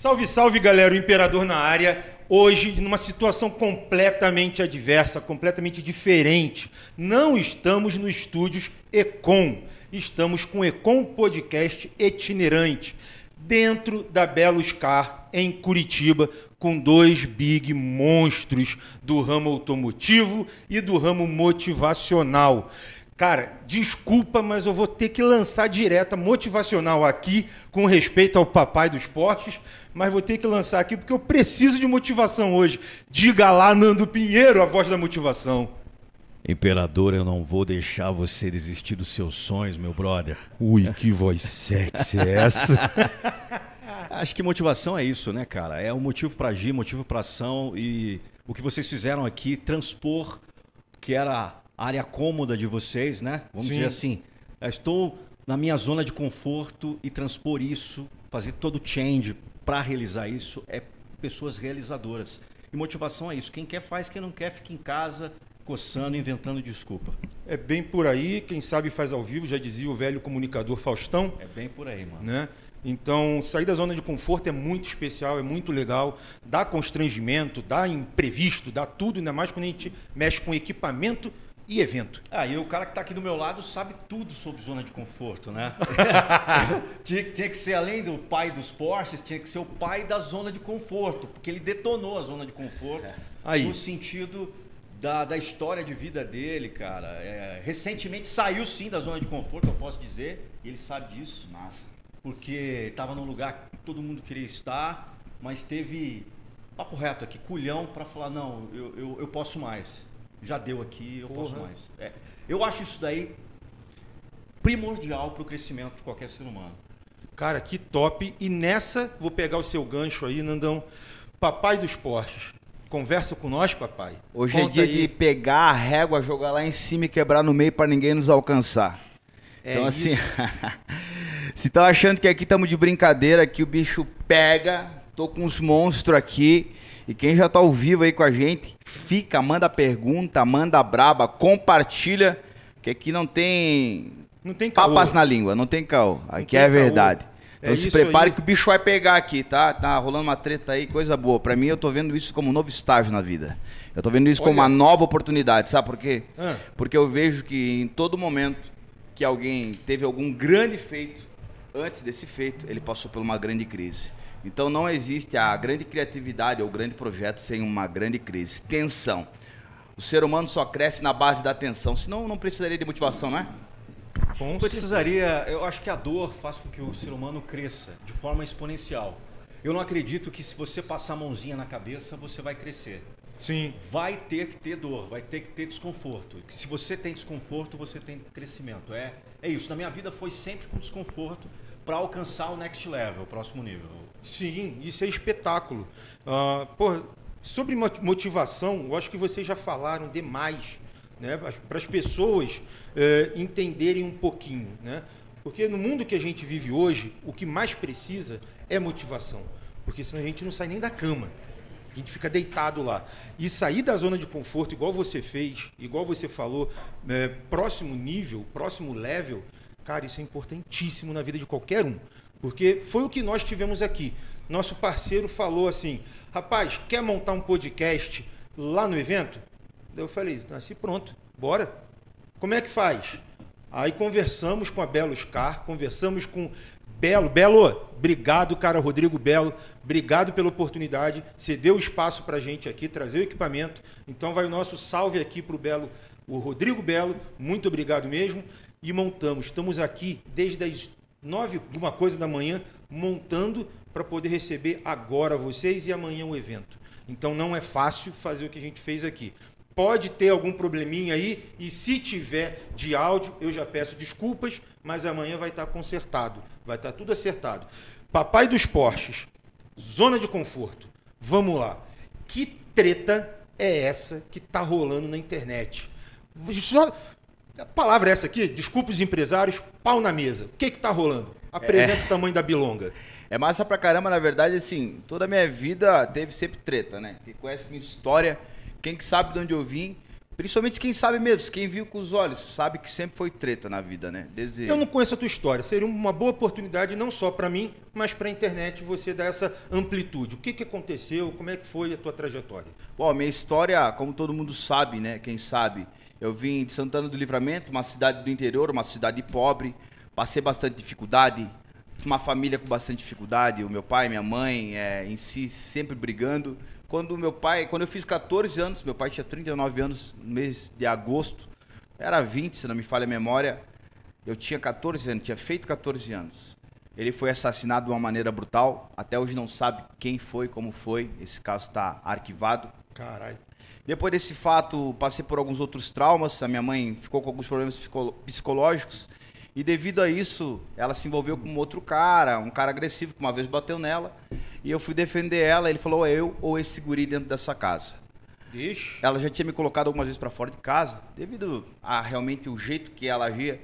Salve, salve, galera, o Imperador na área. Hoje, numa situação completamente adversa, completamente diferente. Não estamos no estúdios Econ, estamos com o Econ Podcast itinerante, dentro da Belos Car, em Curitiba, com dois big monstros do ramo automotivo e do ramo motivacional. Cara, desculpa, mas eu vou ter que lançar direta motivacional aqui, com respeito ao papai dos postes, mas vou ter que lançar aqui porque eu preciso de motivação hoje. Diga lá, Nando Pinheiro, a voz da motivação. Imperador, eu não vou deixar você desistir dos seus sonhos, meu brother. Ui, que voz sexy é essa? Acho que motivação é isso, né, cara? É o motivo para agir, motivo para ação e o que vocês fizeram aqui, transpor, que era a área cômoda de vocês, né? Vamos Sim. dizer assim. Estou na minha zona de conforto e transpor isso, fazer todo o change para realizar isso é pessoas realizadoras. E motivação é isso. Quem quer faz, quem não quer fica em casa coçando, inventando desculpa. É bem por aí, quem sabe faz ao vivo, já dizia o velho comunicador Faustão. É bem por aí, mano. né? Então, sair da zona de conforto é muito especial, é muito legal, dá constrangimento, dá imprevisto, dá tudo, ainda mais quando a gente mexe com equipamento e evento. Ah, e o cara que está aqui do meu lado sabe tudo sobre zona de conforto, né? tinha, tinha que ser, além do pai dos Porsches, tinha que ser o pai da zona de conforto, porque ele detonou a zona de conforto Aí. no sentido da, da história de vida dele, cara. É, recentemente saiu sim da zona de conforto, eu posso dizer, e ele sabe disso. Massa. Porque estava num lugar que todo mundo queria estar, mas teve papo reto aqui, culhão, para falar, não, eu, eu, eu posso mais. Já deu aqui, eu posso Porra. mais. É, eu acho isso daí primordial para o crescimento de qualquer ser humano. Cara, que top. E nessa, vou pegar o seu gancho aí, Nandão. Papai dos Porsches, conversa com nós, papai. Hoje é Conta dia aí. de pegar a régua, jogar lá em cima e quebrar no meio para ninguém nos alcançar. É então assim, isso. se estão achando que aqui estamos de brincadeira, que o bicho pega, tô com uns monstros aqui. E quem já tá ao vivo aí com a gente, fica, manda pergunta, manda braba, compartilha, que aqui não tem Não tem caô. papas na língua, não tem caô. Aqui tem é a caô. verdade. É Então se isso prepare aí. que o bicho vai pegar aqui, tá? Tá rolando uma treta aí, coisa boa. Pra mim, eu tô vendo isso como um novo estágio na vida. Eu tô vendo isso como Olha. uma nova oportunidade, sabe por quê? Ah. Porque eu vejo que em todo momento que alguém teve algum grande feito, antes desse feito, ele passou por uma grande crise. Então não existe a grande criatividade ou grande projeto sem uma grande crise. Tensão. O ser humano só cresce na base da tensão, senão não precisaria de motivação, não é? Com Precisaria, eu acho que a dor faz com que o ser humano cresça de forma exponencial. Eu não acredito que se você passar a mãozinha na cabeça, você vai crescer. Sim. Vai ter que ter dor, vai ter que ter desconforto. Se você tem desconforto, você tem crescimento. É, é isso. Na minha vida foi sempre com desconforto para alcançar o next level, o próximo nível. Sim, isso é espetáculo. Ah, porra, sobre mo- motivação, eu acho que vocês já falaram demais, né? Para as pessoas eh, entenderem um pouquinho, né? Porque no mundo que a gente vive hoje, o que mais precisa é motivação. Porque senão a gente não sai nem da cama. A gente fica deitado lá. E sair da zona de conforto, igual você fez, igual você falou, é, próximo nível, próximo level, cara, isso é importantíssimo na vida de qualquer um. Porque foi o que nós tivemos aqui. Nosso parceiro falou assim: rapaz, quer montar um podcast lá no evento? Daí eu falei: nasci pronto, bora. Como é que faz? Aí conversamos com a Belos Car, conversamos com Belo. Belo, obrigado, cara, Rodrigo Belo. Obrigado pela oportunidade. Você deu espaço para a gente aqui, trazer o equipamento. Então vai o nosso salve aqui para o Belo, o Rodrigo Belo. Muito obrigado mesmo. E montamos. Estamos aqui desde as nove, alguma coisa da manhã, montando para poder receber agora vocês e amanhã o evento. Então não é fácil fazer o que a gente fez aqui. Pode ter algum probleminha aí, e se tiver de áudio, eu já peço desculpas, mas amanhã vai estar consertado, vai estar tudo acertado. Papai dos Porsches, zona de conforto. Vamos lá. Que treta é essa que tá rolando na internet? A palavra é essa aqui, desculpe os empresários, pau na mesa. O que que tá rolando? Apresenta o tamanho da bilonga. É massa pra caramba, na verdade, assim, toda a minha vida teve sempre treta, né? Quem conhece minha história, quem que sabe de onde eu vim, Principalmente quem sabe mesmo, quem viu com os olhos, sabe que sempre foi treta na vida, né? Desde... Eu não conheço a tua história. Seria uma boa oportunidade, não só para mim, mas para a internet, você dar essa amplitude. O que, que aconteceu? Como é que foi a tua trajetória? Bom, a minha história, como todo mundo sabe, né? Quem sabe, eu vim de Santana do Livramento, uma cidade do interior, uma cidade pobre. Passei bastante dificuldade, uma família com bastante dificuldade. O meu pai, minha mãe, é, em si, sempre brigando. Quando meu pai, quando eu fiz 14 anos, meu pai tinha 39 anos no mês de agosto, era 20, se não me falha a memória. Eu tinha 14 anos, tinha feito 14 anos. Ele foi assassinado de uma maneira brutal. Até hoje não sabe quem foi, como foi. Esse caso está arquivado. Caralho. Depois desse fato, passei por alguns outros traumas. A minha mãe ficou com alguns problemas psicológicos. E devido a isso, ela se envolveu com outro cara, um cara agressivo, que uma vez bateu nela. E eu fui defender ela. Ele falou: ou eu ou esse guri dentro dessa casa. Ixi. Ela já tinha me colocado algumas vezes para fora de casa, devido a realmente o jeito que ela agia.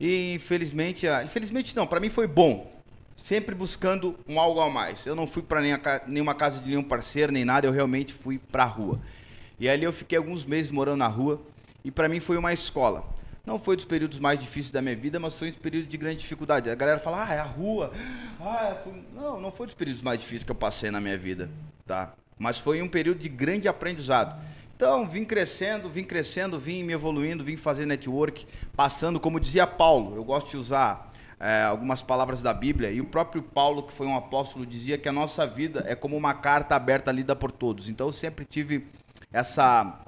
E infelizmente, infelizmente não, para mim foi bom. Sempre buscando um algo a mais. Eu não fui para nenhuma casa de nenhum parceiro, nem nada, eu realmente fui para a rua. E ali eu fiquei alguns meses morando na rua e para mim foi uma escola. Não foi dos períodos mais difíceis da minha vida, mas foi um período de grande dificuldade. A galera fala, ah, é a rua. Ah, foi... Não, não foi dos períodos mais difíceis que eu passei na minha vida, tá? Mas foi um período de grande aprendizado. Então, vim crescendo, vim crescendo, vim me evoluindo, vim fazer network, passando, como dizia Paulo, eu gosto de usar é, algumas palavras da Bíblia, e o próprio Paulo, que foi um apóstolo, dizia que a nossa vida é como uma carta aberta lida por todos. Então, eu sempre tive essa,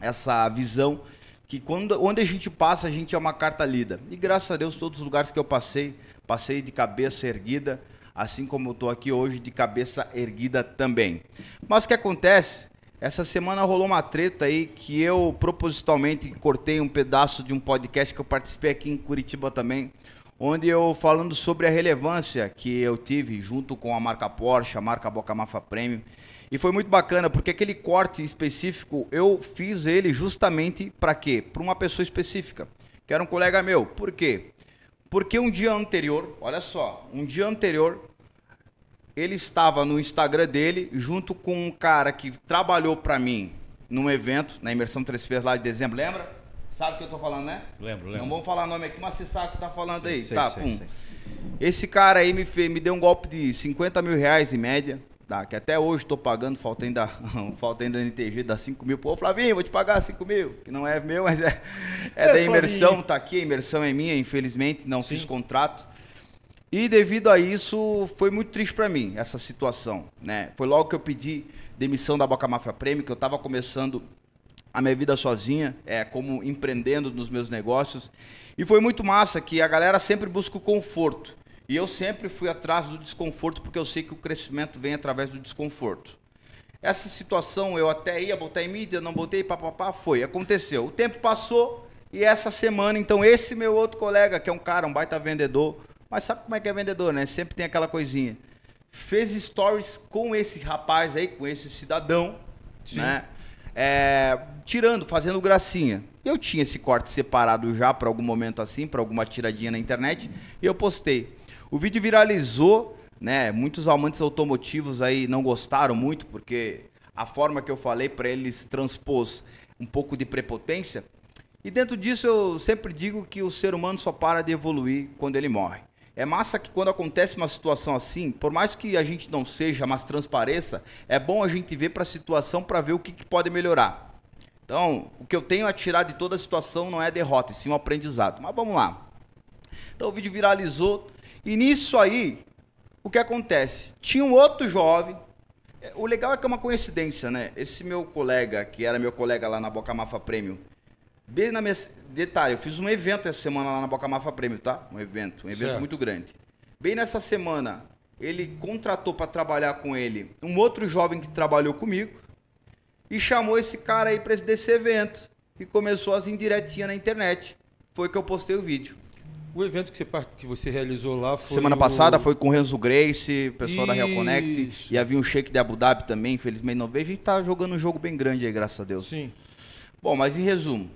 essa visão que quando, onde a gente passa, a gente é uma carta lida. E graças a Deus, todos os lugares que eu passei, passei de cabeça erguida, assim como eu estou aqui hoje, de cabeça erguida também. Mas o que acontece? Essa semana rolou uma treta aí que eu propositalmente cortei um pedaço de um podcast que eu participei aqui em Curitiba também, onde eu falando sobre a relevância que eu tive junto com a marca Porsche, a marca Boca Mafa Premium, e foi muito bacana, porque aquele corte específico, eu fiz ele justamente para quê? Para uma pessoa específica, que era um colega meu. Por quê? Porque um dia anterior, olha só, um dia anterior, ele estava no Instagram dele junto com um cara que trabalhou para mim num evento, na imersão 3Ps lá de dezembro, lembra? Sabe o que eu tô falando, né? Lembro, lembro. Não vamos falar nome aqui, mas você sabe o que tá falando sei, aí. Sei, tá, sei, pum. sei. Esse cara aí me, fez, me deu um golpe de 50 mil reais em média. Tá, que até hoje estou pagando, falta ainda, falta ainda NTG, dá 5 mil. Pô, Flavinho, vou te pagar 5 mil. Que não é meu, mas é, é, é da imersão, Flavinho. tá aqui, a imersão é minha, infelizmente, não Sim. fiz contrato. E devido a isso, foi muito triste para mim, essa situação, né? Foi logo que eu pedi demissão da Boca Mafia Prêmio, que eu estava começando a minha vida sozinha, é, como empreendendo nos meus negócios. E foi muito massa que a galera sempre busca o conforto. E eu sempre fui atrás do desconforto, porque eu sei que o crescimento vem através do desconforto. Essa situação eu até ia botar em mídia, não botei, papapá, foi, aconteceu. O tempo passou e essa semana, então, esse meu outro colega, que é um cara, um baita vendedor, mas sabe como é que é vendedor, né? Sempre tem aquela coisinha. Fez stories com esse rapaz aí, com esse cidadão, Sim. né? É, tirando, fazendo gracinha. Eu tinha esse corte separado já para algum momento assim, para alguma tiradinha na internet, e eu postei. O vídeo viralizou, né? Muitos amantes automotivos aí não gostaram muito, porque a forma que eu falei para eles transpôs um pouco de prepotência. E dentro disso eu sempre digo que o ser humano só para de evoluir quando ele morre. É massa que quando acontece uma situação assim, por mais que a gente não seja, mas transpareça, é bom a gente ver para a situação para ver o que, que, pode melhorar. Então, o que eu tenho a tirar de toda a situação não é derrota, sim um aprendizado. Mas vamos lá. Então o vídeo viralizou, e nisso aí, o que acontece? Tinha um outro jovem. É, o legal é que é uma coincidência, né? Esse meu colega, que era meu colega lá na Boca Mafa Prêmio, bem na minha. Detalhe, eu fiz um evento essa semana lá na Boca Mafa Prêmio, tá? Um evento, um evento certo. muito grande. Bem nessa semana, ele contratou para trabalhar com ele um outro jovem que trabalhou comigo e chamou esse cara aí para desse evento e começou as indiretinhas na internet. Foi que eu postei o vídeo. O evento que você, que você realizou lá foi. Semana o... passada foi com o Renzo Grace, pessoal Isso. da Real Connect. E havia um shake de Abu Dhabi também, infelizmente não veio. A gente tá jogando um jogo bem grande aí, graças a Deus. Sim. Bom, mas em resumo.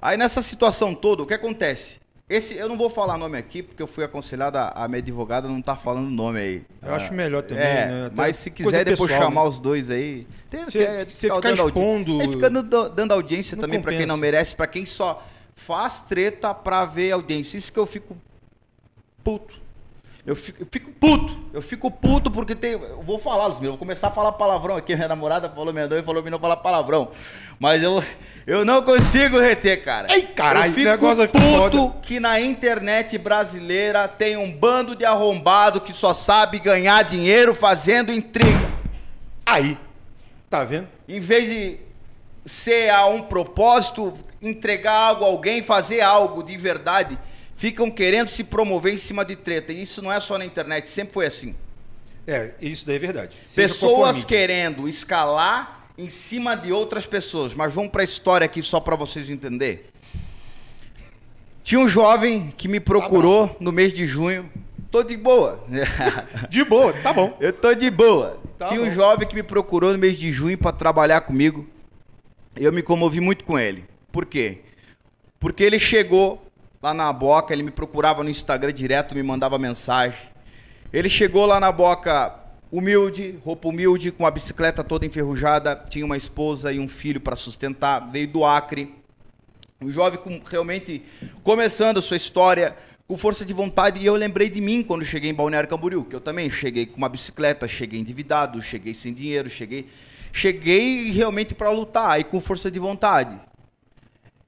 Aí nessa situação toda, o que acontece? Esse, eu não vou falar nome aqui, porque eu fui aconselhado a, a minha advogada não tá falando nome aí. Eu acho melhor também, É, né? Até mas se quiser depois pessoal, chamar né? os dois aí. Tem, Você- quer você ficar ficar dando audi- expondo- É, fica dando, dando audiência também pra quem não merece, pra quem só faz treta pra ver audiência. Isso que eu fico puto. Eu fico, eu fico puto. Eu fico puto porque tem. Eu vou falar, eu vou começar a falar palavrão aqui. Minha namorada falou, minha mãe falou pra não falar palavrão. Mas eu, eu não consigo reter, cara. Ei, caralho, eu fico negócio puto que na internet brasileira tem um bando de arrombado que só sabe ganhar dinheiro fazendo intriga. Aí. Tá vendo? Em vez de ser a um propósito, entregar algo a alguém, fazer algo de verdade, ficam querendo se promover em cima de treta. E isso não é só na internet, sempre foi assim. É, isso daí é verdade. Seja Pessoas querendo escalar em cima de outras pessoas. Mas vamos para a história aqui só para vocês entenderem. Tinha um jovem que me procurou no mês de junho. Tô de boa. De boa, tá bom. Eu tô de boa. Tá Tinha um bom. jovem que me procurou no mês de junho para trabalhar comigo. Eu me comovi muito com ele. Por quê? Porque ele chegou lá na Boca, ele me procurava no Instagram direto, me mandava mensagem. Ele chegou lá na Boca humilde, roupa humilde, com a bicicleta toda enferrujada, tinha uma esposa e um filho para sustentar, veio do Acre. Um jovem com, realmente começando a sua história com força de vontade. E eu lembrei de mim quando cheguei em Balneário Camboriú, que eu também cheguei com uma bicicleta, cheguei endividado, cheguei sem dinheiro, cheguei, cheguei realmente para lutar e com força de vontade.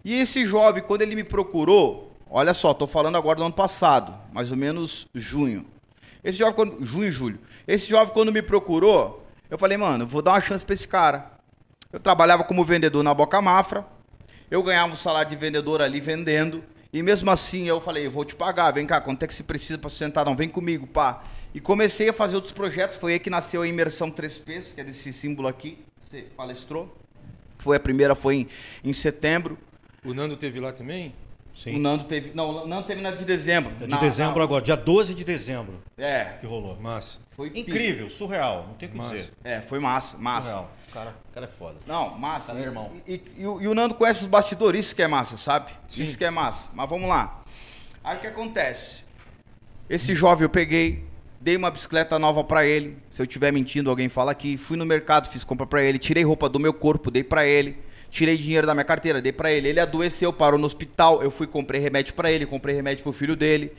E esse jovem, quando ele me procurou, olha só, tô falando agora do ano passado, mais ou menos junho. Esse jovem, quando, junho julho. Esse jovem, quando me procurou, eu falei, mano, vou dar uma chance pra esse cara. Eu trabalhava como vendedor na Boca Mafra, eu ganhava um salário de vendedor ali vendendo, e mesmo assim eu falei, vou te pagar, vem cá, quanto é que se precisa pra sustentar? Não, vem comigo, pá. E comecei a fazer outros projetos, foi aí que nasceu a Imersão 3Ps, que é desse símbolo aqui, você palestrou. Foi a primeira, foi em, em setembro. O Nando teve lá também? Sim. O Nando teve. Não, o Nando teve na de dezembro. De Na- dezembro na- agora, dia 12 de dezembro É. que rolou. Massa. Foi. Incrível, surreal, não tem o que Massa. dizer. É, foi massa, massa. Surreal. O cara, o cara é foda. Não, massa. Tá, meu irmão. E, e- e o- o Nando conhece os bastidores, isso que é massa, sabe? Sim. Isso que é massa. Mas vamos lá. Aí o que acontece? Esse jovem eu peguei, dei uma bicicleta nova pra ele. Se eu estiver mentindo, alguém fala aqui. Fui no mercado, fiz compra pra ele, tirei roupa do meu corpo, dei pra ele. Tirei dinheiro da minha carteira, dei pra ele. Ele adoeceu, parou no hospital. Eu fui comprei remédio pra ele, comprei remédio pro filho dele.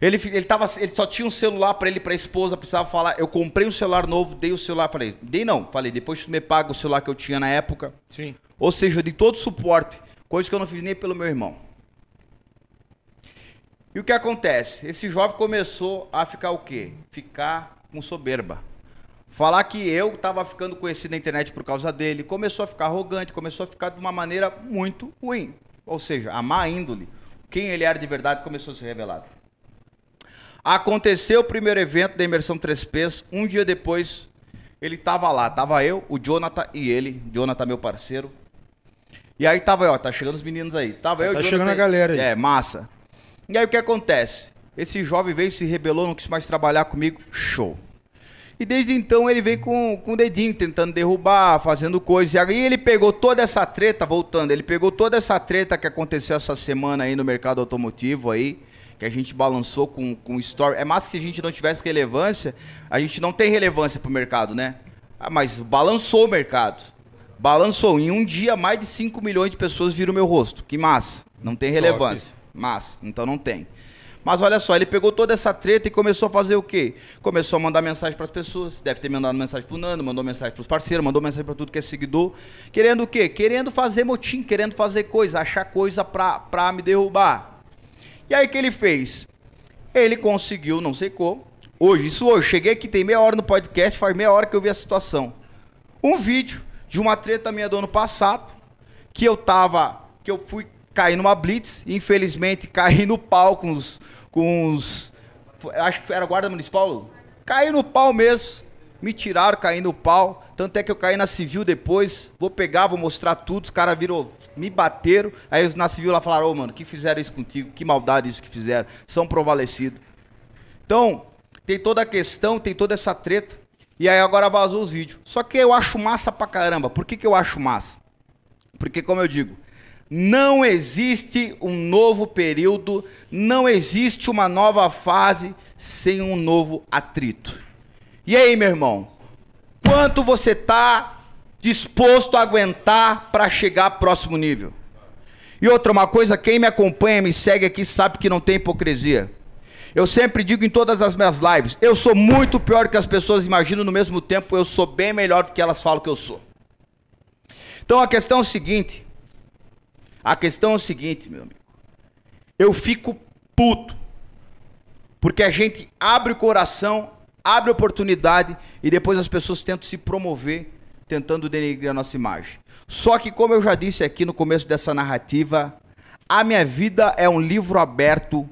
Ele, ele, tava, ele só tinha um celular pra ele, pra esposa, precisava falar. Eu comprei um celular novo, dei o celular, falei, dei não, falei, depois tu me paga o celular que eu tinha na época. Sim. Ou seja, de todo suporte, coisa que eu não fiz nem pelo meu irmão. E o que acontece? Esse jovem começou a ficar o quê? Ficar com soberba. Falar que eu estava ficando conhecido na internet por causa dele. Começou a ficar arrogante, começou a ficar de uma maneira muito ruim. Ou seja, a má índole. Quem ele era de verdade começou a ser revelado. Aconteceu o primeiro evento da Imersão 3Ps. Um dia depois, ele tava lá. Tava eu, o Jonathan e ele. Jonathan, meu parceiro. E aí tava, ó, tá chegando os meninos aí. Tava eu, Tá o chegando Jonathan- a galera aí. É, massa. E aí o que acontece? Esse jovem veio, se rebelou, não quis mais trabalhar comigo. Show. E desde então ele vem com, com o dedinho tentando derrubar, fazendo coisas. E aí ele pegou toda essa treta, voltando, ele pegou toda essa treta que aconteceu essa semana aí no mercado automotivo aí, que a gente balançou com, com story. É massa que se a gente não tivesse relevância, a gente não tem relevância pro mercado, né? Ah, mas balançou o mercado. Balançou. Em um dia, mais de 5 milhões de pessoas viram meu rosto. Que massa. Não tem relevância. Massa. Então não tem. Mas olha só, ele pegou toda essa treta e começou a fazer o quê? Começou a mandar mensagem para as pessoas. Deve ter mandado mensagem pro Nando, mandou mensagem para os parceiros, mandou mensagem para tudo que é seguidor. Querendo o quê? Querendo fazer motim, querendo fazer coisa, achar coisa pra, pra me derrubar. E aí o que ele fez? Ele conseguiu, não sei como. Hoje, isso hoje, cheguei aqui, tem meia hora no podcast, faz meia hora que eu vi a situação. Um vídeo de uma treta minha do ano passado, que eu tava, que eu fui cair numa blitz, infelizmente caí no pau com os, com os, acho que era guarda municipal, caí no pau mesmo, me tiraram, caí no pau, tanto é que eu caí na civil depois, vou pegar, vou mostrar tudo, os caras viram, me bateram, aí os na civil lá falaram, ô mano, que fizeram isso contigo, que maldade isso que fizeram, são provalecidos. Então, tem toda a questão, tem toda essa treta. E aí agora vazou os vídeos. Só que eu acho massa pra caramba. Por que, que eu acho massa? Porque, como eu digo, Não existe um novo período, não existe uma nova fase sem um novo atrito. E aí, meu irmão? Quanto você está disposto a aguentar para chegar ao próximo nível? E outra uma coisa, quem me acompanha, me segue aqui, sabe que não tem hipocrisia. Eu sempre digo em todas as minhas lives, eu sou muito pior que as pessoas imaginam, no mesmo tempo eu sou bem melhor do que elas falam que eu sou. Então a questão é o seguinte, a questão é o seguinte, meu amigo. Eu fico puto. Porque a gente abre o coração, abre oportunidade e depois as pessoas tentam se promover, tentando denegrir a nossa imagem. Só que, como eu já disse aqui no começo dessa narrativa, a minha vida é um livro aberto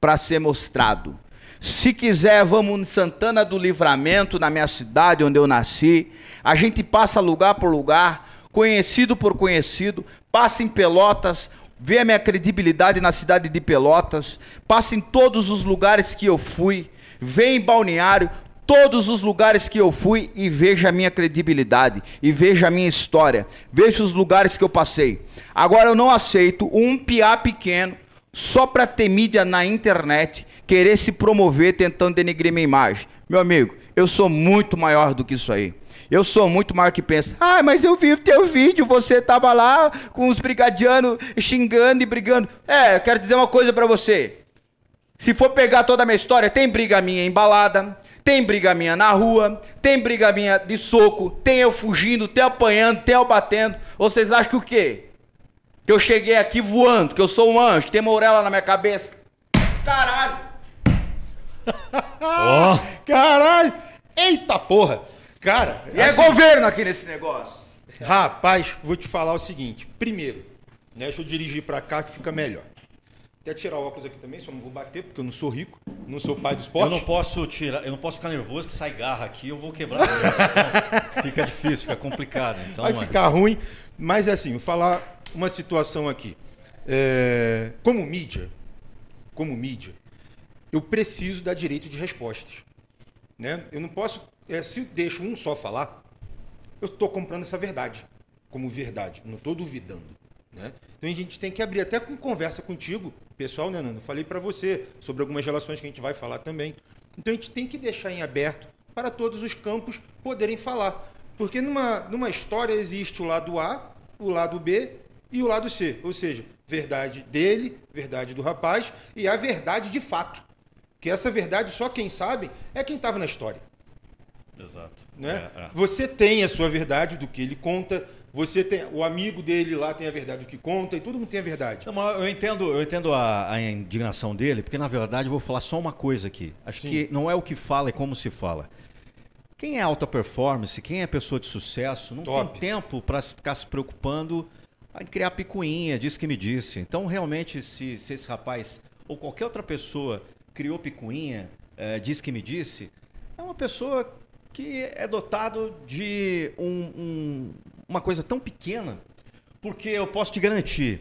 para ser mostrado. Se quiser, vamos em Santana do Livramento, na minha cidade onde eu nasci. A gente passa lugar por lugar, conhecido por conhecido, passa em Pelotas, vê a minha credibilidade na cidade de Pelotas, passa em todos os lugares que eu fui, vê em Balneário, todos os lugares que eu fui e veja a minha credibilidade e veja a minha história, veja os lugares que eu passei. Agora eu não aceito um piá pequeno só para ter mídia na internet, querer se promover tentando denegrir minha imagem. Meu amigo, eu sou muito maior do que isso aí. Eu sou muito maior que pensa. Ah, mas eu vi o teu vídeo, você tava lá com os brigadianos xingando e brigando. É, eu quero dizer uma coisa para você. Se for pegar toda a minha história, tem briga minha embalada, tem briga minha na rua, tem briga minha de soco, tem eu fugindo, tem eu apanhando, tem eu batendo. Vocês acham que o quê? Que eu cheguei aqui voando, que eu sou um anjo, tem morela na minha cabeça. Caralho! oh. Caralho! Eita porra! Cara. E é assim, é governo aqui nesse negócio. Rapaz, vou te falar o seguinte. Primeiro, né, deixa eu dirigir para cá que fica melhor. Até tirar o óculos aqui também, só não vou bater, porque eu não sou rico, não sou pai do esporte. Eu não posso tirar, eu não posso ficar nervoso, que sai garra aqui, eu vou quebrar. fica difícil, fica complicado. Então, Vai ficar ruim, mas é assim, vou falar uma situação aqui. É, como mídia, como mídia, eu preciso dar direito de respostas. Né? Eu não posso, é, se deixo um só falar, eu estou comprando essa verdade como verdade, não estou duvidando. Né? Então a gente tem que abrir, até com conversa contigo, pessoal, né, Nando? Falei para você sobre algumas relações que a gente vai falar também. Então a gente tem que deixar em aberto para todos os campos poderem falar. Porque numa, numa história existe o lado A, o lado B e o lado C, ou seja, verdade dele, verdade do rapaz e a verdade de fato. Que essa verdade só quem sabe é quem estava na história. Exato. Né? É, é. Você tem a sua verdade do que ele conta, você tem o amigo dele lá tem a verdade do que conta e todo mundo tem a verdade. Não, eu entendo, eu entendo a, a, indignação dele, porque na verdade eu vou falar só uma coisa aqui. Acho Sim. que não é o que fala, é como se fala. Quem é alta performance, quem é pessoa de sucesso, não Top. tem tempo para ficar se preocupando Vai criar picuinha, disse que me disse. Então, realmente, se, se esse rapaz ou qualquer outra pessoa criou picuinha, é, disse que me disse, é uma pessoa que é dotado de um, um, uma coisa tão pequena, porque eu posso te garantir,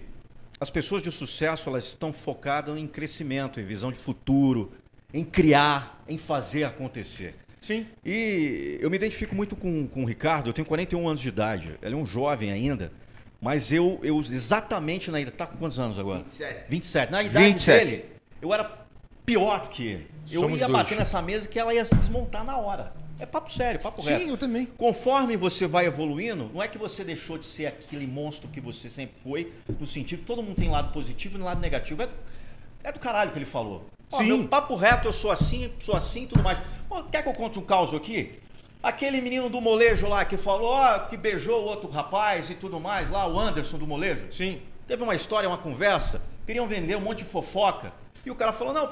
as pessoas de sucesso elas estão focadas em crescimento, em visão de futuro, em criar, em fazer acontecer. Sim. E eu me identifico muito com, com o Ricardo, eu tenho 41 anos de idade, ele é um jovem ainda, mas eu, eu exatamente na idade. Tá com quantos anos agora? 27. 27. Na idade 27. dele, eu era pior do que ele. Eu Somos ia dois. bater nessa mesa que ela ia se desmontar na hora. É papo sério, papo Sim, reto. Sim, eu também. Conforme você vai evoluindo, não é que você deixou de ser aquele monstro que você sempre foi, no sentido que todo mundo tem lado positivo e lado negativo. É, é do caralho que ele falou. Sim. meu papo reto, eu sou assim, sou assim e tudo mais. Pô, quer que eu conte um caos aqui? Aquele menino do molejo lá que falou, ó, que beijou o outro rapaz e tudo mais, lá, o Anderson do molejo. Sim. Teve uma história, uma conversa, queriam vender um monte de fofoca. E o cara falou, não,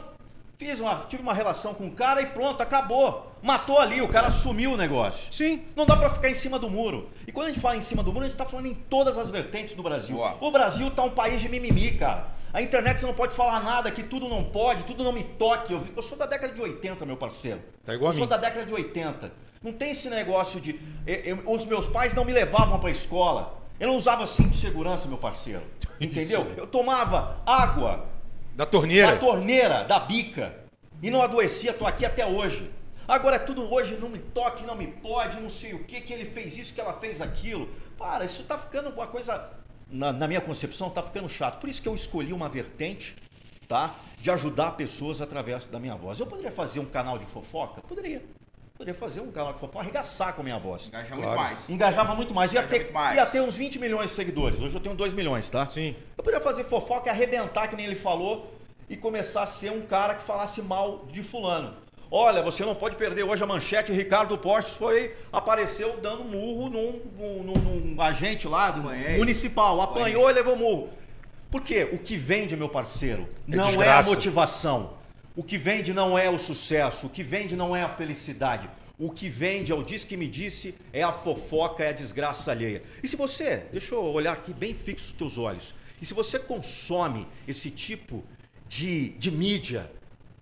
fiz uma, tive uma relação com o cara e pronto, acabou. Matou ali, o cara assumiu o negócio. Sim. Não dá para ficar em cima do muro. E quando a gente fala em cima do muro, a gente tá falando em todas as vertentes do Brasil. Boa. O Brasil tá um país de mimimi, cara. A internet você não pode falar nada, que tudo não pode, tudo não me toque. Eu, eu sou da década de 80, meu parceiro. Tá igual eu a sou da década de 80. Não tem esse negócio de. Eu, eu, os meus pais não me levavam para a escola. Eu não usava cinto de segurança, meu parceiro. Entendeu? Isso. Eu tomava água. Da torneira? Da torneira, da bica. E não adoecia, tô aqui até hoje. Agora é tudo hoje, não me toque, não me pode, não sei o que, que ele fez isso, que ela fez aquilo. Para, isso tá ficando uma coisa na, na minha concepção, tá ficando chato. Por isso que eu escolhi uma vertente, tá? De ajudar pessoas através da minha voz. Eu poderia fazer um canal de fofoca? Poderia. Poderia fazer um canal de fofoca, arregaçar com a minha voz. Engaja Claro. muito mais. Engajava muito mais. Ia ter, muito mais. ia ter uns 20 milhões de seguidores. Hoje eu tenho 2 milhões, tá? Sim. Eu poderia fazer fofoca e arrebentar, que nem ele falou, e começar a ser um cara que falasse mal de fulano. Olha, você não pode perder hoje a manchete. Ricardo Postes foi, apareceu dando murro num, num- num- num agente lá do Apanhei. municipal. Apanhei. Apanhou e levou murro. Por quê? O que vende, meu parceiro, É não é a desgraça. motivação. O que vende não é o sucesso. O que vende não é a felicidade. O que vende é o diz que me disse, é a fofoca, é a desgraça alheia. E se você, deixa eu olhar aqui bem fixo os teus olhos, e se você consome esse tipo de, de mídia,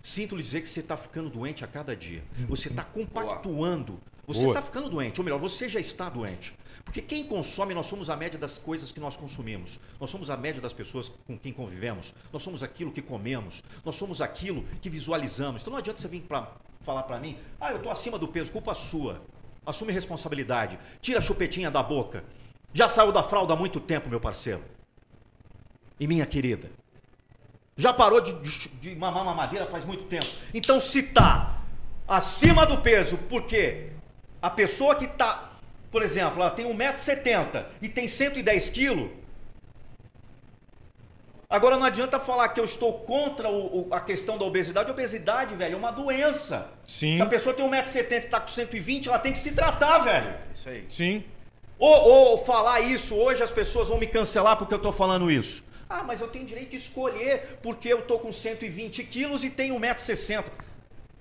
sinto lhe dizer que você está ficando doente a cada dia. Você está compactuando. Você está ficando doente, ou melhor, você já está doente. Porque quem consome, nós somos a média das coisas que nós consumimos. Nós somos a média das pessoas com quem convivemos. Nós somos aquilo que comemos. Nós somos aquilo que visualizamos. Então não adianta você vir para falar para mim, ah, eu estou acima do peso, culpa sua. Assume responsabilidade. Tira a chupetinha da boca. Já saiu da fralda há muito tempo, meu parceiro. E minha querida. Já parou de, de, de mamar mamadeira faz muito tempo. Então se tá acima do peso, porque a pessoa que tá, por exemplo, ela tem 1,70m e tem 110 quilos, Agora não adianta falar que eu estou contra o- o- a questão da obesidade. A obesidade, velho, é uma doença. Sim. Se a pessoa tem 1,70m e está com 120, ela tem que se tratar, velho. Isso aí. Sim. Ou, ou falar isso, hoje as pessoas vão me cancelar porque eu estou falando isso. Ah, mas eu tenho direito de escolher porque eu estou com 120 quilos e tenho 1,60m.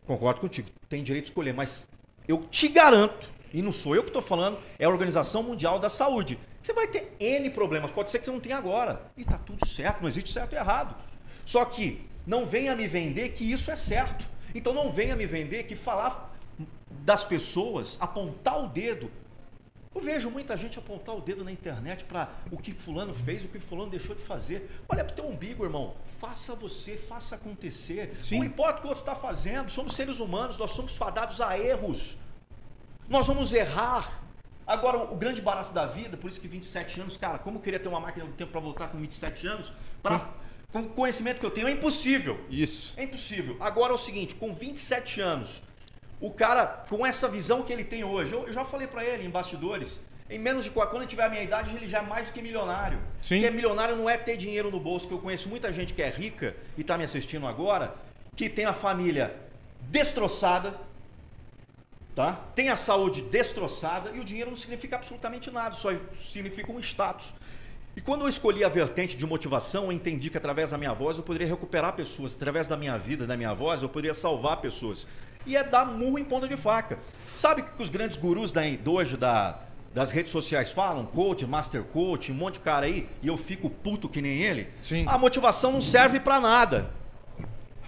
Concordo contigo, tem direito de escolher, mas eu te garanto, e não sou eu que estou falando, é a Organização Mundial da Saúde. Você vai ter N problemas, pode ser que você não tenha agora. E está tudo certo, não existe certo e errado. Só que não venha me vender que isso é certo. Então não venha me vender que falar das pessoas, apontar o dedo, eu vejo muita gente apontar o dedo na internet para o que fulano fez, o que fulano deixou de fazer. Olha pro teu umbigo, irmão. Faça você, faça acontecer. Sim. Não importa o que o outro está fazendo. Somos seres humanos, nós somos fadados a erros. Nós vamos errar. Agora, o grande barato da vida, por isso que 27 anos, cara, como eu queria ter uma máquina do tempo para voltar com 27 anos, pra, com o conhecimento que eu tenho, é impossível. Isso. É impossível. Agora é o seguinte, com 27 anos, o cara, com essa visão que ele tem hoje, eu, eu já falei pra ele em bastidores, em menos de quando ele tiver a minha idade, ele já é mais do que milionário. Sim. Porque milionário não é ter dinheiro no bolso, que eu conheço muita gente que é rica e tá me assistindo agora, que tem a família destroçada, tá? Tem a saúde destroçada e o dinheiro não significa absolutamente nada, só significa um status. E quando eu escolhi a vertente de motivação, eu entendi que através da minha voz eu poderia recuperar pessoas, através da minha vida, da minha voz, eu poderia salvar pessoas. E é dar murro em ponta de faca. Sabe o que os grandes gurus da, hoje da, das redes sociais falam? Coach, master coach, um monte de cara aí, e eu fico puto que nem ele? Sim. A motivação não serve pra nada.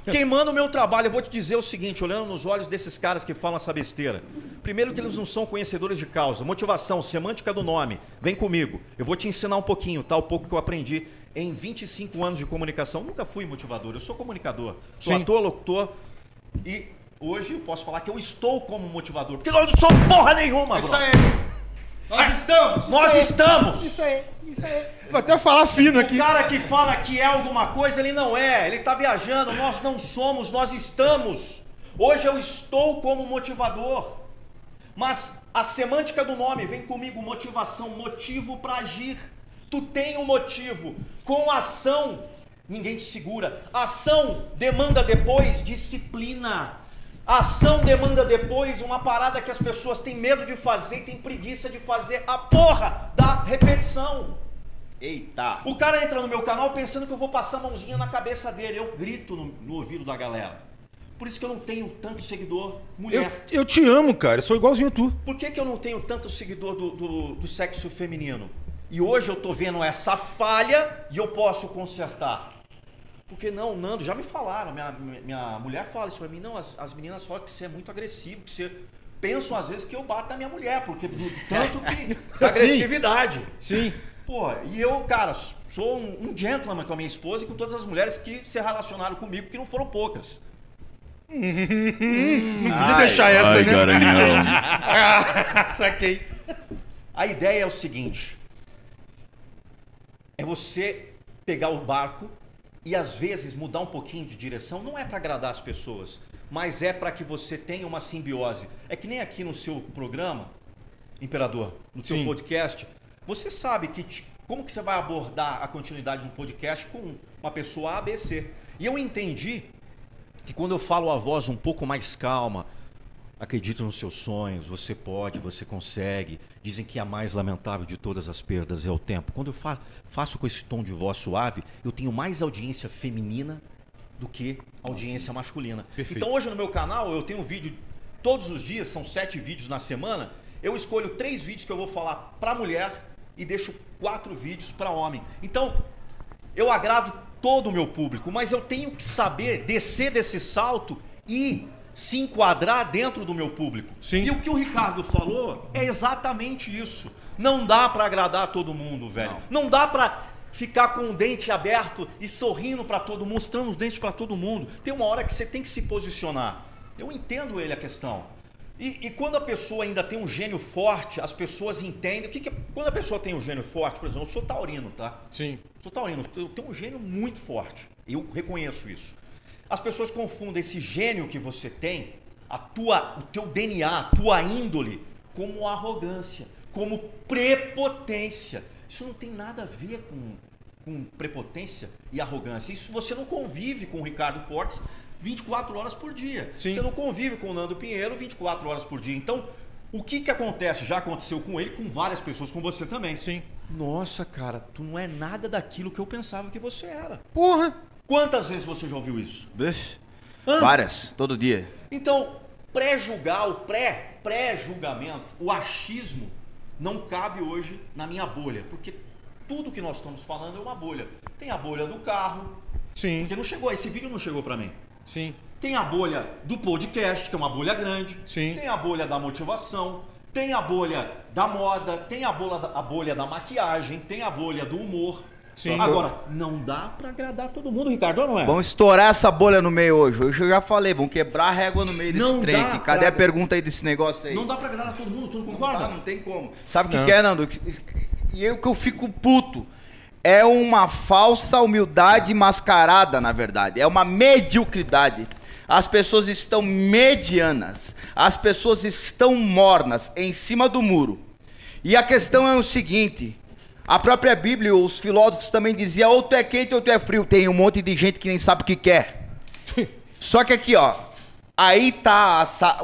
Quem manda o meu trabalho, eu vou te dizer o seguinte, olhando nos olhos desses caras que falam essa besteira. Primeiro que eles não são conhecedores de causa. Motivação, semântica do nome. Vem comigo. Eu vou te ensinar um pouquinho, tá? O pouco que eu aprendi em 25 anos de comunicação. Nunca fui motivador, eu sou comunicador. Sou Sim. ator, locutor e hoje eu posso falar que eu estou como motivador. Porque nós não somos porra nenhuma, Isso bro. aí. Nós estamos. Nós estamos. Isso aí. Isso aí. Vou até falar fino aqui. O cara que fala que é alguma coisa, ele não é. Ele está viajando. Nós não somos, nós estamos. Hoje eu estou como motivador. Mas a semântica do nome vem comigo: motivação, motivo para agir. Tu tem um motivo. Com ação, ninguém te segura. Ação demanda depois disciplina. Ação demanda depois uma parada que as pessoas têm medo de fazer e têm preguiça de fazer. A porra da repetição. Eita. O cara entra no meu canal pensando que eu vou passar a mãozinha na cabeça dele. Eu grito no, no ouvido da galera. Por isso que eu não tenho tanto seguidor Eu, mulher. eu te amo, cara. Eu sou igualzinho a tu. Por que, que eu não tenho tanto seguidor do, do, do sexo feminino? E hoje eu tô vendo essa falha e eu posso consertar. Porque não, Nando, já me falaram, minha, minha mulher fala isso pra mim, não, as, as meninas falam que você é muito agressivo, que você pensam às vezes que eu bato na minha mulher, porque do tanto que da agressividade. Sim. Pô, e eu, cara, sou um, um gentleman com a minha esposa e com todas as mulheres que se relacionaram comigo, que não foram poucas. Não podia deixar essa, né? Ah, saquei. A ideia é o seguinte: é você pegar o barco e às vezes mudar um pouquinho de direção. Não é para agradar as pessoas, mas é para que você tenha uma simbiose. É que nem aqui no seu programa, Imperador, no seu Sim. podcast, você sabe que te- como que você vai abordar a continuidade de um podcast com uma pessoa A, B, C. E eu entendi que quando eu falo a voz um pouco mais calma, acredito nos seus sonhos, você pode, você consegue. Dizem que a mais lamentável de todas as perdas é o tempo. Quando eu fa faço com esse tom de voz suave, eu tenho mais audiência feminina do que audiência masculina. Perfeito. Então hoje no meu canal eu tenho um vídeo todos os dias, são sete vídeos na semana. Eu escolho três vídeos que eu vou falar para mulher e deixo quatro vídeos para homem. Então eu agrado todo o meu público, mas eu tenho que saber descer desse salto e se enquadrar dentro do meu público. Sim. E o que o Ricardo falou é exatamente isso. Não dá para agradar todo mundo, velho. Não, dá para ficar com o dente aberto e sorrindo para todo mundo, mostrando os dentes para todo mundo. Tem uma hora que você tem que se posicionar. Eu entendo ele a questão. E, e quando a pessoa ainda tem um gênio forte, as pessoas entendem. O que que é- quando a pessoa tem um gênio forte, por exemplo, eu sou taurino, tá? Sim. Sou taurino, eu tenho um gênio muito forte. Eu reconheço isso. As pessoas confundem esse gênio que você tem, a tua, o teu DNA, a tua índole, como arrogância, como prepotência. Isso não tem nada a ver com, com prepotência e arrogância. Isso você não convive com o Ricardo Portes 24 horas por dia. Sim. Você não convive com o Nando Pinheiro 24 horas por dia. Então, o que, que acontece? Já aconteceu com ele, com várias pessoas, com você também. Sim. Nossa, cara, tu não é nada daquilo que eu pensava que você era. Porra! Quantas vezes você já ouviu isso? Várias, todo dia. Então, pré-julgar, o pré, pré-julgamento, o achismo, não cabe hoje na minha bolha. Porque tudo que nós estamos falando é uma bolha. Tem a bolha do carro, Sim. porque não chegou, esse vídeo não chegou pra mim. Sim. Tem a bolha do podcast, que é uma bolha grande. Sim. Tem a bolha da motivação. Tem a bolha da moda. Tem a bolha da, a bolha da maquiagem. Tem a bolha do humor. Sim. Agora, não dá pra agradar todo mundo, Ricardo, ou não é? Vamos estourar essa bolha no meio hoje. Hoje eu já falei, vamos quebrar a régua no meio desse Não trem. Cadê pra- a pergunta aí desse negócio aí? Não dá pra agradar todo mundo, tu não Não concorda? dá, não tem como. Sabe o que, Não. que é, Nando? E eu que eu fico puto. É uma falsa humildade mascarada, na verdade. É uma mediocridade. As pessoas estão medianas. As pessoas estão mornas em cima do muro. E a questão é o seguinte: a própria Bíblia, os filósofos também diziam, ou tu é quente ou tu é frio. Tem um monte de gente que nem sabe o que quer. Só que aqui, ó, aí tá a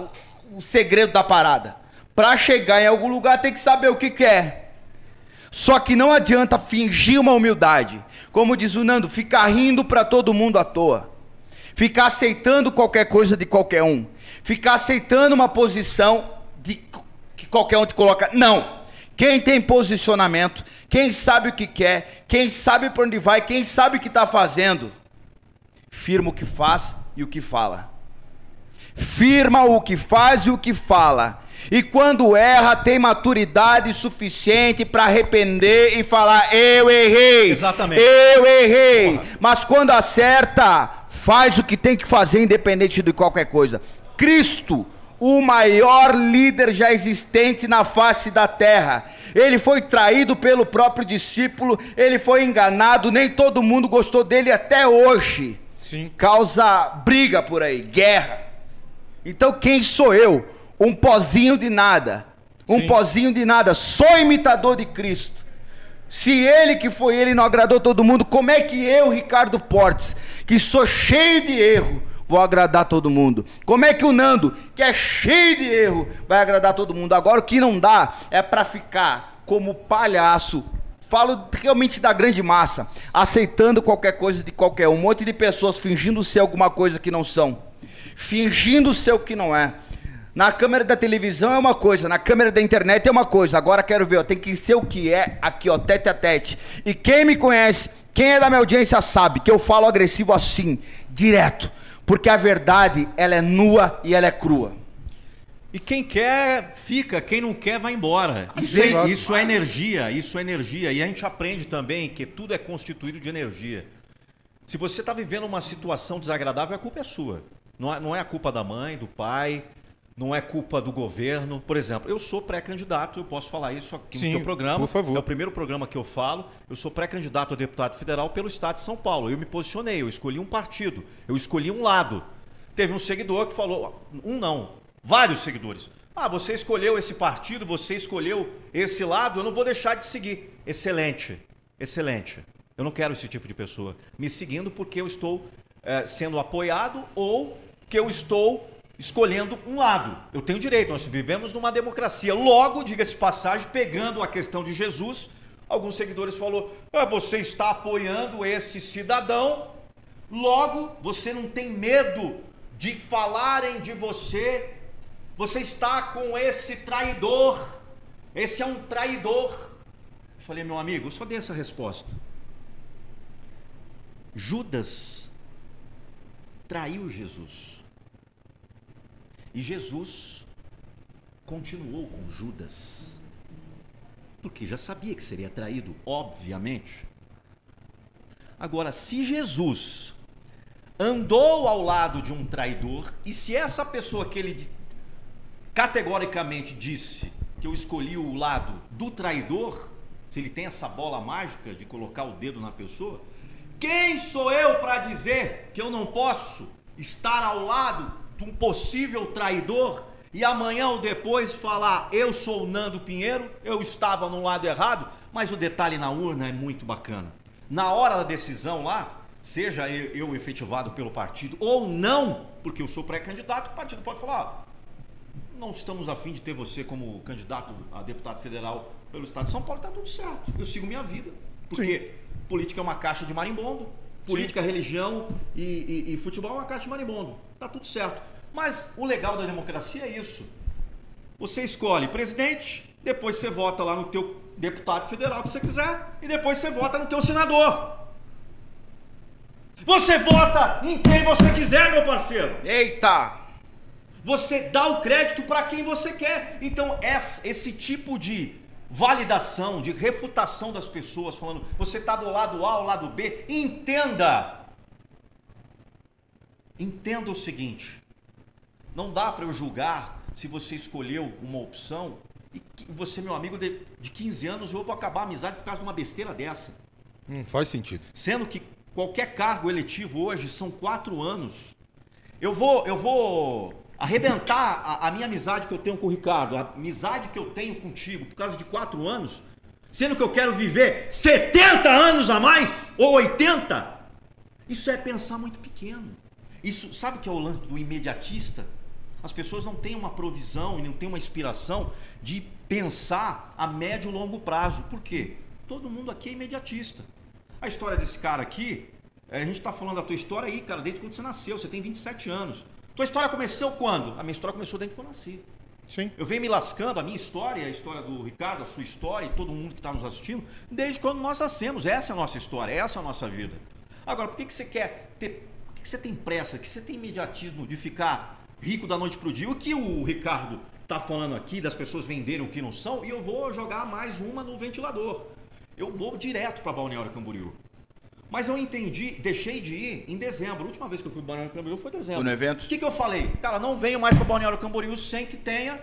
o- segredo da parada. Pra chegar em algum lugar tem que saber o que quer. Só que não adianta fingir uma humildade. Como diz o Nando, ficar rindo pra todo mundo à toa. Ficar aceitando qualquer coisa de qualquer um. Ficar aceitando uma posição de que qualquer um te coloca. Não. Quem tem posicionamento, quem sabe o que quer, quem sabe para onde vai, quem sabe o que está fazendo, firma o que faz e o que fala. Firma o que faz e o que fala. E quando erra, tem maturidade suficiente para arrepender e falar: Eu errei. Exatamente. Eu errei. Porra. Mas quando acerta, faz o que tem que fazer, independente de qualquer coisa. Cristo, o maior líder já existente na face da terra. Ele foi traído pelo próprio discípulo, ele foi enganado, nem todo mundo gostou dele até hoje. Sim. Causa briga por aí, guerra. Então quem sou eu? Um pozinho de nada. Um Sim. pozinho de nada, sou imitador de Cristo. Se ele que foi ele não agradou todo mundo, como é que eu, Ricardo Portes, que sou cheio de erro, vou agradar todo mundo? Como é que o Nando, que é cheio de erro, vai agradar todo mundo? Agora o que não dá é pra ficar como palhaço. Falo realmente da grande massa, aceitando qualquer coisa de qualquer um, um monte de pessoas fingindo ser alguma coisa que não são, fingindo ser o que não é. Na câmera da televisão é uma coisa, na câmera da internet é uma coisa. Agora quero ver, ó, tem que ser o que é aqui, ó, tete a tete. E quem me conhece, quem é da minha audiência sabe que eu falo agressivo assim, direto, porque a verdade, ela é nua e ela é crua. E quem quer, fica. Quem não quer, vai embora. Isso é, isso é energia, isso é energia. E a gente aprende também que tudo é constituído de energia. Se você está vivendo uma situação desagradável, a culpa é sua. Não é, não é a culpa da mãe, do pai, não é culpa do governo. Por exemplo, eu sou pré-candidato, eu posso falar isso aqui Sim, no teu programa. por favor. É o primeiro programa que eu falo. Eu sou pré-candidato a deputado federal pelo estado de São Paulo. Eu me posicionei, eu escolhi um partido, eu escolhi um lado. Teve um seguidor que falou, um não, vários seguidores. Ah, você escolheu esse partido, você escolheu esse lado, eu não vou deixar de seguir. Excelente, excelente. Eu não quero esse tipo de pessoa me seguindo porque eu estou eh, sendo apoiado ou que eu estou escolhendo um lado. Eu tenho direito, nós vivemos numa democracia. Logo, diga-se passagem, pegando a questão de Jesus, alguns seguidores falou: ah, você está apoiando esse cidadão, logo você não tem medo de falarem de você, você está com esse traidor, esse é um traidor. Eu falei, meu amigo, eu só dei essa resposta. Judas traiu Jesus. E Jesus continuou com Judas. Porque já sabia que seria traído, obviamente. Agora, se Jesus andou ao lado de um traidor, e se essa pessoa que ele categoricamente disse que eu escolhi o lado do traidor, se ele tem essa bola mágica de colocar o dedo na pessoa, quem sou eu para dizer que eu não posso estar ao lado de um possível traidor e amanhã ou depois falar eu sou o Nando Pinheiro, eu estava no lado errado, mas o detalhe na urna é muito bacana. Na hora da decisão lá, seja eu, efetivado pelo partido ou não, porque eu sou pré-candidato, o partido pode falar, "Ah, não estamos afim de ter você como candidato a deputado federal pelo estado de São Paulo, tá tudo certo. Eu sigo minha vida. Porque política é uma caixa de marimbondo, política, religião e, e- e futebol é uma caixa de marimbondo. Tá tudo certo. Mas o legal da democracia é isso. Você escolhe presidente, depois você vota lá no teu deputado federal que você quiser e depois você vota no teu senador. Você vota em quem você quiser, meu parceiro. Eita! Você dá o crédito para quem você quer. Então, esse tipo de validação, de refutação das pessoas, falando você está do lado A ou lado B, entenda. Entenda o seguinte: não dá para eu julgar se você escolheu uma opção e você, meu amigo de, de 15 anos, eu vou acabar a amizade por causa de uma besteira dessa. Não faz sentido. Sendo que qualquer cargo eletivo hoje são quatro anos. Eu vou, eu vou arrebentar a, a minha amizade que eu tenho com o Ricardo, a amizade que eu tenho contigo por causa de quatro anos, sendo que eu quero viver 70 anos a mais ou 80. Isso é pensar muito pequeno. Isso, sabe o que é o lance do imediatista? As pessoas não têm uma provisão e não têm uma inspiração de pensar a médio e longo prazo. Por quê? Todo mundo aqui é imediatista. A história desse cara aqui, eh, a gente está falando da tua história aí, cara, desde quando você nasceu. Você tem 27 anos. Tua história começou quando? A minha história começou desde que eu nasci. Sim. Eu venho me lascando, a minha história, a história do Ricardo, a sua história e todo mundo que está nos assistindo, desde quando nós nascemos. Essa é a nossa história, essa é a nossa vida. Agora, por que, que você quer ter. Que, você tem pressa? Que você tem imediatismo de ficar rico da noite pro dia? O que o Ricardo está falando aqui, das pessoas venderem o que não são, e eu vou jogar mais uma no ventilador. Eu vou direto para Balneário Camboriú. Mas eu entendi, deixei de ir em dezembro. A última vez que eu fui para Balneário Camboriú foi em dezembro. Foi no evento? O que, que eu falei? Cara, não venho mais para Balneário Camboriú sem que tenha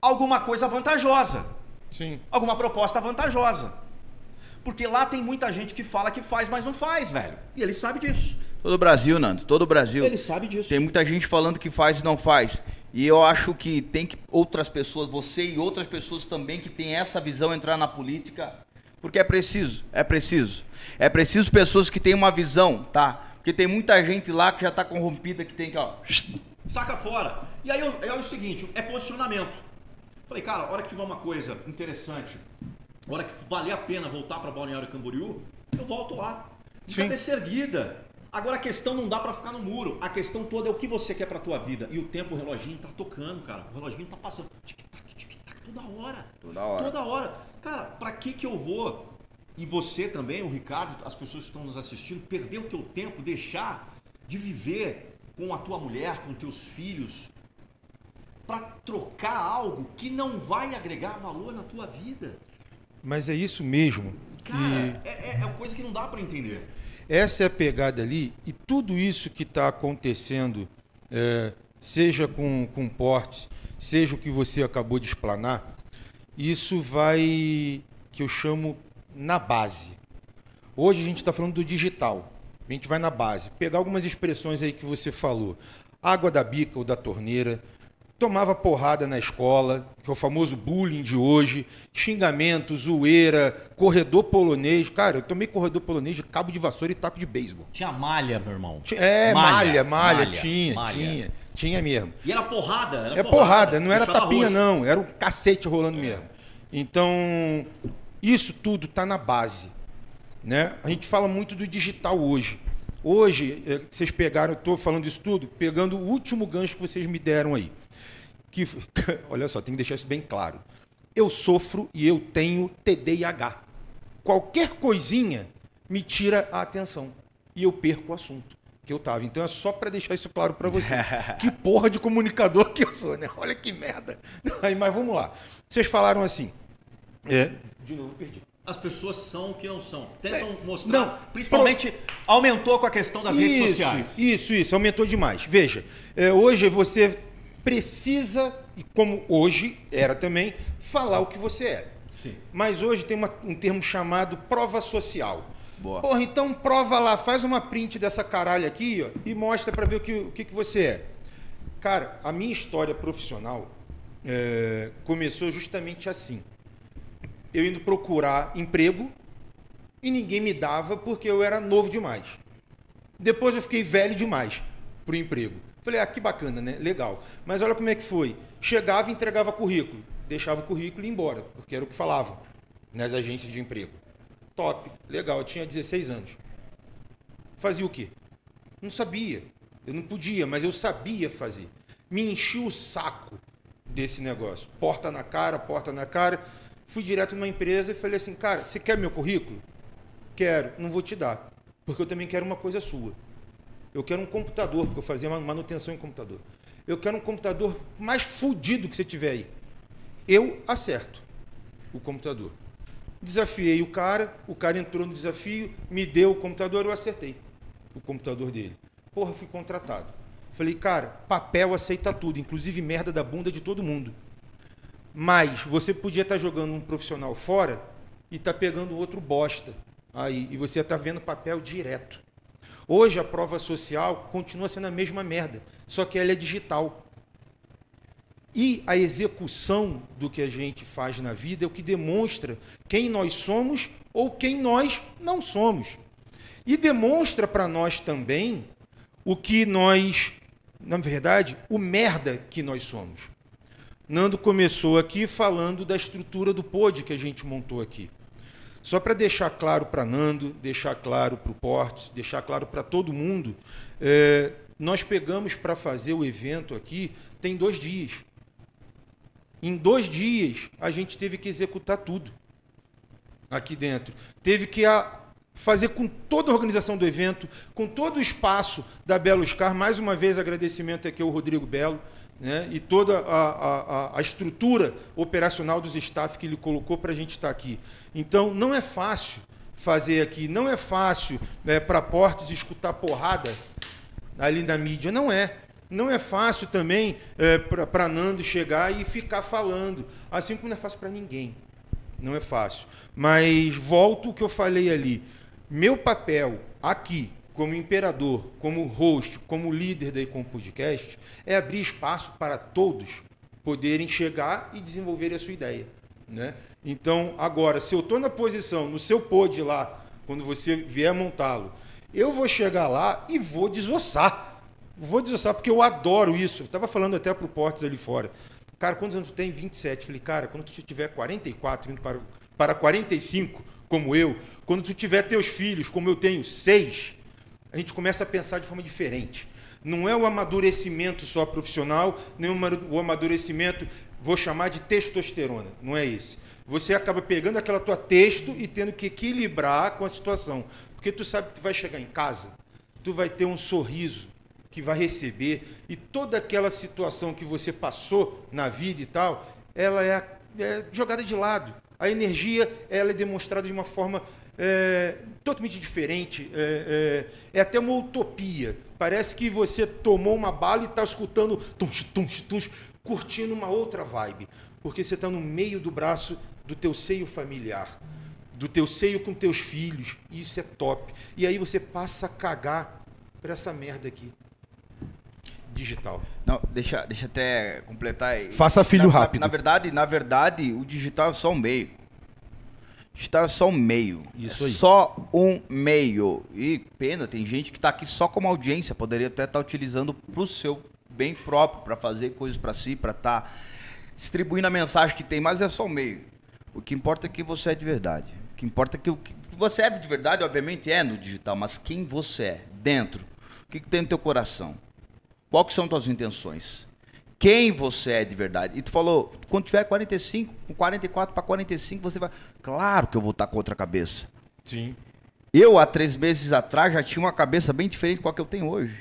alguma coisa vantajosa, Sim. alguma proposta vantajosa. Porque lá tem muita gente que fala que faz, mas não faz, velho. E ele sabe disso. Todo o Brasil, Nando, todo o Brasil. Ele sabe disso. Tem muita gente falando que faz e não faz. E eu acho que tem que outras pessoas, você e outras pessoas também que têm essa visão entrar na política, porque é preciso, é preciso. É preciso pessoas que têm uma visão, tá? Porque tem muita gente lá que já tá corrompida, que tem que, ó, Saca fora. E aí eu- é o seguinte, é posicionamento. Falei, cara, a hora que tiver uma coisa interessante, a hora que valer a pena voltar para Balneário Camboriú, eu volto lá. De Sim. cabeça erguida. Agora a questão não dá para ficar no muro. A questão toda é o que você quer pra tua vida. E o tempo, o reloginho tá tocando, cara. O reloginho tá passando. Tic-tac, tic-tac, toda hora. Toda hora. Toda hora. Cara, pra que que eu vou, e você também, o Ricardo, as pessoas que estão nos assistindo, perder o teu tempo, deixar de viver com a tua mulher, com teus filhos, pra trocar algo que não vai agregar valor na tua vida? Mas é isso mesmo. Cara, E é, é, é uma coisa que não dá pra entender. Essa é a pegada ali. E tudo isso que está acontecendo, é, seja com, com portes, seja o que você acabou de explanar, isso vai, que eu chamo, na base. Hoje a gente está falando do digital. A gente vai na base. Pegar algumas expressões aí que você falou. Água da bica ou da torneira, tomava porrada na escola, que é o famoso bullying de hoje, xingamento, zoeira, corredor polonês. Cara, eu tomei corredor polonês de cabo de vassoura e taco de beisebol. Tinha malha, meu irmão. É, malha, malha, malha, malha tinha, malha. tinha, tinha mesmo. E era porrada? Era é porrada, porrada não era tapinha não, era um cacete rolando mesmo. Então, isso tudo está na base. Né? A gente fala muito do digital hoje. Hoje, é, vocês pegaram, eu estou falando isso tudo, pegando o último gancho que vocês me deram aí que olha só, tem que deixar isso bem claro. Eu sofro e eu tenho TDAH. Qualquer coisinha me tira a atenção e eu perco o assunto que eu tava. Então é só para deixar isso claro para você. que porra de comunicador que eu sou, né? Olha que merda. Aí, mas vamos lá. Vocês falaram assim. É, de novo, perdi. As pessoas são o que não são. Tentam é, mostrar. Não, principalmente pro... aumentou com a questão das isso, redes sociais. Isso, isso, aumentou demais. Veja, é, hoje você precisa, e como hoje era também, falar o que você é. Sim. Mas hoje tem uma, um termo chamado prova social. Boa. Porra, então prova lá, faz uma print dessa caralho aqui ó, e mostra para ver o que, o que, que você é. Cara, a minha história profissional é, começou justamente assim. Eu indo procurar emprego e ninguém me dava porque eu era novo demais. Depois eu fiquei velho demais para o emprego. Falei, ah, que bacana, né? Legal. Mas olha como é que foi. Chegava e entregava currículo. Deixava o currículo e ia embora, porque era o que falavam nas agências de emprego. Top, legal. Eu tinha 16 anos. Fazia o quê? Não sabia. Eu não podia, mas eu sabia fazer. Me enchi o saco desse negócio. Porta na cara, porta na cara. Fui direto numa empresa e falei assim, cara, você quer meu currículo? Quero, não vou te dar. Porque eu também quero uma coisa sua. Eu quero um computador, porque eu fazia manutenção em computador. Eu quero um computador mais fudido que você tiver aí. Eu acerto o computador. Desafiei o cara, o cara entrou no desafio, me deu o computador, eu acertei o computador dele. Porra, fui contratado. Falei, cara, papel aceita tudo, inclusive merda da bunda de todo mundo. Mas você podia estar jogando um profissional fora e estar tá pegando outro bosta aí, e você está vendo papel direto. Hoje a prova social continua sendo a mesma merda, só que ela é digital. E a execução do que a gente faz na vida é o que demonstra quem nós somos ou quem nós não somos. E demonstra para nós também o que nós, na verdade, o merda que nós somos. Nando começou aqui falando da estrutura do pod que a gente montou aqui. Só para deixar claro para Nando, deixar claro para o Portes, deixar claro para todo mundo, é, nós pegamos para fazer o evento aqui, tem dois dias. Em dois dias, a gente teve que executar tudo aqui dentro. Teve que a, fazer com toda a organização do evento, com todo o espaço da Belo Scar. Mais uma vez, agradecimento aqui ao Rodrigo Belo né, e toda a, a, a, estrutura operacional dos staff que ele colocou para a gente estar tá aqui. Então, não é fácil fazer aqui, não é fácil né, para Portes escutar porrada ali na mídia, não é. Não é fácil também é, para Nando chegar e ficar falando, assim como não é fácil para ninguém. Não é fácil. Mas volto o que eu falei ali. Meu papel aqui, como imperador, como host, como líder da Ecom Podcast, é abrir espaço para todos poderem chegar e desenvolver a sua ideia. Né? Então, agora, se eu estou na posição, no seu pod lá, quando você vier montá-lo, eu vou chegar lá e vou desossar. Vou desossar, porque eu adoro isso. Eu estava falando até para o Portes ali fora. Cara, quantos anos tu tem? 27. Falei, cara, quando tu tiver 44, indo para, para 45, como eu, quando tu tiver teus filhos, como eu tenho, seis, a gente começa a pensar de forma diferente. Não é o amadurecimento só profissional, nem o amadurecimento, vou chamar de testosterona. Não é esse. Você acaba pegando aquela tua texto e tendo que equilibrar com a situação. Porque tu sabe que tu vai chegar em casa, tu vai ter um sorriso que vai receber e toda aquela situação que você passou na vida e tal, ela é, é jogada de lado. A energia ela é demonstrada de uma forma é, totalmente diferente. É, é, é, até uma utopia. Parece que você tomou uma bala e está escutando tunch, tunch, tunch, curtindo uma outra vibe. Porque você está no meio do braço do teu seio familiar, do teu seio com teus filhos. Isso é top. E aí você passa a cagar para essa merda aqui digital. Não, deixa, deixa até completar. Faça filho na, rápido. Na, na, verdade, na verdade, o digital é só um meio. É só um meio. Isso aí. Só um meio. E pena, tem gente que está aqui só como audiência, poderia até estar tá utilizando para o seu bem próprio, para fazer coisas para si, para estar tá distribuindo a mensagem que tem, mas é só um meio. O que importa é que você é de verdade. O que importa é que o que você é de verdade, obviamente, é no digital, mas quem você é dentro. O que, que tem no teu coração? Qual que são tuas intenções? Quem você é de verdade? E tu falou, quando tiver 45, com 44 para 45, você vai. Claro que eu vou estar com outra cabeça. Sim. Eu, há três meses atrás, já tinha uma cabeça bem diferente a que eu tenho hoje.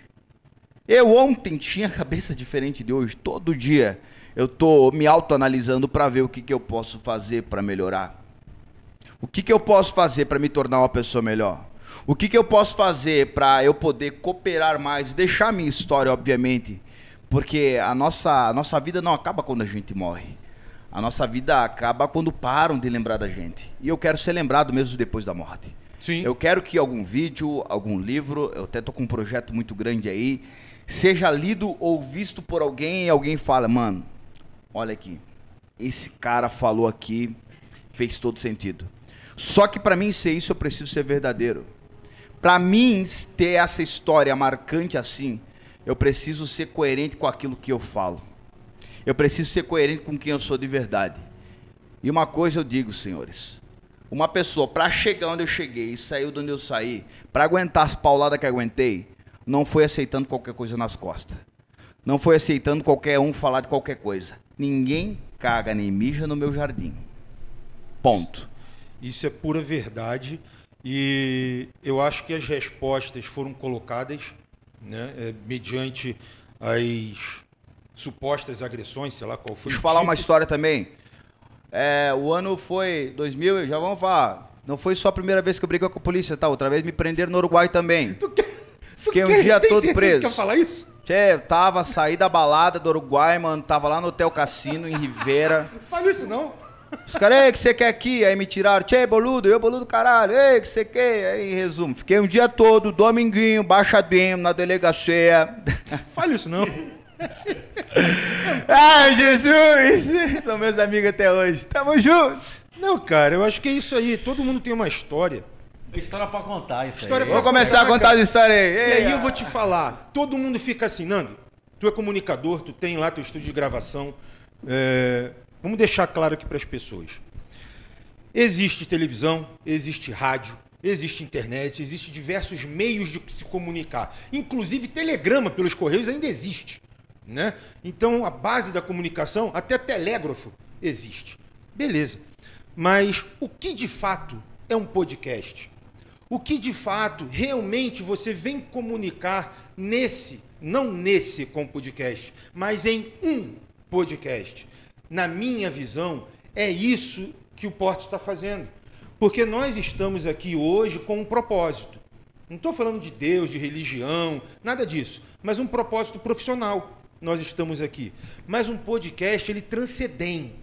Eu ontem tinha cabeça diferente de hoje. Todo dia eu tô me autoanalisando para ver o que, que eu posso fazer para melhorar. O que, que eu posso fazer para me tornar uma pessoa melhor? O que, que eu posso fazer para eu poder cooperar mais, deixar minha história, obviamente, porque a nossa, a nossa vida não acaba quando a gente morre. A nossa vida acaba quando param de lembrar da gente. E eu quero ser lembrado mesmo depois da morte. Sim. Eu quero que algum vídeo, algum livro, eu até tô com um projeto muito grande aí, seja lido ou visto por alguém e alguém fala, mano, olha aqui, esse cara falou aqui, fez todo sentido. Só que para mim ser isso eu preciso ser verdadeiro. Para mim ter essa história marcante assim, eu preciso ser coerente com aquilo que eu falo. Eu preciso ser coerente com quem eu sou de verdade. E uma coisa eu digo, senhores. Uma pessoa, para chegar onde eu cheguei e sair de onde eu saí, para aguentar as pauladas que aguentei, não foi aceitando qualquer coisa nas costas. Não foi aceitando qualquer um falar de qualquer coisa. Ninguém caga nem mija no meu jardim. Ponto. Isso é pura verdade. E eu acho que as respostas foram colocadas né, é, mediante as supostas agressões, sei lá qual foi. Deixa eu falar tipo. uma história também. É, o ano foi 2000, já vamos falar. Não foi só a primeira vez que eu briguei com a polícia, tá? Outra vez me prenderam no Uruguai também. Tu quer, tu Fiquei um quer, dia todo preso. Que quer falar isso? Tchê, tava, saí da balada do Uruguai, mano. Tava lá no Hotel Cassino, em Rivera. Fala isso não. Os caras, ei, que você quer aqui? Aí me tiraram, tchê, boludo, eu boludo caralho, ei, que você quer? Aí, em resumo, fiquei um dia todo, dominguinho, baixadinho, na delegacia. Fala isso não. Ai, Jesus! São meus amigos até hoje. Tamo junto! Não, cara, eu acho que é isso aí. Todo mundo tem uma história. História pra contar isso História aí. Vou começar a contar as histórias aí. E aí eu vou te falar, todo mundo fica assim, Nando, tu é comunicador, tu tem lá teu estúdio de gravação. é, vamos deixar claro aqui para as pessoas. Existe televisão, existe rádio, existe internet, existe diversos meios de se comunicar. Inclusive telegrama pelos correios ainda existe. Né? Então a base da comunicação, até telégrafo, existe. Beleza. Mas o que de fato é um podcast? O que de fato realmente você vem comunicar nesse, não nesse com podcast, mas em um podcast? Na minha visão, é isso que o Porto está fazendo. Porque nós estamos aqui hoje com um propósito. Não estou falando de Deus, de religião, nada disso, mas um propósito profissional. Nós estamos aqui. Mas um podcast, ele transcende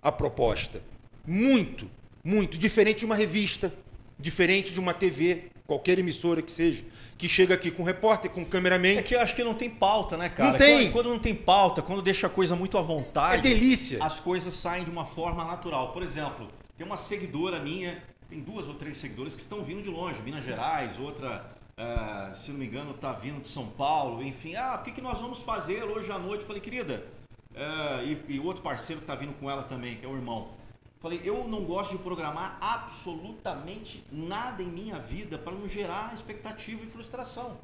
a proposta. Muito, muito. Diferente de uma revista, diferente de uma TV, qualquer emissora que seja, que chega aqui com repórter, com cameraman. É que eu acho que não tem pauta, né, cara? Não tem. Quando, não tem pauta, quando deixa a coisa muito à vontade. É delícia. As coisas saem de uma forma natural. Por exemplo, tem uma seguidora minha, tem duas ou três seguidoras que estão vindo de longe, Minas Gerais, outra, ah, se não me engano, está vindo de São Paulo, enfim. Ah, o que, que nós vamos fazer hoje à noite? Eu falei, querida, ah, e, e outro parceiro que está vindo com ela também, que é o irmão. Falei, eu não gosto de programar absolutamente nada em minha vida para não gerar expectativa e frustração.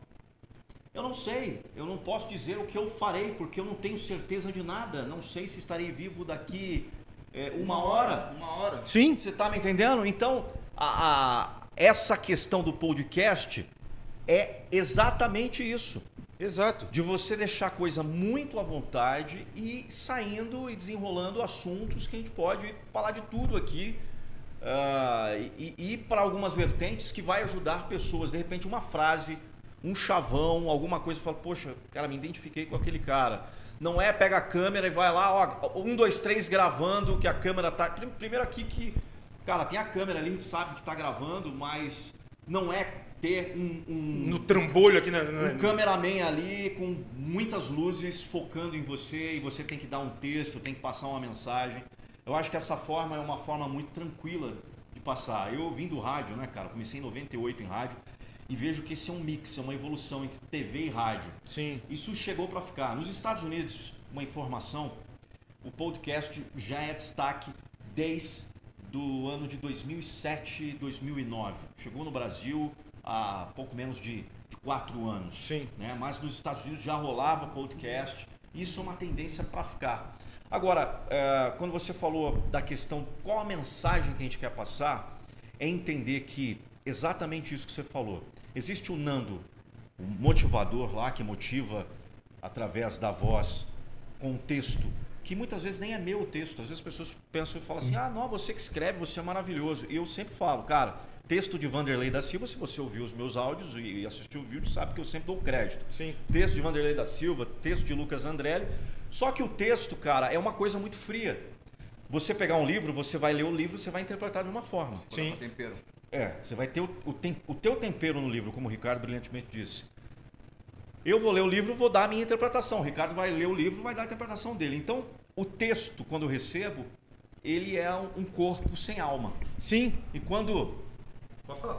Eu não sei, eu não posso dizer o que eu farei, porque eu não tenho certeza de nada. Não sei se estarei vivo daqui é, uma hora. Uma hora. Sim. Você está me entendendo? Então, a, a- essa questão do podcast é exatamente isso. Exato. De você deixar a coisa muito à vontade e saindo e desenrolando assuntos que a gente pode falar de tudo aqui. Uh, e, e para algumas vertentes que vai ajudar pessoas. De repente, uma frase, um chavão, alguma coisa, fala, poxa, cara, me identifiquei com aquele cara. Não é pega a câmera e vai lá, ó, um, dois, três gravando, que a câmera tá. Primeiro aqui que, cara, tem a câmera ali, a gente sabe que tá gravando, mas não é ter um, um no trambolho aqui na, na... um cameraman ali com muitas luzes focando em você e você tem que dar um texto, tem que passar uma mensagem. Eu acho que essa forma é uma forma muito tranquila de passar. Eu vim do rádio, né, cara? Comecei em 98 em rádio e vejo que esse é um mix, é uma evolução entre TV e rádio. Sim. Isso chegou para ficar. Nos Estados Unidos, uma informação, o podcast já é destaque desde do ano de 2007, 2009. Chegou no Brasil há pouco menos de, de quatro anos. Sim. Né? Mas nos Estados Unidos já rolava podcast. Isso é uma tendência para ficar. Agora, é, quando você falou da questão qual a mensagem que a gente quer passar, é entender que exatamente isso que você falou. Existe o Nando, um motivador lá que motiva através da voz com texto que muitas vezes nem é meu o texto. Às vezes as pessoas pensam e falam assim: ah, não, você que escreve, você é maravilhoso. E eu sempre falo, cara, texto de Vanderlei da Silva, se você ouviu os meus áudios e assistiu o vídeo, sabe que eu sempre dou crédito. Sim. Texto de Vanderlei da Silva, texto de Lucas Andrelli. Só que o texto, cara, é uma coisa muito fria. Você pegar um livro, você vai ler o livro, você vai interpretar de uma forma. Sim. É, você vai ter o, o, tem, o teu tempero no livro, como o Ricardo brilhantemente disse. Eu vou ler o livro, vou dar a minha interpretação. O Ricardo vai ler o livro, vai dar a interpretação dele. Então, o texto, quando eu recebo, ele é um corpo sem alma. Sim. E quando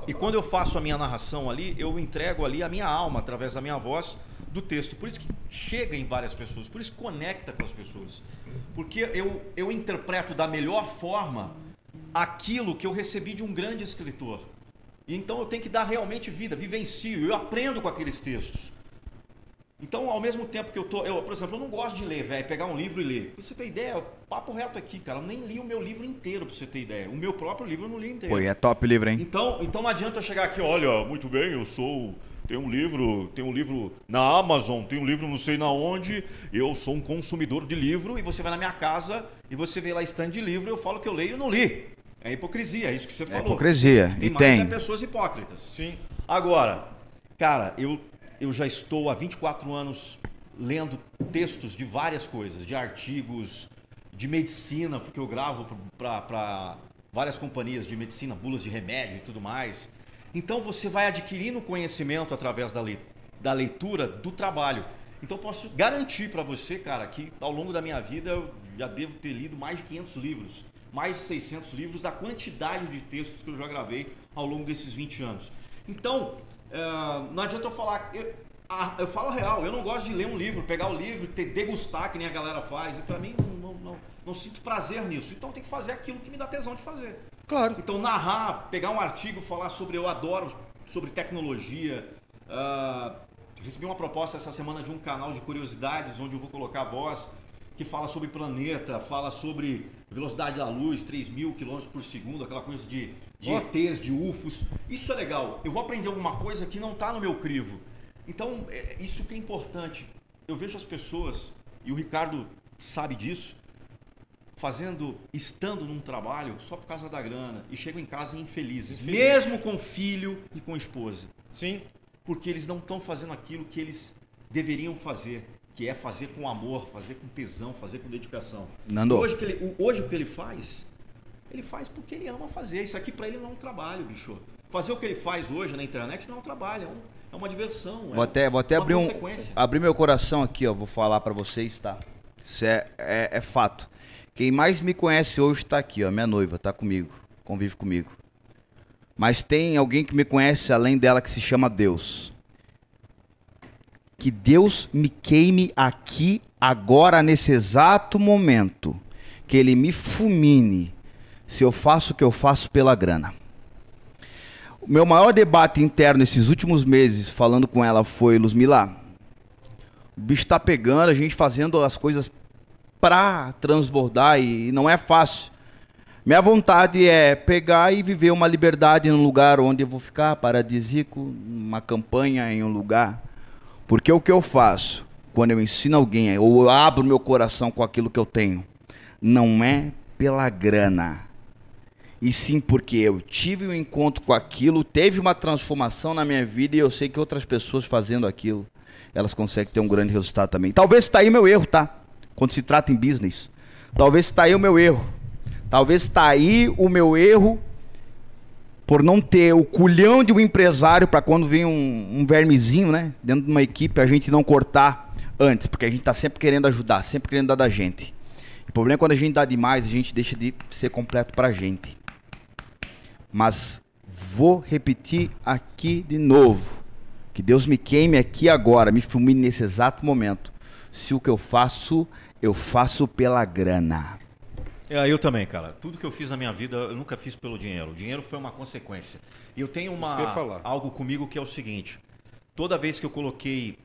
e quando eu faço a minha narração ali, eu entrego ali a minha alma através da minha voz do texto. Por isso que chega em várias pessoas, por isso que conecta com as pessoas. Porque eu, eu interpreto da melhor forma aquilo que eu recebi de um grande escritor. E então eu tenho que dar realmente vida, vivencio, eu aprendo com aqueles textos. Então, ao mesmo tempo que eu tô. Eu, por exemplo, eu não gosto de ler, velho, pegar um livro e ler. Pra você ter ideia, papo reto aqui, cara. Eu nem li o meu livro inteiro, pra você ter ideia. O meu próprio livro eu não li inteiro. Pô, é top livro, hein? Então, então não adianta eu chegar aqui, olha, muito bem, eu sou. Tem um livro, tem um livro na Amazon, tem um livro não sei na onde, eu sou um consumidor de livro, e você vai na minha casa e você vê lá stand de livro, eu falo que eu leio e não li. É hipocrisia, é isso que você falou. É hipocrisia. Tem e mais tem. É pessoas hipócritas. Sim. Agora, cara, eu, eu já estou há 24 anos lendo textos de várias coisas, de artigos de medicina, porque eu gravo para várias companhias de medicina, bulas de remédio e tudo mais. Então você vai adquirindo conhecimento através da, le da leitura do trabalho. Então posso garantir para você, cara, que ao longo da minha vida eu já devo ter lido mais de 500 livros, mais de 600 livros, da quantidade de textos que eu já gravei ao longo desses 20 anos. Então, uh, não adianta eu falar. Eu, a, eu falo a real, eu não gosto de ler um livro, pegar o livro, ter, degustar, que nem a galera faz. E para mim, não, não, não, não, sinto prazer nisso. Então tem que fazer aquilo que me dá tesão de fazer. Claro. Então narrar, pegar um artigo, falar sobre. Eu adoro sobre tecnologia. Uh, recebi uma proposta essa semana de um canal de curiosidades, onde eu vou colocar a voz, que fala sobre planeta, fala sobre velocidade da luz, 3 mil quilômetros por segundo, aquela coisa de, de oh. ETs, de UFOs. Isso é legal. Eu vou aprender alguma coisa que não está no meu crivo. Então, é, isso que é importante. Eu vejo as pessoas, e o Ricardo sabe disso, fazendo, estando num trabalho só por causa da grana e chegam em casa infelizes, Infeliz. mesmo com filho e com esposa. Sim. Porque eles não estão fazendo aquilo que eles deveriam fazer, que é fazer com amor, fazer com tesão, fazer com dedicação. Nando. Hoje, que ele, hoje o que ele faz, ele faz porque ele ama fazer. Isso aqui para ele não é um trabalho, bicho. Fazer o que ele faz hoje na internet não é um trabalho, é um é uma diversão. Vou é até, vou até abrir, um, abrir meu coração aqui, ó. Vou falar para vocês, tá? Isso é, é, é, fato. Quem mais me conhece hoje está aqui, ó. Minha noiva, tá comigo. Convive comigo. Mas tem alguém que me conhece além dela que se chama Deus. Que Deus me queime aqui, agora, nesse exato momento. Que Ele me fulmine se eu faço o que eu faço pela grana. O meu maior debate interno esses últimos meses, falando com ela, foi, Luzmila, o bicho tá pegando, a gente fazendo as coisas pra transbordar e não é fácil. Minha vontade é pegar e viver uma liberdade num lugar onde eu vou ficar paradisíaco, uma campanha em um lugar. Porque o que eu faço quando eu ensino alguém, ou eu abro meu coração com aquilo que eu tenho, não é pela grana. E sim porque eu tive um encontro com aquilo, teve uma transformação na minha vida e eu sei que outras pessoas fazendo aquilo, elas conseguem ter um grande resultado também. Talvez está aí meu erro, tá? Quando se trata em business. Talvez está aí o meu erro. Talvez está aí o meu erro por não ter o culhão de um empresário para quando vem um, um, vermezinho, né? Dentro de uma equipe, a gente não cortar antes, porque a gente está sempre querendo ajudar, sempre querendo dar da gente. O problema é quando a gente dá demais, a gente deixa de ser completo para a gente. Mas vou repetir aqui de novo. Que Deus me queime aqui agora, me fulmine nesse exato momento. Se o que eu faço, eu faço pela grana. É, eu também, cara. Tudo que eu fiz na minha vida, eu nunca fiz pelo dinheiro. O dinheiro foi uma consequência. E eu tenho uma, eu algo comigo que é o seguinte: toda vez que eu coloquei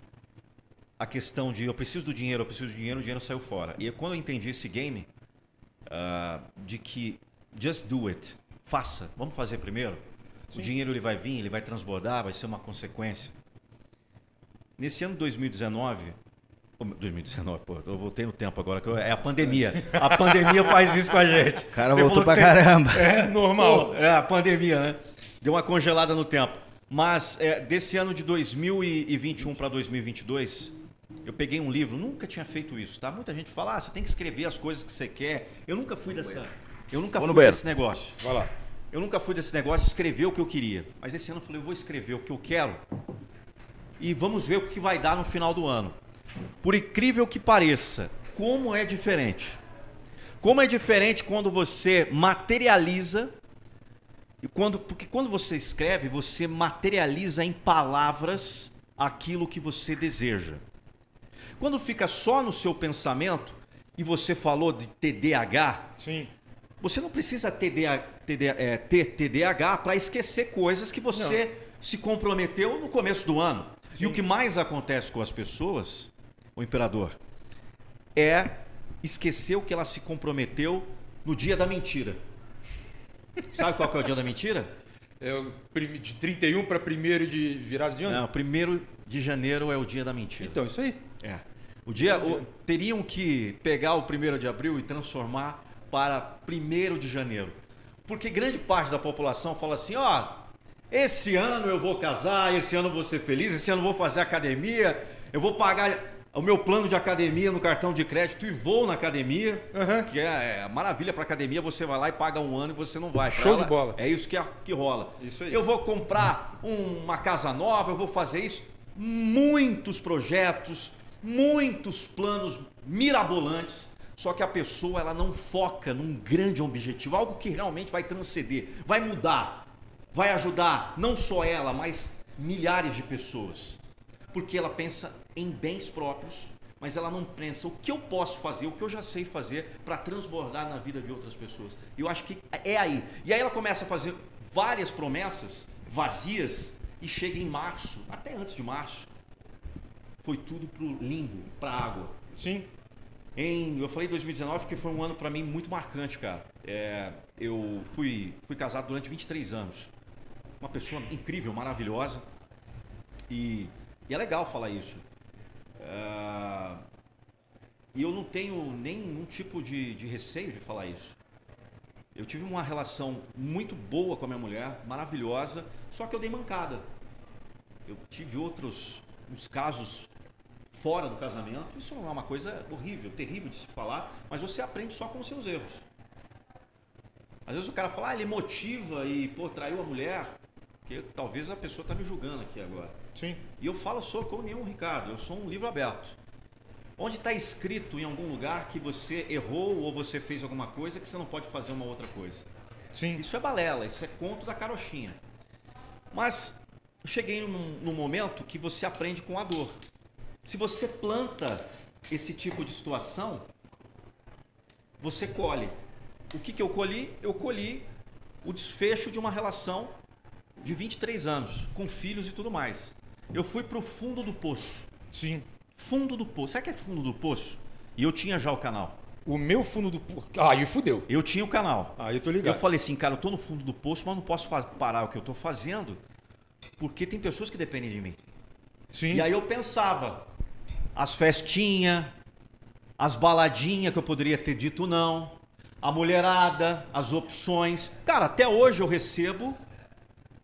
a questão de eu preciso do dinheiro, eu preciso do dinheiro, o dinheiro saiu fora. E quando eu entendi esse game, uh, de que just do it, faça, vamos fazer primeiro. Sim. O dinheiro ele vai vir, ele vai transbordar, vai ser uma consequência. Nesse ano 2019, 2019, pô, eu voltei no tempo agora, que é a pandemia. A pandemia faz isso com a gente. O cara Você voltou pra tem... caramba. É normal. Pô, é a pandemia, né? Deu uma congelada no tempo. Mas é, desse ano de 2021 para 2022, eu peguei um livro, nunca tinha feito isso, tá? Muita gente fala, ah, você tem que escrever as coisas que você quer. Eu nunca fui dessa. Eu nunca fui desse negócio. Vai lá. Eu nunca fui desse negócio de escrever o que eu queria. Mas esse ano eu falei, eu vou escrever o que eu quero e vamos ver o que vai dar no final do ano. Por incrível que pareça, como é diferente. Como é diferente quando você materializa e quando porque quando você escreve, você materializa em palavras aquilo que você deseja. Quando fica só no seu pensamento e você falou de TDAH, Sim. Você não precisa TDA, TDA, é, ter TDAH para esquecer coisas que você não. se comprometeu no começo do ano. Sim. E o que mais acontece com as pessoas o imperador, é esquecer o que ela se comprometeu no dia da mentira. Sabe qual que é o dia da mentira? É o de 31 para 1 de virado de ano? Não, 1 de janeiro é o dia da mentira. Então, isso aí. É. O dia, o, teriam que pegar o 1 de abril e transformar para 1 de janeiro. Porque grande parte da população fala assim: ó, esse ano eu vou casar, esse ano eu vou ser feliz, esse ano eu vou fazer academia, eu vou pagar o meu plano de academia no cartão de crédito e vou na academia, uhum. que é, é maravilha para academia, você vai lá e paga um ano e você não vai. Show ela, de bola. É isso que, que rola. Isso aí. Eu vou comprar uma casa nova, eu vou fazer isso. Muitos projetos, muitos planos mirabolantes, só que a pessoa ela não foca num grande objetivo, algo que realmente vai transcender, vai mudar, vai ajudar não só ela, mas milhares de pessoas. Porque ela pensa em bens próprios, mas ela não pensa o que eu posso fazer, o que eu já sei fazer para transbordar na vida de outras pessoas. E eu acho que é aí. E aí ela começa a fazer várias promessas vazias e chega em março, até antes de março, foi tudo pro limbo, pra água. Sim. Em, eu falei 2019 que foi um ano para mim muito marcante, cara. É, eu fui, fui casado durante 23 anos. Uma pessoa incrível, maravilhosa. E, e é legal falar isso. Uh, e eu não tenho nenhum tipo de, de receio de falar isso. Eu tive uma relação muito boa com a minha mulher, maravilhosa, só que eu dei mancada. Eu tive outros uns casos fora do casamento. Isso não é uma coisa horrível, terrível de se falar, mas você aprende só com os seus erros. Às vezes o cara fala, ah, ele motiva e pô, traiu a mulher. Porque talvez a pessoa está me julgando aqui agora. Sim. E eu falo, sou como nenhum Ricardo, eu sou um livro aberto. Onde está escrito em algum lugar que você errou ou você fez alguma coisa que você não pode fazer uma outra coisa? Sim. Isso é balela, isso é conto da carochinha. Mas cheguei num, num momento que você aprende com a dor. Se você planta esse tipo de situação, você colhe. O que, que eu colhi? Eu colhi o desfecho de uma relação de 23 anos, com filhos e tudo mais. Eu fui para o fundo do poço. Sim. Fundo do poço. Sabe o que é fundo do poço? E eu tinha já o canal. O meu fundo do poço. Ah, e fudeu. Eu tinha o canal. Ah, eu tô ligado. Eu falei assim, cara, eu tô no fundo do poço, mas não posso parar o que eu tô fazendo, porque tem pessoas que dependem de mim. Sim. E aí eu pensava, as festinhas, as baladinhas que eu poderia ter dito não, a mulherada, as opções. Cara, até hoje eu recebo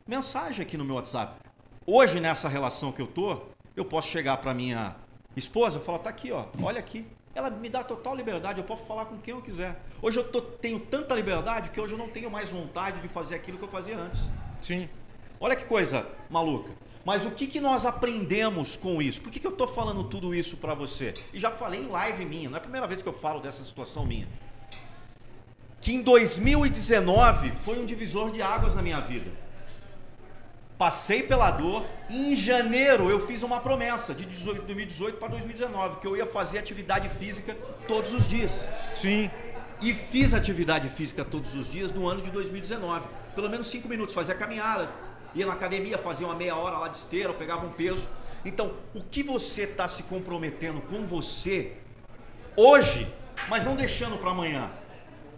mensagem aqui no meu WhatsApp. Hoje, nessa relação que eu tô, eu posso chegar pra minha esposa e falar, tá aqui, ó, olha aqui. Ela me dá total liberdade, eu posso falar com quem eu quiser. Hoje eu tô- tenho tanta liberdade que hoje eu não tenho mais vontade de fazer aquilo que eu fazia antes. Sim. Olha que coisa maluca. Mas o que, que nós aprendemos com isso? Por que, que eu estou falando tudo isso para você? E já falei em live minha, não é a primeira vez que eu falo dessa situação minha. Que em 2019 foi um divisor de águas na minha vida. Passei pela dor e em janeiro eu fiz uma promessa de 18 2018 para 2019, que eu ia fazer atividade física todos os dias. Sim. E fiz atividade física todos os dias no ano de 2019. Pelo menos cinco minutos, fazia caminhada, ia na academia, fazia uma meia hora lá de esteira, eu pegava um peso. Então, o que você está se comprometendo com você hoje, mas não deixando para amanhã?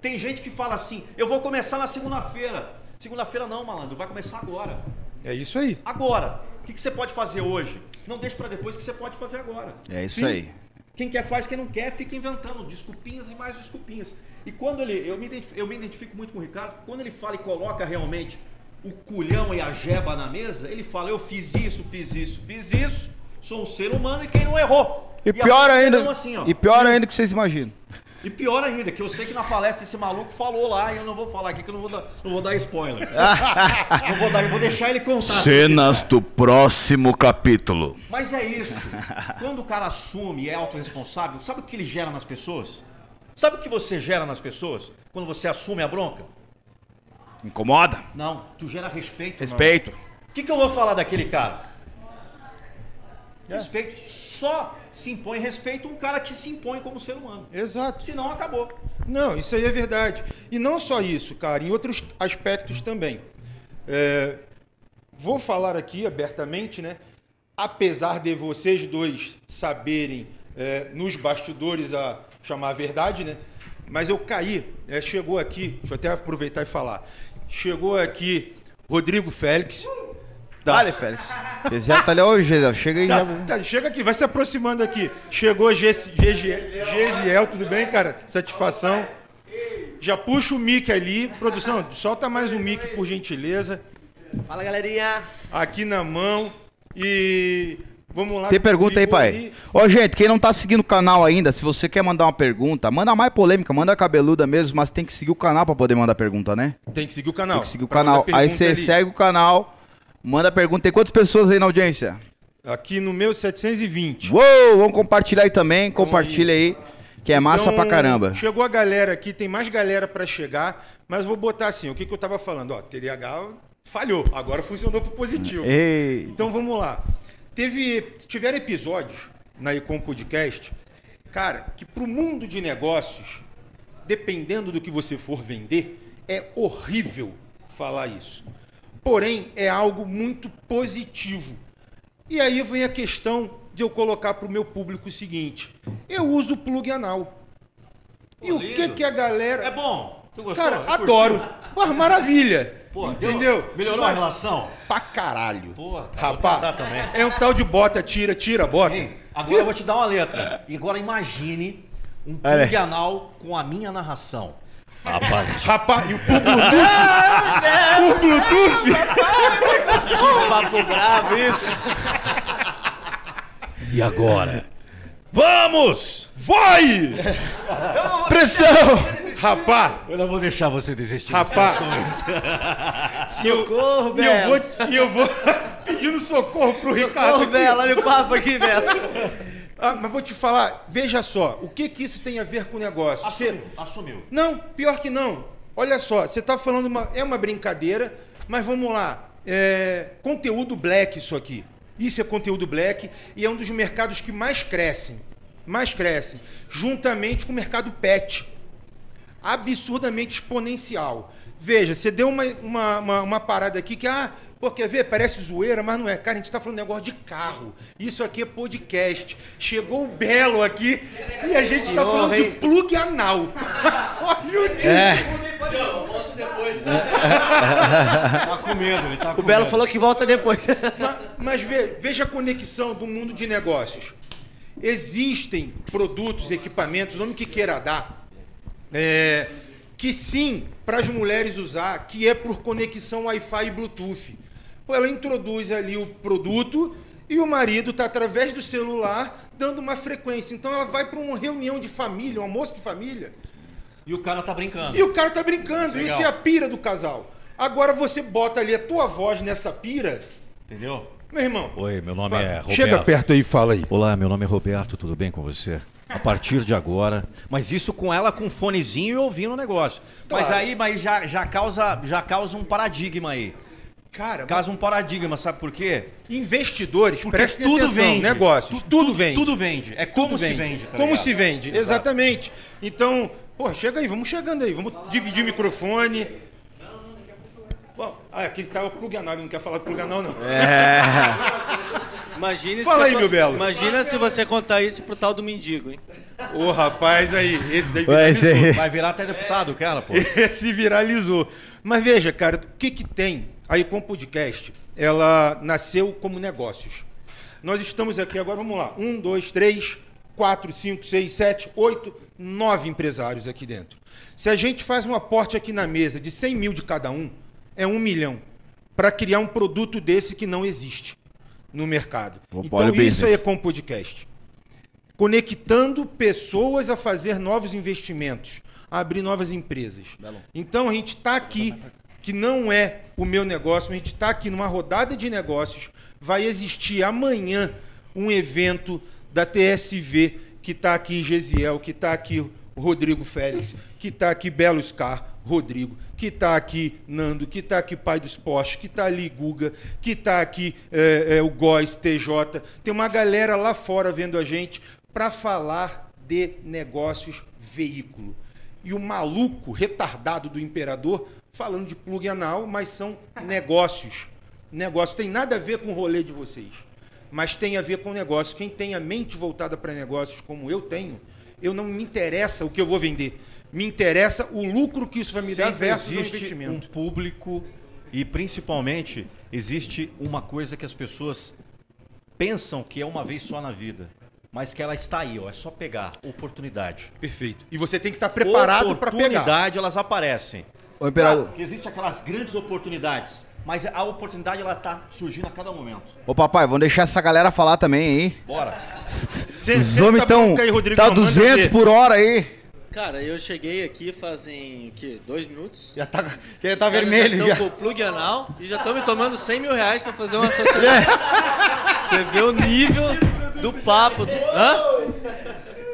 Tem gente que fala assim: eu vou começar na segunda-feira. Segunda-feira não, malandro, vai começar agora. É isso aí. Agora. O que, que você pode fazer hoje? Não deixe para depois o que você pode fazer agora. É isso Sim. aí. Quem quer faz, quem não quer fica inventando desculpinhas e mais desculpinhas. E quando ele, eu me, identifico, eu me identifico muito com o Ricardo, quando ele fala e coloca realmente o culhão e a jeba na mesa, ele fala: Eu fiz isso, fiz isso, fiz isso, sou um ser humano e quem não errou. E a pior ainda, assim, ó. e pior ainda que vocês imaginam. E pior ainda, que eu sei que na palestra esse maluco falou lá e eu não vou falar aqui que eu não vou dar, não vou dar spoiler. não vou dar, eu vou deixar ele contar. Cenas do próximo capítulo. Mas é isso. Quando o cara assume e é autorresponsável, sabe o que ele gera nas pessoas? Sabe o que você gera nas pessoas? Quando você assume a bronca? Incomoda? Não, tu gera respeito. Respeito. O que, que eu vou falar daquele cara? Respeito. Só se impõe respeito um cara que se impõe como ser humano. Exato. Senão acabou. Não, isso aí é verdade. E não só isso, cara, em outros aspectos também. É, vou falar aqui abertamente, né? Apesar de vocês dois saberem é, nos bastidores a chamar a verdade, né? Mas eu caí, é, chegou aqui, deixa eu até aproveitar e falar. Chegou aqui Rodrigo Félix. da- Dale, Félix. Gisele tá ali, Gisele, chega aí Tá, já. tá, chega aqui, vai se aproximando aqui. Chegou Gesi- Gesi- Gesiel, tudo bem, cara? Satisfação. Já puxa o mic ali. Produção, solta mais um mic, por gentileza. Fala galerinha! Aqui na mão. E vamos lá. Tem pergunta aí, pai? ali. Ô, gente, quem não tá seguindo o canal ainda, se você quer mandar uma pergunta, manda mais polêmica, manda cabeluda mesmo, mas tem que seguir o canal pra poder mandar pergunta, né? Tem que seguir o canal. Tem que seguir o Pra canal. Aí você ali. segue o canal, manda pergunta. Tem quantas pessoas aí na audiência? Aqui no meu 720. Uou, vamos compartilhar aí também, compartilha aí, que é massa Então, pra caramba. Chegou a galera aqui, tem mais galera pra chegar, mas vou botar assim, o que, que eu tava falando? Ó, TDAH falhou, agora funcionou pro positivo. Ei, Então vamos lá. Teve, tiveram episódios na Ecom Podcast, cara, que pro mundo de negócios, dependendo do que você for vender, é horrível falar isso. Porém, é algo muito positivo. E aí vem a questão de eu colocar para o meu público o seguinte: eu uso plug anal. E Pô, o que, que a galera. É bom. Tu gostou? Cara, adoro. Mas maravilha. Pô, deu- entendeu? melhorou a Mas- relação? Pra caralho. Pô, tá, Rapaz, é um tal de bota, tira, tira, bota. Hein? Agora eu vou te dar uma letra. E agora imagine um plug anal com a minha narração. Rapaz, Rapaz, e o por Bluetooth? por Bluetooth? Papo bravo isso! e agora? Vamos! Vai! pressão! Rapaz, Eu não vou deixar você desistir. Rapaz. Socorro, e eu vou, e eu vou pedindo socorro pro Ricardo. Socorro. Belo! Olha o papo aqui, Belo! Ah, mas vou te falar, veja só, o que que isso tem a ver com o negócio? Você- Assumiu, assumiu. Não, pior que não. Olha só, você está falando uma, é uma brincadeira, mas vamos lá. É, conteúdo black isso aqui. Isso é conteúdo black e é um dos mercados que mais crescem, mais crescem, juntamente com o mercado pet. Absurdamente exponencial. Veja, você deu uma, uma, uma, uma parada aqui que, ah, pô, quer ver? Parece zoeira, mas não é. Cara, a gente está falando negócio de carro. Isso aqui é podcast. Chegou o Belo aqui e a gente está honra, falando de plug anal. Olha o nível. É. Tá com medo, ele tá com O Belo medo. falou que volta depois. Ma- Mas ve- veja a conexão do mundo de negócios. Existem produtos, equipamentos, o nome que queira dar, é, que sim, para as mulheres usar, que é por conexão Wi-Fi e Bluetooth. Pô, ela introduz ali o produto e o marido está através do celular dando uma frequência. Então ela vai para uma reunião de família, um almoço de família, E o cara tá brincando. e o cara tá brincando. Legal. Isso é a pira do casal. Agora você bota ali a tua voz nessa pira, Entendeu? Meu irmão. Oi, meu nome vai, é Roberto. Chega perto aí e fala aí. Olá, meu nome é Roberto, tudo bem com você? A partir de agora, Mas isso com ela com fonezinho e ouvindo o negócio. Mas Claro. aí mas já, já, causa, já causa um paradigma aí. Cara, Causa um paradigma, sabe por quê? investidores, Porque tudo atenção, vende. negócios, Tu- tudo tu- vende. Tudo vende. É como Tudo se vende, tá como se vende, exatamente. Então, pô, chega aí, vamos chegando aí, vamos dividir o microfone. Bom, ah, aqui tá o plug anal, ele não quer falar do plug anal, não. Imagine Fala se aí, eu- meu belo. Imagina se você contar isso pro tal do mendigo, hein? Ô, rapaz, aí, esse daí Vai viralizou. Vai virar até deputado, o cara, pô. Esse viralizou. Mas veja, cara, o que que tem? A Icom Podcast, ela nasceu como negócios. Nós estamos aqui agora, vamos lá. Um, dois, três, quatro, cinco, seis, sete, oito, nove empresários aqui dentro. Se a gente faz um aporte aqui na mesa de 100 mil de cada um, é um milhão para criar um produto desse que não existe no mercado. Vou Então isso business. é Ecom Podcast conectando pessoas a fazer novos investimentos, a abrir novas empresas. Então a gente está aqui, que não é o meu negócio, a gente está aqui numa rodada de negócios. Vai existir amanhã um evento da TSV que está aqui Gesiel, que está aqui Rodrigo Félix, que está aqui Belo Scar, Rodrigo, que está aqui Nando, que está aqui Pai dos Postes, que está ali Guga, que está aqui é, é, o Góis, TJ. Tem uma galera lá fora vendo a gente para falar de negócios veículo. E o maluco retardado do imperador falando de plug anal, mas são negócios. Negócio tem nada a ver com o rolê de vocês, mas tem a ver com negócio. Quem tem a mente voltada para negócios como eu tenho, eu não me interessa o que eu vou vender. Me interessa o lucro que isso vai me dar Sempre versus o existe um investimento. público e principalmente existe uma coisa que as pessoas pensam que é uma vez só na vida, mas que ela está aí, ó, é só pegar oportunidade. Perfeito. E você tem que estar preparado para pegar. Oportunidade, elas aparecem. Ô, Imperador. Que existem aquelas grandes oportunidades, mas a oportunidade ela tá surgindo a cada momento. Ô, papai, vamos deixar essa galera falar também aí. Bora. Os homens a estão. bronca aí, Rodrigo, Tá manda 200 ver. por hora aí. Cara, eu cheguei aqui fazem, o quê? Dois minutos? Já tá, já tá vermelho já. com o plug anal e já estão me tomando 100 mil reais pra fazer uma sociedade. Você vê o nível do papo. Hã?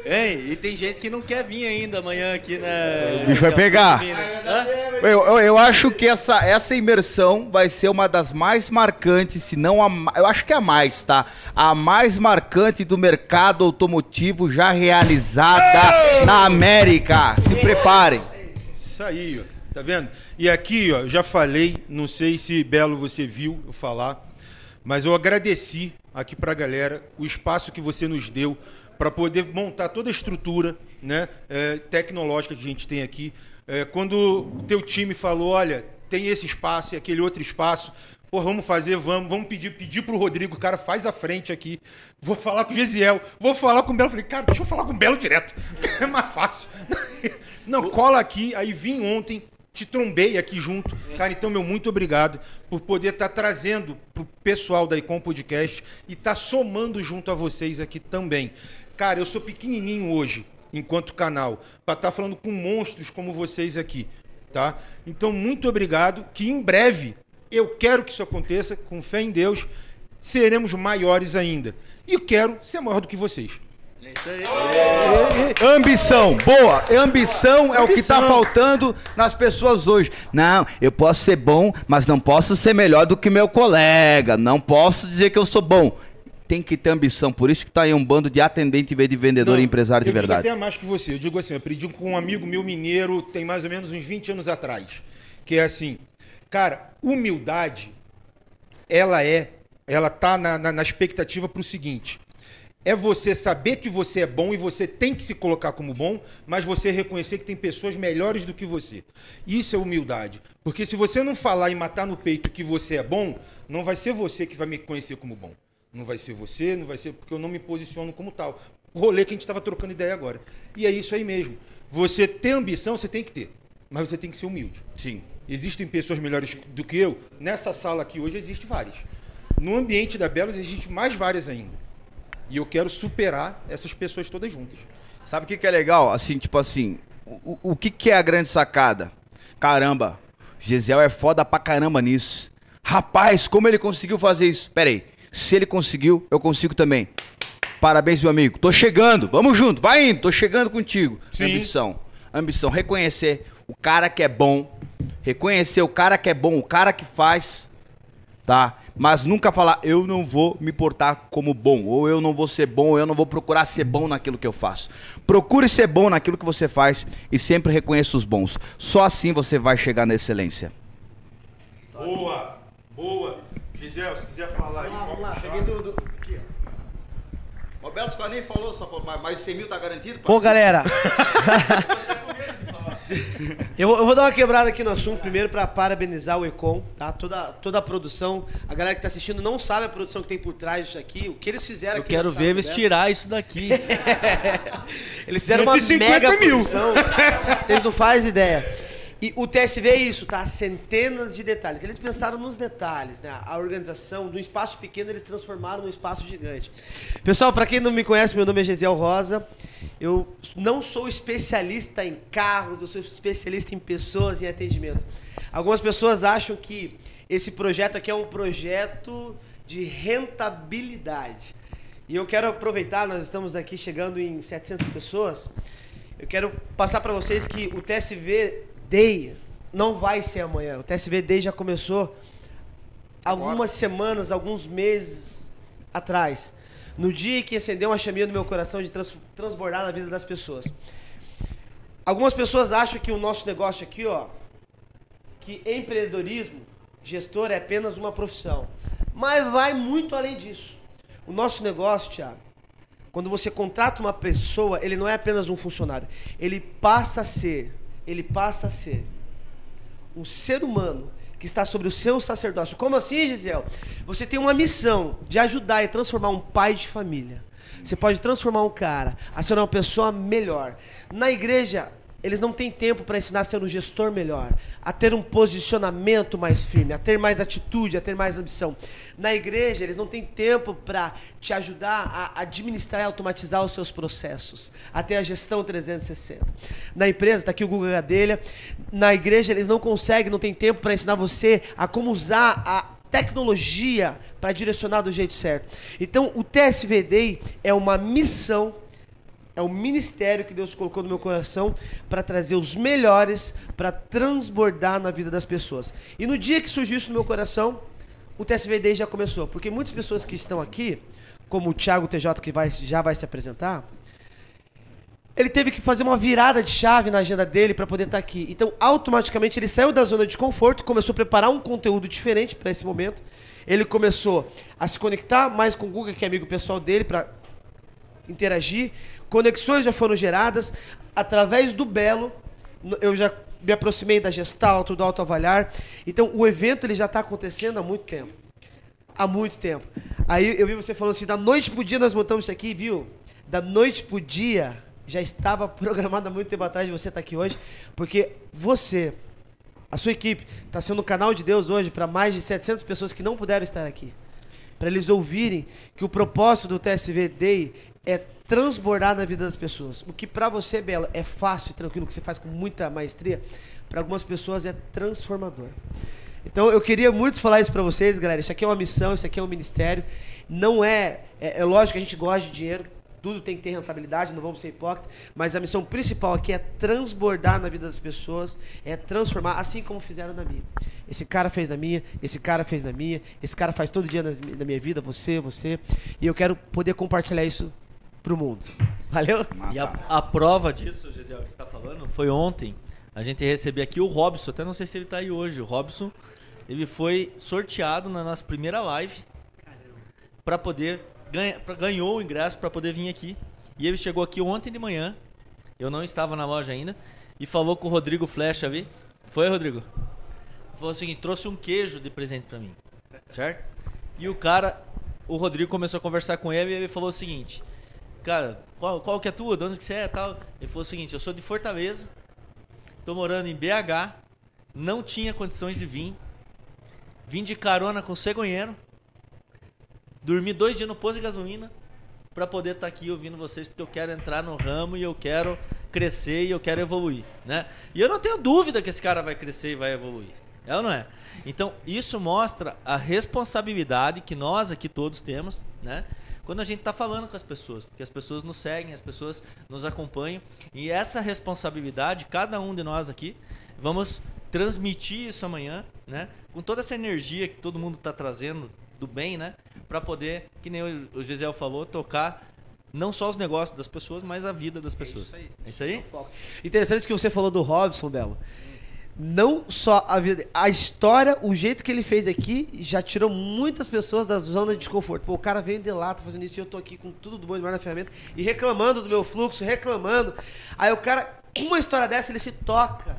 Ei, e tem gente que não quer vir ainda amanhã aqui, né? O bicho vai pegar. Hã? Eu, eu, eu acho que essa, essa imersão vai ser uma das mais marcantes, se não a Eu acho que é a mais, tá? A mais marcante do mercado automotivo já realizada na América. Se preparem. Isso aí, ó. Tá vendo? E aqui, ó, já falei, não sei se Belo você viu eu falar, mas eu agradeci aqui pra galera o espaço que você nos deu para poder montar toda a estrutura, né, é, tecnológica que a gente tem aqui. É, quando o teu time falou, olha, tem esse espaço e aquele outro espaço, Pô, vamos fazer, vamos, vamos pedir, pedir pro Rodrigo, cara, faz a frente aqui. Vou falar com o Gesiel, vou falar com o Belo. Falei, cara, deixa eu falar com o Belo direto. É mais fácil. Não, cola aqui, aí vim ontem, te trombei aqui junto. Cara, então, meu, muito obrigado por poder estar trazendo pro pessoal da Icom Podcast e estar somando junto a vocês aqui também. Cara, eu sou pequenininho hoje, enquanto canal, para estar falando com monstros como vocês aqui, tá? Então, muito obrigado, que em breve eu quero que isso aconteça, com fé em Deus, seremos maiores ainda. E quero ser maior do que vocês. É isso aí. Ambição, boa. Ambição é o que tá Ambição. faltando nas pessoas hoje. Não, eu posso ser bom, mas não posso ser melhor do que meu colega. Não posso dizer que eu sou bom. Tem que ter ambição. Por isso que tá aí um bando de atendente em vez de vendedor Não, e empresário de eu verdade. digo até mais que você. Eu digo assim, eu aprendi com um amigo meu mineiro, tem mais ou menos uns 20 anos atrás. Que é assim, cara, humildade, ela é, ela tá na, na, na expectativa pro seguinte. é você saber que você é bom e você tem que se colocar como bom, mas você reconhecer que tem pessoas melhores do que você. Isso é humildade. Porque se você não falar e matar no peito que você é bom, não vai ser você que vai me conhecer como bom. Não vai ser você, não vai ser porque eu não me posiciono como tal. O rolê que a gente estava trocando ideia agora. E é isso aí mesmo. Você ter ambição, você tem que ter, mas você tem que ser humilde. Sim. Existem pessoas melhores do que eu. Nessa sala aqui hoje existe várias. No ambiente da Belos existe mais várias ainda. E eu quero superar essas pessoas todas juntas. Sabe o que, que é legal? Assim, tipo assim, o, o que, que é a grande sacada? Caramba, Gesiel é foda pra caramba nisso. Rapaz, como ele conseguiu fazer isso? Pera aí, se ele conseguiu, eu consigo também. Parabéns, meu amigo. Tô chegando, vamos junto, vai indo, tô chegando contigo. Sim. Ambição. Ambição, reconhecer o cara que é bom, reconhecer o cara que é bom, o cara que faz, tá? Mas nunca falar, eu não vou me portar como bom, ou eu não vou ser bom, ou eu não vou procurar ser bom naquilo que eu faço. Procure ser bom naquilo que você faz e sempre reconheça os bons. Só assim você vai chegar na excelência. Boa, boa. Gisele, se quiser falar aí. Vamos lá, peguei do. do... Aqui, ó. Roberto Scott nem falou, só falou, mas 100 mil tá garantido? Pô, galera. eu, vou- eu vou dar uma quebrada aqui no assunto primeiro pra parabenizar o Econ, tá? Toda, toda a produção. A galera que tá assistindo não sabe a produção que tem por trás disso aqui, o que eles fizeram Eu aqui. quero na ver eles né? tirar isso daqui. Eles fizeram uma 150 mega mil. produção. Vocês não fazem ideia. E o TSV é isso, tá? Centenas de detalhes. Eles pensaram nos detalhes, né? A organização, do espaço pequeno, eles transformaram num espaço gigante. Pessoal, pra quem não me conhece, meu nome é Gesiel Rosa. Eu não sou especialista em carros, eu sou especialista em pessoas e atendimento. Algumas pessoas acham que esse projeto aqui é um projeto de rentabilidade. E eu quero aproveitar, nós estamos aqui chegando em 700 pessoas. Eu quero passar para vocês que o TSV Day não vai ser amanhã. O TSV Day já começou algumas semanas, alguns meses atrás. No dia que acendeu uma chaminha no meu coração de trans- transbordar na vida das pessoas. Algumas pessoas acham que o nosso negócio aqui, ó, que empreendedorismo, gestor é apenas uma profissão. Mas vai muito além disso. O nosso negócio, Thiago, quando você contrata uma pessoa, ele não é apenas um funcionário. Ele passa a ser, ele passa a ser um ser humano que está sobre o seu sacerdócio. Como assim, Gisele? Você tem uma missão de ajudar e transformar um pai de família. Você pode transformar um cara a ser uma pessoa melhor. Na igreja, eles não têm tempo para ensinar a ser um gestor melhor, a ter um posicionamento mais firme, a ter mais atitude, a ter mais ambição. Na igreja, eles não têm tempo para te ajudar a administrar e automatizar os seus processos, a ter a gestão 360. Na empresa, está aqui o Google Gadelha. Na igreja, eles não conseguem, não tem tempo para ensinar você a como usar a tecnologia para direcionar do jeito certo. Então, o TSV Day é uma missão é o ministério que Deus colocou no meu coração para trazer os melhores, para transbordar na vida das pessoas. E no dia que surgiu isso no meu coração, o TSV Day já começou. Porque muitas pessoas que estão aqui, como o Thiago TJ, que vai, já vai se apresentar, ele teve que fazer uma virada de chave na agenda dele para poder estar aqui. Então, automaticamente, ele saiu da zona de conforto, começou a preparar um conteúdo diferente para esse momento. Ele começou a se conectar mais com o Guga, que é amigo pessoal dele, para interagir. Conexões já foram geradas. Através do Belo, eu já me aproximei da Gestalto, do Autoavaliar. Então, o evento ele já está acontecendo há muito tempo. Há muito tempo. Aí eu vi você falando assim, da noite pro dia nós montamos isso aqui, viu? Da noite pro dia já estava programado há muito tempo atrás de você estar aqui hoje, porque você, a sua equipe, está sendo o canal de Deus hoje para mais de 700 pessoas que não puderam estar aqui. Para eles ouvirem que o propósito do TSV Day é transbordar na vida das pessoas. O que para você, Bela, é fácil e tranquilo, que você faz com muita maestria, para algumas pessoas é transformador. Então eu queria muito falar isso para vocês, galera. Isso aqui é uma missão, isso aqui é um ministério. Não é, é, é lógico que a gente gosta de dinheiro, tudo tem que ter rentabilidade, não vamos ser hipócritas, mas a missão principal aqui é transbordar na vida das pessoas, é transformar, assim como fizeram na minha. Esse cara fez na minha, esse cara fez na minha, esse cara faz todo dia na minha vida, você, você, e eu quero poder compartilhar isso pro mundo. Valeu? E a, a prova disso, Gisele, que você está falando, foi ontem. A gente recebeu aqui o Robson, até não sei se ele está aí hoje. O Robson, ele foi sorteado na nossa primeira live para poder ganha- pra- ganhou o ingresso para poder vir aqui. E ele chegou aqui ontem de manhã. Eu não estava na loja ainda. E falou com o Rodrigo Flecha, vi? Foi, Rodrigo? Falou o seguinte: trouxe um queijo de presente para mim. Certo? E o cara, o Rodrigo começou a conversar com ele e ele falou o seguinte: Cara, qual, qual que é tua? De onde que você é tal? Ele falou o seguinte: Eu sou de Fortaleza, tô morando em BH, não tinha condições de vir. Vim de carona com o cegonheiro. Dormi dois dias no posto de gasolina para poder estar aqui ouvindo vocês, porque eu quero entrar no ramo e eu quero crescer e eu quero evoluir, né? E eu não tenho dúvida que esse cara vai crescer e vai evoluir. É ou não é? Então, isso mostra a responsabilidade que nós aqui todos temos, né? Quando a gente está falando com as pessoas, porque as pessoas nos seguem, as pessoas nos acompanham, e essa responsabilidade, cada um de nós aqui, vamos transmitir isso amanhã, né? Com toda essa energia que todo mundo está trazendo do bem, né? Para poder, que nem o Gisele falou, tocar não só os negócios das pessoas, mas a vida das pessoas. É isso aí? Interessante que você falou do Robson, Belo. Não só a vida, a história, o jeito que ele fez aqui já tirou muitas pessoas da zona de desconforto. Pô, o cara veio de lá, tá fazendo isso e eu tô aqui com tudo do bom e melhor na ferramenta e reclamando do meu fluxo, reclamando. Aí o cara, com uma história dessa, ele se toca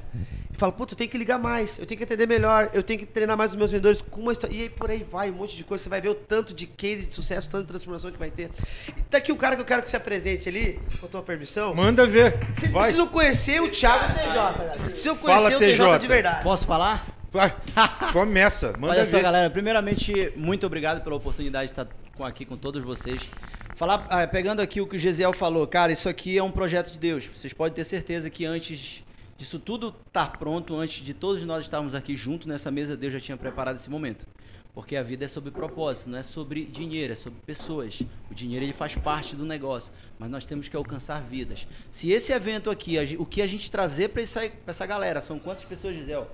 fala: Puta, eu tenho que ligar mais, eu tenho que atender melhor, eu tenho que treinar mais os meus vendedores com uma história. E aí por aí vai, um monte de coisa. Você vai ver o tanto de case de sucesso, tanto de transformação que vai ter. E tá aqui o cara que eu quero que se apresente ali, com a tua permissão. Manda ver. Vocês Vai. precisam conhecer o Thiago TJ, galera. Vocês precisam Fala, conhecer o TJ, TJ. de verdade. Posso falar? Vai. Começa. Manda Olha só, ver. galera. Primeiramente, muito obrigado pela oportunidade de estar com- aqui com todos vocês. Falar, ah, pegando aqui o que o Gesiel falou, cara, isso aqui é um projeto de Deus. Vocês podem ter certeza que antes disso tudo estar pronto, antes de todos nós estarmos aqui juntos nessa mesa, Deus já tinha preparado esse momento. Porque a vida é sobre propósito, não é sobre dinheiro, é sobre pessoas. O dinheiro ele faz parte do negócio, mas nós temos que alcançar vidas. Se esse evento aqui, o que a gente trazer para essa, essa galera, são quantas pessoas, Gisel?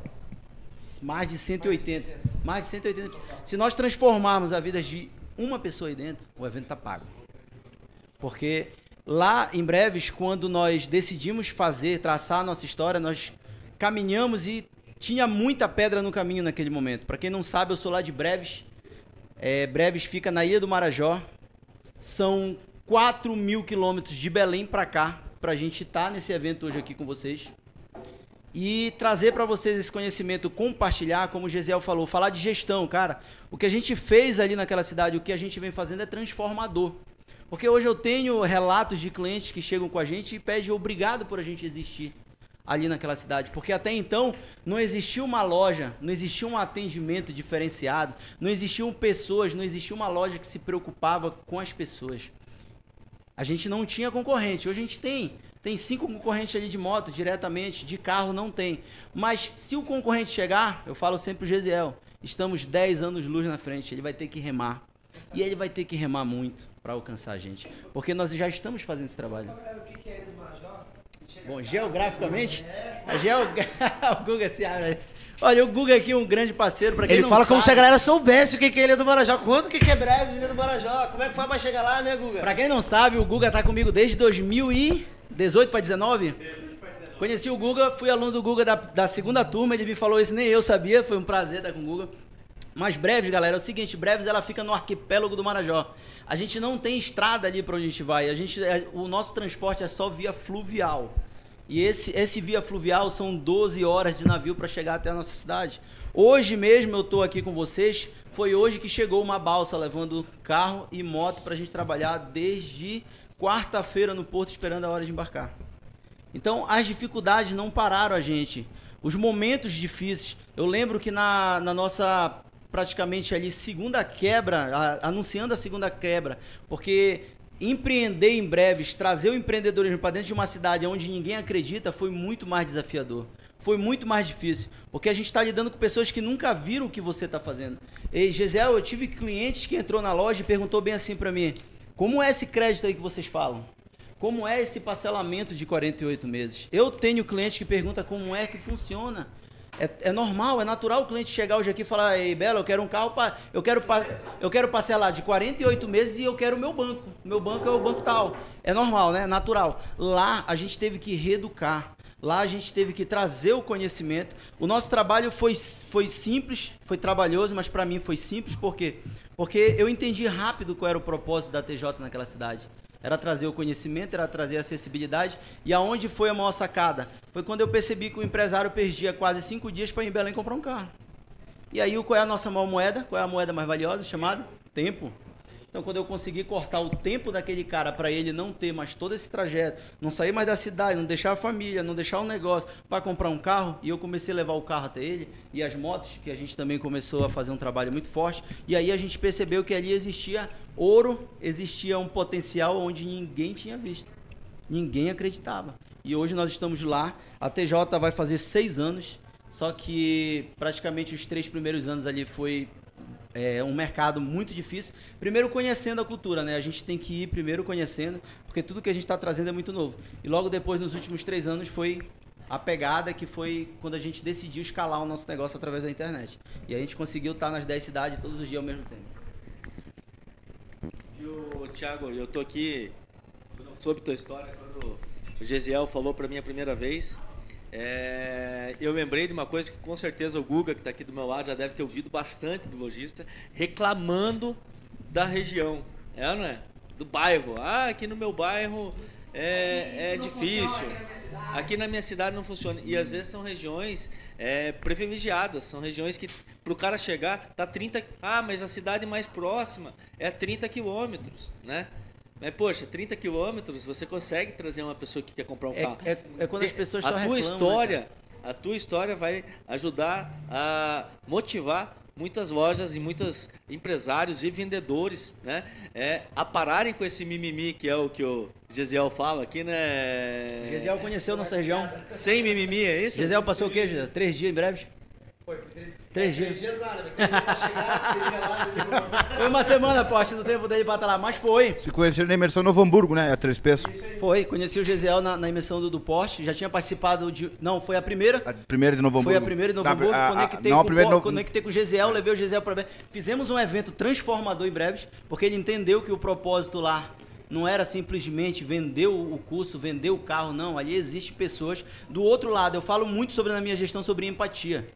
Mais de 180. Mais de 180. pessoas. Se nós transformarmos a vida de uma pessoa aí dentro, o evento tá pago. Porque lá em breves, quando nós decidimos fazer, traçar a nossa história, nós caminhamos e tinha muita pedra no caminho naquele momento. Para quem não sabe, eu sou lá de breves. É, breves fica na Ilha do Marajó. São 4 mil quilômetros de Belém para cá, para a gente estar nesse evento hoje aqui com vocês e trazer para vocês esse conhecimento, compartilhar, como o Gesiel falou, falar de gestão, cara. O que a gente fez ali naquela cidade, o que a gente vem fazendo é transformador. Porque hoje eu tenho relatos de clientes que chegam com a gente e pedem obrigado por a gente existir ali naquela cidade, porque até então não existia uma loja, não existia um atendimento diferenciado, não existiam pessoas, não existia uma loja que se preocupava com as pessoas. A gente não tinha concorrente. Hoje a gente tem. Tem cinco concorrentes ali de moto diretamente, de carro não tem. Mas se o concorrente chegar, eu falo sempre pro Gesiel, estamos 10 anos luz na frente, ele vai ter que remar. E ele vai ter que remar muito para alcançar a gente. Porque nós já estamos fazendo esse trabalho. Bom, geograficamente, a geog... o Guga se abre aí. Olha, o Guga aqui é um grande parceiro para quem Ele fala sabe. como se a galera soubesse o que que é Ilha do Marajó. Quanto que que é Breves Ilha do Marajó? Como é que foi pra chegar lá, né, Guga? Pra quem não sabe, o Guga tá comigo desde 2018 para 19. Conheci o Guga, fui aluno do Guga da, da segunda turma, ele me falou isso, nem eu sabia, foi um prazer estar com o Guga. Mas Breves, galera, é o seguinte, Breves ela fica no arquipélago do Marajó. A gente não tem estrada ali para onde a gente vai, a gente, é- o nosso transporte é só via fluvial. E esse, esse via fluvial são 12 horas de navio para chegar até a nossa cidade. Hoje mesmo eu tô aqui com vocês. Foi hoje que chegou uma balsa levando carro e moto para a gente trabalhar desde quarta-feira no porto esperando a hora de embarcar. Então as dificuldades não pararam a gente. Os momentos difíceis. Eu lembro que na, na nossa praticamente ali segunda quebra, a- anunciando a segunda quebra, porque empreender em breves, trazer o empreendedorismo para dentro de uma cidade onde ninguém acredita foi muito mais desafiador. Foi muito mais difícil, porque a gente está lidando com pessoas que nunca viram o que você está fazendo. E Gisele, eu tive clientes que entrou na loja e perguntou bem assim para mim: como é esse crédito aí que vocês falam? Como é esse parcelamento de 48 meses? Eu tenho cliente que pergunta como é que funciona. É, é normal, é natural o cliente chegar hoje aqui e falar, ei, Bela, eu quero um carro, pa, eu, quero eu quero parcelar de 48 meses e eu quero o meu banco. Meu banco é o banco tal. É normal, né? É natural. Lá a gente teve que reeducar. Lá a gente teve que trazer o conhecimento. O nosso trabalho foi, foi simples, foi trabalhoso, mas para mim foi simples, por quê? Porque eu entendi rápido qual era o propósito da TJ naquela cidade. Era trazer o conhecimento, era trazer a acessibilidade. E aonde foi a maior sacada? Foi quando eu percebi que o empresário perdia quase cinco dias para ir em Belém comprar um carro. E aí, qual é a nossa maior moeda? Qual é a moeda mais valiosa? Chamada? Tempo. Então, quando eu consegui cortar o tempo daquele cara para ele não ter mais todo esse trajeto, não sair mais da cidade, não deixar a família, não deixar o negócio para comprar um carro, e eu comecei a levar o carro até ele e as motos, que a gente também começou a fazer um trabalho muito forte, e aí a gente percebeu que ali existia ouro, existia um potencial onde ninguém tinha visto, ninguém acreditava. E hoje nós estamos lá, a TJ vai fazer seis anos, só que praticamente os três primeiros anos ali foi é um mercado muito difícil. Primeiro conhecendo a cultura, né? A gente tem que ir primeiro conhecendo, porque tudo que a gente está trazendo é muito novo. E logo depois, nos últimos três anos, foi a pegada que foi quando a gente decidiu escalar o nosso negócio através da internet. E a gente conseguiu estar nas 10 cidades todos os dias ao mesmo tempo. Viu, Thiago, eu tô aqui, eu soube tua história, quando o Gesiel falou para mim a primeira vez, é, eu lembrei de uma coisa que com certeza o Guga, que está aqui do meu lado, já deve ter ouvido bastante do lojista, reclamando da região. É, não é? Do bairro. Ah, aqui no meu bairro é, é difícil. Aqui na minha cidade não funciona. E às vezes são regiões é, privilegiadas, são regiões que para o cara chegar tá 30. Ah, mas a cidade mais próxima é 30 quilômetros, né? Mas, poxa, 30 quilômetros, você consegue trazer uma pessoa que quer comprar um É, carro. é, é quando as pessoas a só tua reclamam, né, história, cara? a tua história vai ajudar a motivar muitas lojas e muitos empresários e vendedores, né, é, a pararem com esse mimimi que é o que o Gesiel fala aqui, né? Gesiel conheceu nossa região. Sem mimimi, é isso? Gesiel passou o quê? Gesiel? Três dias em breve? Três dias. Foi uma semana, no tempo dele pra estar lá, mas foi. Se conheceram na imersão Novo Hamburgo, né? A três pesos. Foi, conheci o Gesiel na, na emissão do, do poste, já tinha participado de... Não, foi a primeira. A primeira de Novo Foi Hamburgo. a primeira de Novo Não, Hamburgo, a- a- conectei, não, com, a primeira o de Po- Novo- conectei com o Gesiel, levei o Gesiel para Fizemos um evento transformador em breves, porque ele entendeu que o propósito lá não era simplesmente vender o o curso, vender o carro, não. Ali existe pessoas. Do outro lado, eu falo muito sobre na minha gestão sobre empatia.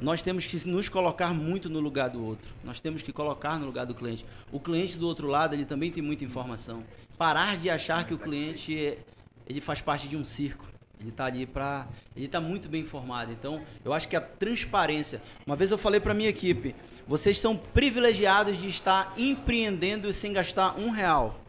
Nós temos que nos colocar muito no lugar do outro. Nós temos que colocar no lugar do cliente. O cliente do outro lado, ele também tem muita informação. Parar de achar que o cliente ele faz parte de um circo. Ele está ali para, ele está muito bem informado. Então, eu acho que a transparência. Uma vez eu falei para minha equipe, vocês são privilegiados de estar empreendendo sem gastar um real.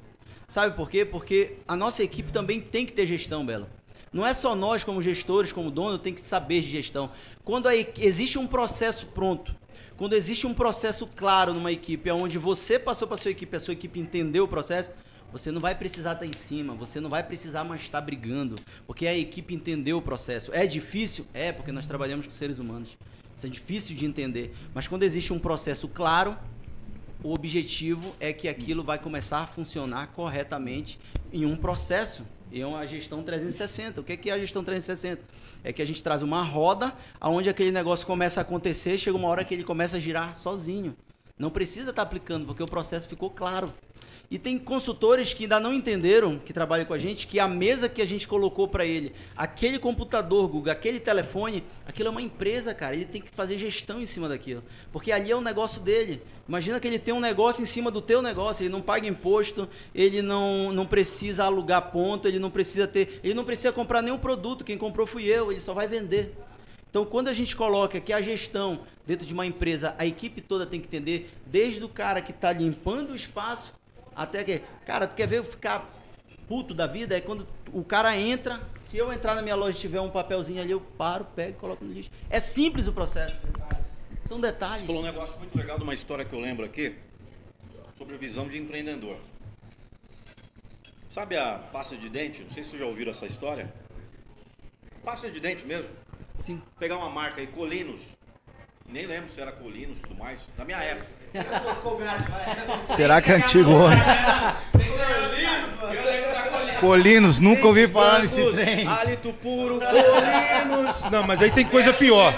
Sabe por quê? Porque a nossa equipe também tem que ter gestão, Belo. Não é só nós, como gestores, como dono, tem que saber de gestão. Quando existe um processo pronto, quando existe um processo claro numa equipe, onde você passou para sua equipe, a sua equipe entendeu o processo, você não vai precisar estar em cima, você não vai precisar mais estar brigando, porque a equipe entendeu o processo. É difícil? É, porque nós trabalhamos com seres humanos. Isso é difícil de entender. Mas quando existe um processo claro, o objetivo é que aquilo vai começar a funcionar corretamente em um processo. E é uma gestão 360. O que é que é a gestão 360? É que a gente traz uma roda onde aquele negócio começa a acontecer, chega uma hora que ele começa a girar sozinho. Não precisa estar aplicando, porque o processo ficou claro. E tem consultores que ainda não entenderam, que trabalham com a gente, que a mesa que a gente colocou para ele, aquele computador, Guga, aquele telefone, aquilo é uma empresa, cara. Ele tem que fazer gestão em cima daquilo. Porque ali é o negócio dele. Imagina que ele tem um negócio em cima do teu negócio, ele não paga imposto, ele não, não precisa alugar ponto, ele não precisa ter. Ele não precisa comprar nenhum produto. Quem comprou fui eu, ele só vai vender. Então, quando a gente coloca que a gestão dentro de uma empresa, a equipe toda tem que entender, desde o cara que está limpando o espaço até que. Cara, tu quer ver eu ficar puto da vida? É quando o cara entra. Se eu entrar na minha loja e tiver um papelzinho ali, eu paro, pego e coloco no lixo. É simples o processo. São detalhes. Você falou um negócio muito legal de uma história que eu lembro aqui, sobre visão de empreendedor. Sabe a pasta de dente? Não sei se vocês já ouviram essa história. Pasta de dente mesmo. Sim. Pegar uma marca aí, Colinos. Nem lembro se era Colinos e tudo mais. Da minha época. Será que é antigo? Colinos, nunca ouvi falar nesse trem. Hálito puro, Colinos. Não, mas aí tem coisa pior.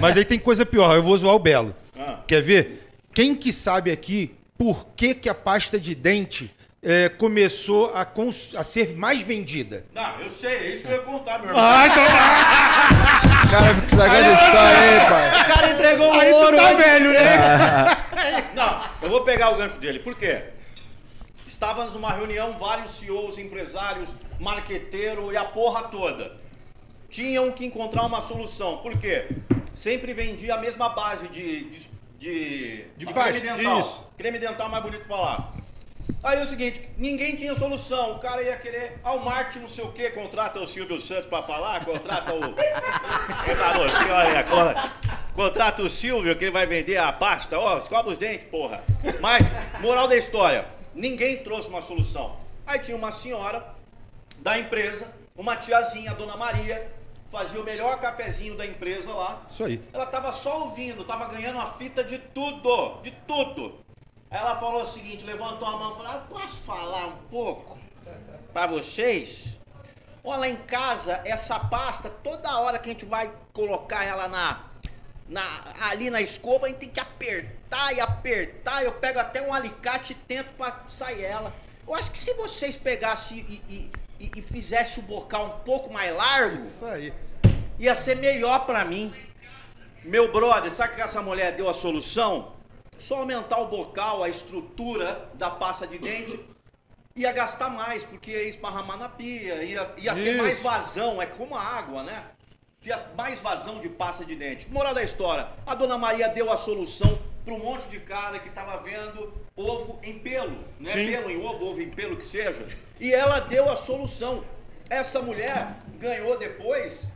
Mas aí tem coisa pior. Eu vou zoar o Belo. Ah. Quer ver? Quem que sabe aqui por que, que a pasta de dente é, começou a, cons- a ser mais vendida? Não, eu sei, é isso que eu ia contar, meu irmão. Ah, então Cara, fica estragando história aí, pai. O cara entregou o Aí ouro. tá antes- velho, né? Não, eu vou pegar o gancho dele. Por quê? Estávamos numa reunião, vários CEOs, empresários, marqueteiro e a porra toda. Tinham que encontrar uma solução. Por quê? Sempre vendia a mesma base de, de, de, De creme pasta, dental. isso. Creme dental mais bonito falar. Aí é o seguinte, ninguém tinha solução. O cara ia querer, ah, o marketing não sei o quê, contrata o Silvio Santos pra falar, contrata o. Contrata o Silvio, olha, con- contrata o Silvio que ele vai vender a pasta, ó, escova os dentes, porra. Mas, moral da história, ninguém trouxe uma solução. Aí tinha uma senhora da empresa, uma tiazinha, a dona Maria, fazia o melhor cafezinho da empresa lá. Isso aí. Ela tava só ouvindo, tava ganhando a fita de tudo, de tudo. Ela falou o seguinte, levantou a mão e falou, ah, posso falar um pouco pra vocês? Olha, lá em casa, essa pasta, toda hora que a gente vai colocar ela na, na, ali na escova, a gente tem que apertar e apertar. Eu pego até um alicate e tento pra sair ela. Eu acho que se vocês pegassem e, e, e, e fizessem o bocal um pouco mais largo, Isso aí. ia ser melhor pra mim. Meu brother, sabe que essa mulher deu a solução? Só aumentar o bocal, a estrutura da pasta de dente, ia gastar mais, porque ia esparramar na pia, ia, ia ter mais vazão, é como a água, né? Ia mais vazão de pasta de dente. Moral da história, a dona Maria deu a solução para um monte de cara que tava vendo ovo em pelo, né? Sim. Pelo em ovo, ovo em pelo que seja. E ela deu a solução. Essa mulher ganhou depois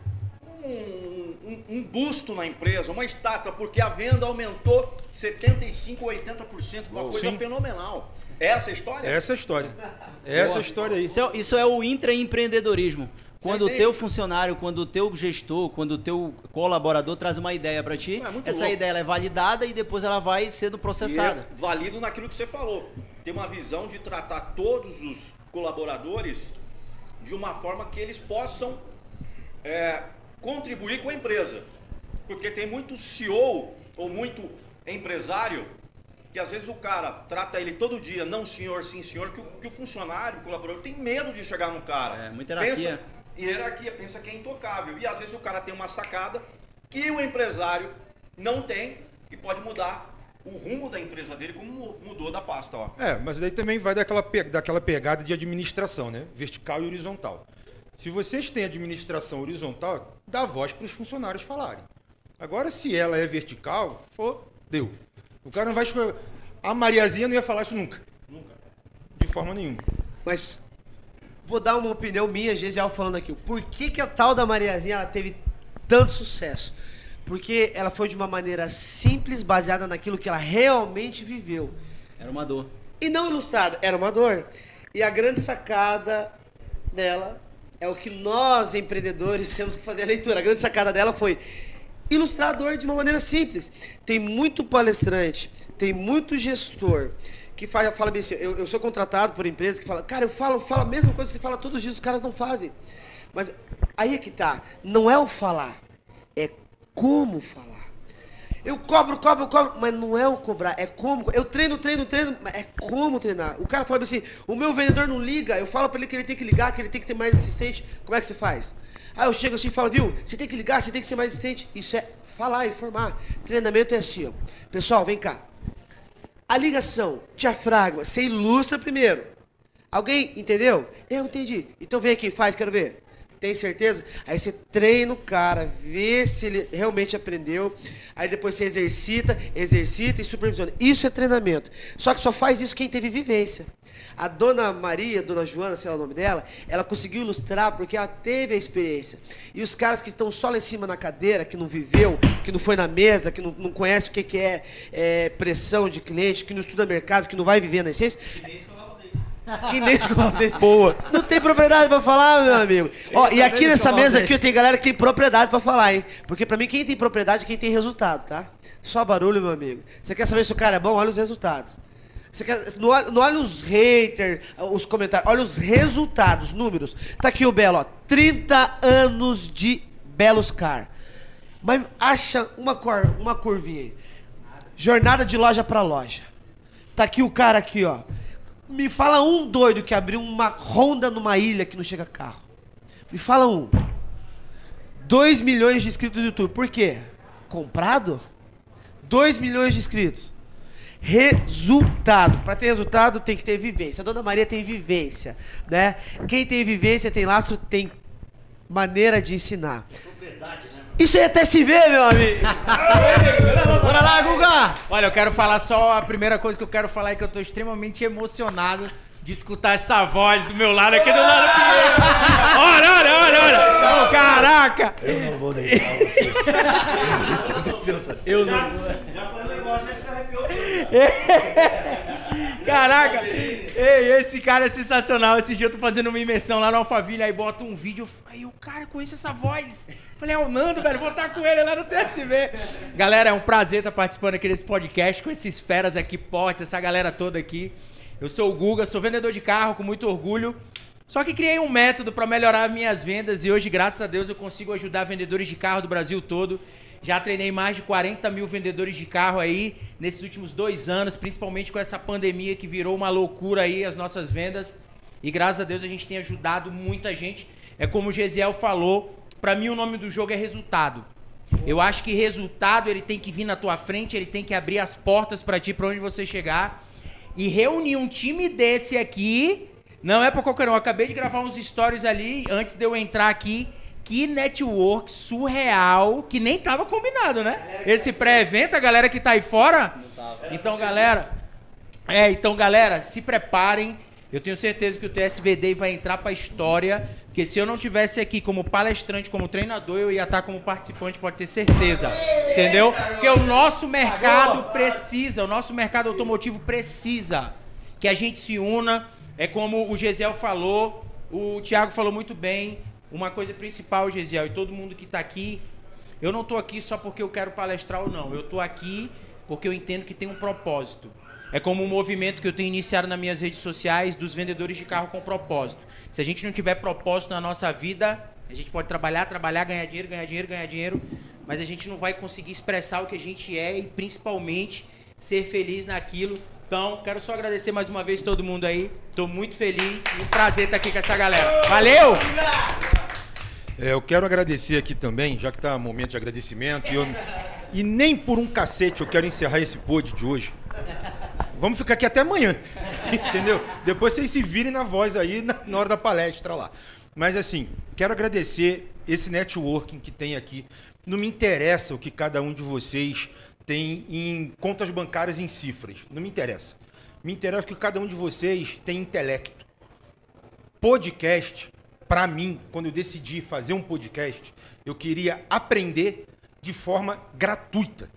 um, um- um busto na empresa, uma estátua, porque a venda aumentou 75 ou 80%, uma coisa Sim. fenomenal. Essa é a história? Essa é a história. Essa é a história aí. Isso é, isso é o intraempreendedorismo. Quando o teu funcionário, quando o teu gestor, quando o teu colaborador traz uma ideia pra ti, É essa louco. ideia ela é validada e depois ela vai sendo E processada. é válido naquilo que você falou. Tem uma visão de tratar todos os colaboradores de uma forma que eles possam é, contribuir com a empresa. Porque tem muito CEO ou muito empresário que às vezes o cara trata ele todo dia, não senhor, sim senhor, que o, que o funcionário, o colaborador, tem medo de chegar no cara. É, muita hierarquia. Pensa, hierarquia, pensa que é intocável. E às vezes o cara tem uma sacada que o empresário não tem e pode mudar o rumo da empresa dele, como mu- mudou da pasta, ó. É, mas daí também vai daquela, pe- daquela pegada de administração, né? Vertical e horizontal. Se vocês têm administração horizontal, dá voz para os funcionários falarem. Agora, se ela é vertical, for, deu. O cara não vai escolher. A Mariazinha não ia falar isso nunca. Nunca. De forma nenhuma. Mas vou dar uma opinião minha, Gesiel falando aqui. Por que, que a tal da Mariazinha ela teve tanto sucesso? Porque ela foi de uma maneira simples, baseada naquilo que ela realmente viveu. Era uma dor. E não ilustrada, era uma dor. E a grande sacada dela é o que nós, empreendedores, temos que fazer a leitura. A grande sacada dela foi ilustrar a dor de uma maneira simples. Tem muito palestrante, tem muito gestor que fala, fala bem assim, eu, eu sou contratado por empresa que fala, cara, eu falo, falo a mesma coisa que você fala todos os dias, os caras não fazem. Mas aí é que tá, não é o falar, é como falar. Eu cobro, cobro, cobro, mas não é o cobrar, é como. Eu treino, treino, treino, mas é como treinar. O cara fala assim: o meu vendedor não liga, eu falo pra ele que ele tem que ligar, que ele tem que ter mais assistente. Como é que você faz? Aí eu chego assim e falo, viu, você tem que ligar, você tem que ser mais assistente. Isso é falar e formar. Treinamento é assim, ó. Pessoal, vem cá. A ligação, diafragma, você ilustra primeiro. Alguém entendeu? Eu entendi. Então vem aqui, faz, quero ver. Tem certeza? Aí você treina o cara, vê se ele realmente aprendeu. Aí depois você exercita, exercita e supervisiona. Isso é treinamento. Só que só faz isso quem teve vivência. A dona Maria, dona Joana, sei lá o nome dela, ela conseguiu ilustrar porque ela teve a experiência. E os caras que estão só lá em cima na cadeira, que não viveu, que não foi na mesa, que não, não conhece o que, que é, é, pressão de cliente, que não estuda mercado, que não vai viver na essência. Que nem dentes. Boa. Não tem propriedade pra falar, meu amigo. Ó, e aqui nessa mesa aqui tem galera que tem propriedade pra falar, hein? Porque pra mim quem tem propriedade é quem tem resultado, tá? Só barulho, meu amigo. Você quer saber se o cara é bom? Olha os resultados. Você quer, não, olha, não olha os haters, os comentários, olha os resultados, números. Tá aqui o Belo, ó. 30 anos de Belos Car. Mas acha uma, cor, uma curvinha aí. Jornada de loja pra loja. Tá aqui o cara aqui, ó. Me fala um doido que abriu uma ronda numa ilha que não chega carro. Me fala um. 2 milhões de inscritos no YouTube. Por quê? Comprado? 2 milhões de inscritos. Resultado. Para ter resultado tem que ter vivência. A Dona Maria tem vivência, né? Quem tem vivência, tem laço, tem maneira de ensinar. Isso aí até se vê, meu amigo. Bora lá, Guga. Olha, eu quero falar só a primeira coisa que eu quero falar é que eu tô extremamente emocionado de escutar essa voz do meu lado aqui do lado Pinheiro. Olha, olha, olha, olha. Caraca. Eu não vou deixar vocês. Eu não. Já falei um negócio, você arrepiou. Caraca! Ei, esse cara é sensacional. Esse dia eu tô fazendo uma imersão lá no Alphaville, aí bota um vídeo. Aí o cara conhece essa voz. Falei, é o Nando, velho, vou estar com ele lá no TSV. Galera, é um prazer estar participando aqui desse podcast com esses feras aqui, portes, essa galera toda aqui. Eu sou o Guga, sou vendedor de carro com muito orgulho. Só que criei um método para melhorar minhas vendas e hoje, graças a Deus, eu consigo ajudar vendedores de carro do Brasil todo. Já treinei mais de 40 mil vendedores de carro aí nesses últimos dois anos, principalmente com essa pandemia que virou uma loucura aí as nossas vendas. E graças a Deus a gente tem ajudado muita gente. É como o Gesiel falou, para mim o nome do jogo é resultado. Eu acho que resultado ele tem que vir na tua frente, ele tem que abrir as portas para ti, para onde você chegar. E reunir um time desse aqui, não é pra qualquer um. Eu acabei de gravar uns stories ali antes de eu entrar aqui. Que network surreal, que nem tava combinado, né? Esse pré-evento, a galera que tá aí fora. Então, galera, é, então, galera, se preparem. Eu tenho certeza que o TSVD vai entrar pra história. Porque se eu não tivesse aqui como palestrante, como treinador, eu ia estar como participante, pode ter certeza. Entendeu? Porque o nosso mercado precisa, o nosso mercado automotivo precisa que a gente se una. É como o Gesiel falou, o Thiago falou muito bem. Uma coisa principal, Gesiel, e todo mundo que está aqui, eu não estou aqui só porque eu quero palestrar ou não. Eu estou aqui porque eu entendo que tem um propósito. É como um movimento que eu tenho iniciado nas minhas redes sociais dos vendedores de carro com propósito. Se a gente não tiver propósito na nossa vida, a gente pode trabalhar, trabalhar, ganhar dinheiro, ganhar dinheiro, ganhar dinheiro, mas a gente não vai conseguir expressar o que a gente é e principalmente ser feliz naquilo. Então, quero só agradecer mais uma vez todo mundo aí. Estou muito feliz e um prazer estar aqui com essa galera. Valeu! É, eu quero agradecer aqui também, já que está momento de agradecimento, e, eu- e nem por um cacete eu quero encerrar esse pod de hoje. Vamos ficar aqui até amanhã, entendeu? Depois vocês se virem na voz aí na, na hora da palestra lá. Mas assim, quero agradecer esse networking que tem aqui. Não me interessa o que cada um de vocês tem em contas bancárias em cifras. Não me interessa. Me interessa que cada um de vocês tem em intelecto podcast, para mim, quando eu decidi fazer um podcast, eu queria aprender de forma gratuita.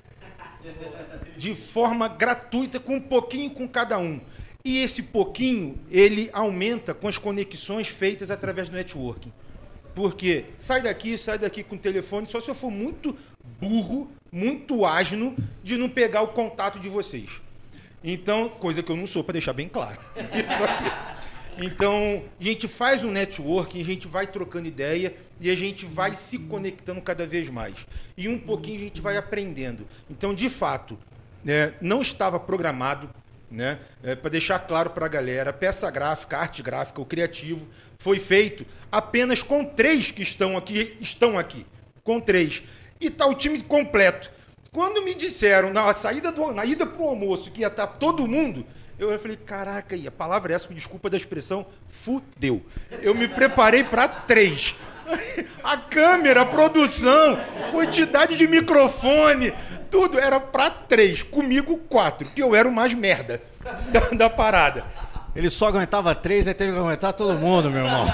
De forma gratuita, com um pouquinho com cada um. E esse pouquinho, ele aumenta com as conexões feitas através do networking. Porque sai daqui, sai daqui com o telefone, só se eu for muito burro, muito asno, de não pegar o contato de vocês. Então, coisa que eu não sou, para deixar bem claro. Então, a gente faz um networking, a gente vai trocando ideia e a gente vai se conectando cada vez mais. E um pouquinho a gente vai aprendendo. Então, de fato, né, não estava programado, né, para deixar claro para a galera, peça gráfica, arte gráfica, o criativo, foi feito apenas com três que estão aqui, estão aqui, com três. E tá o time completo. Quando me disseram na saída do, na ida pro almoço que ia estar todo mundo, eu falei, caraca, e a palavra é essa, com desculpa da expressão, fudeu. Eu me preparei para três. A câmera, a produção, quantidade de microfone, tudo era para três. Comigo, quatro, que eu era o mais merda da, da parada. Ele só aguentava três, aí teve que aguentar todo mundo, meu irmão.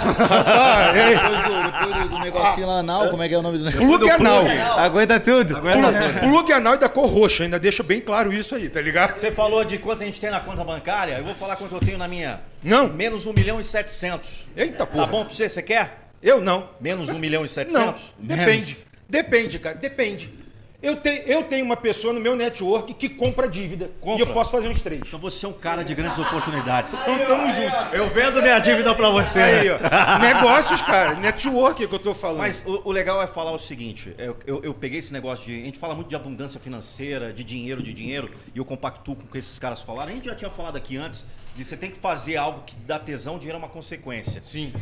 Depois do, depois do- negocinho lá anal, como é que é o nome do negócio? Plug anal. Aguenta tudo. Plug, plug anal e da cor roxa, ainda deixa bem claro isso aí, tá ligado? Você falou de quanto a gente tem na conta bancária, eu vou falar quanto eu tenho na minha. Não. Menos 1 milhão e 700. Eita porra. Tá bom pra você? Você quer? Eu não. Menos 1 milhão e Não, 700? depende. Depende, cara, depende. Eu, te, eu tenho uma pessoa no meu network que compra dívida. E eu posso fazer uns três. Então você é um cara de grandes oportunidades. Então tamo junto. Eu vendo minha dívida pra você. Aí, ó. Negócios, cara. Network que eu tô falando. Mas o, o legal é falar o seguinte: eu, eu, eu peguei esse negócio de. A gente fala muito de abundância financeira, de dinheiro, de dinheiro, e eu compactuo com o que esses caras falaram. A gente já tinha falado aqui antes de você tem que fazer algo que dá tesão, dinheiro é uma consequência. Sim.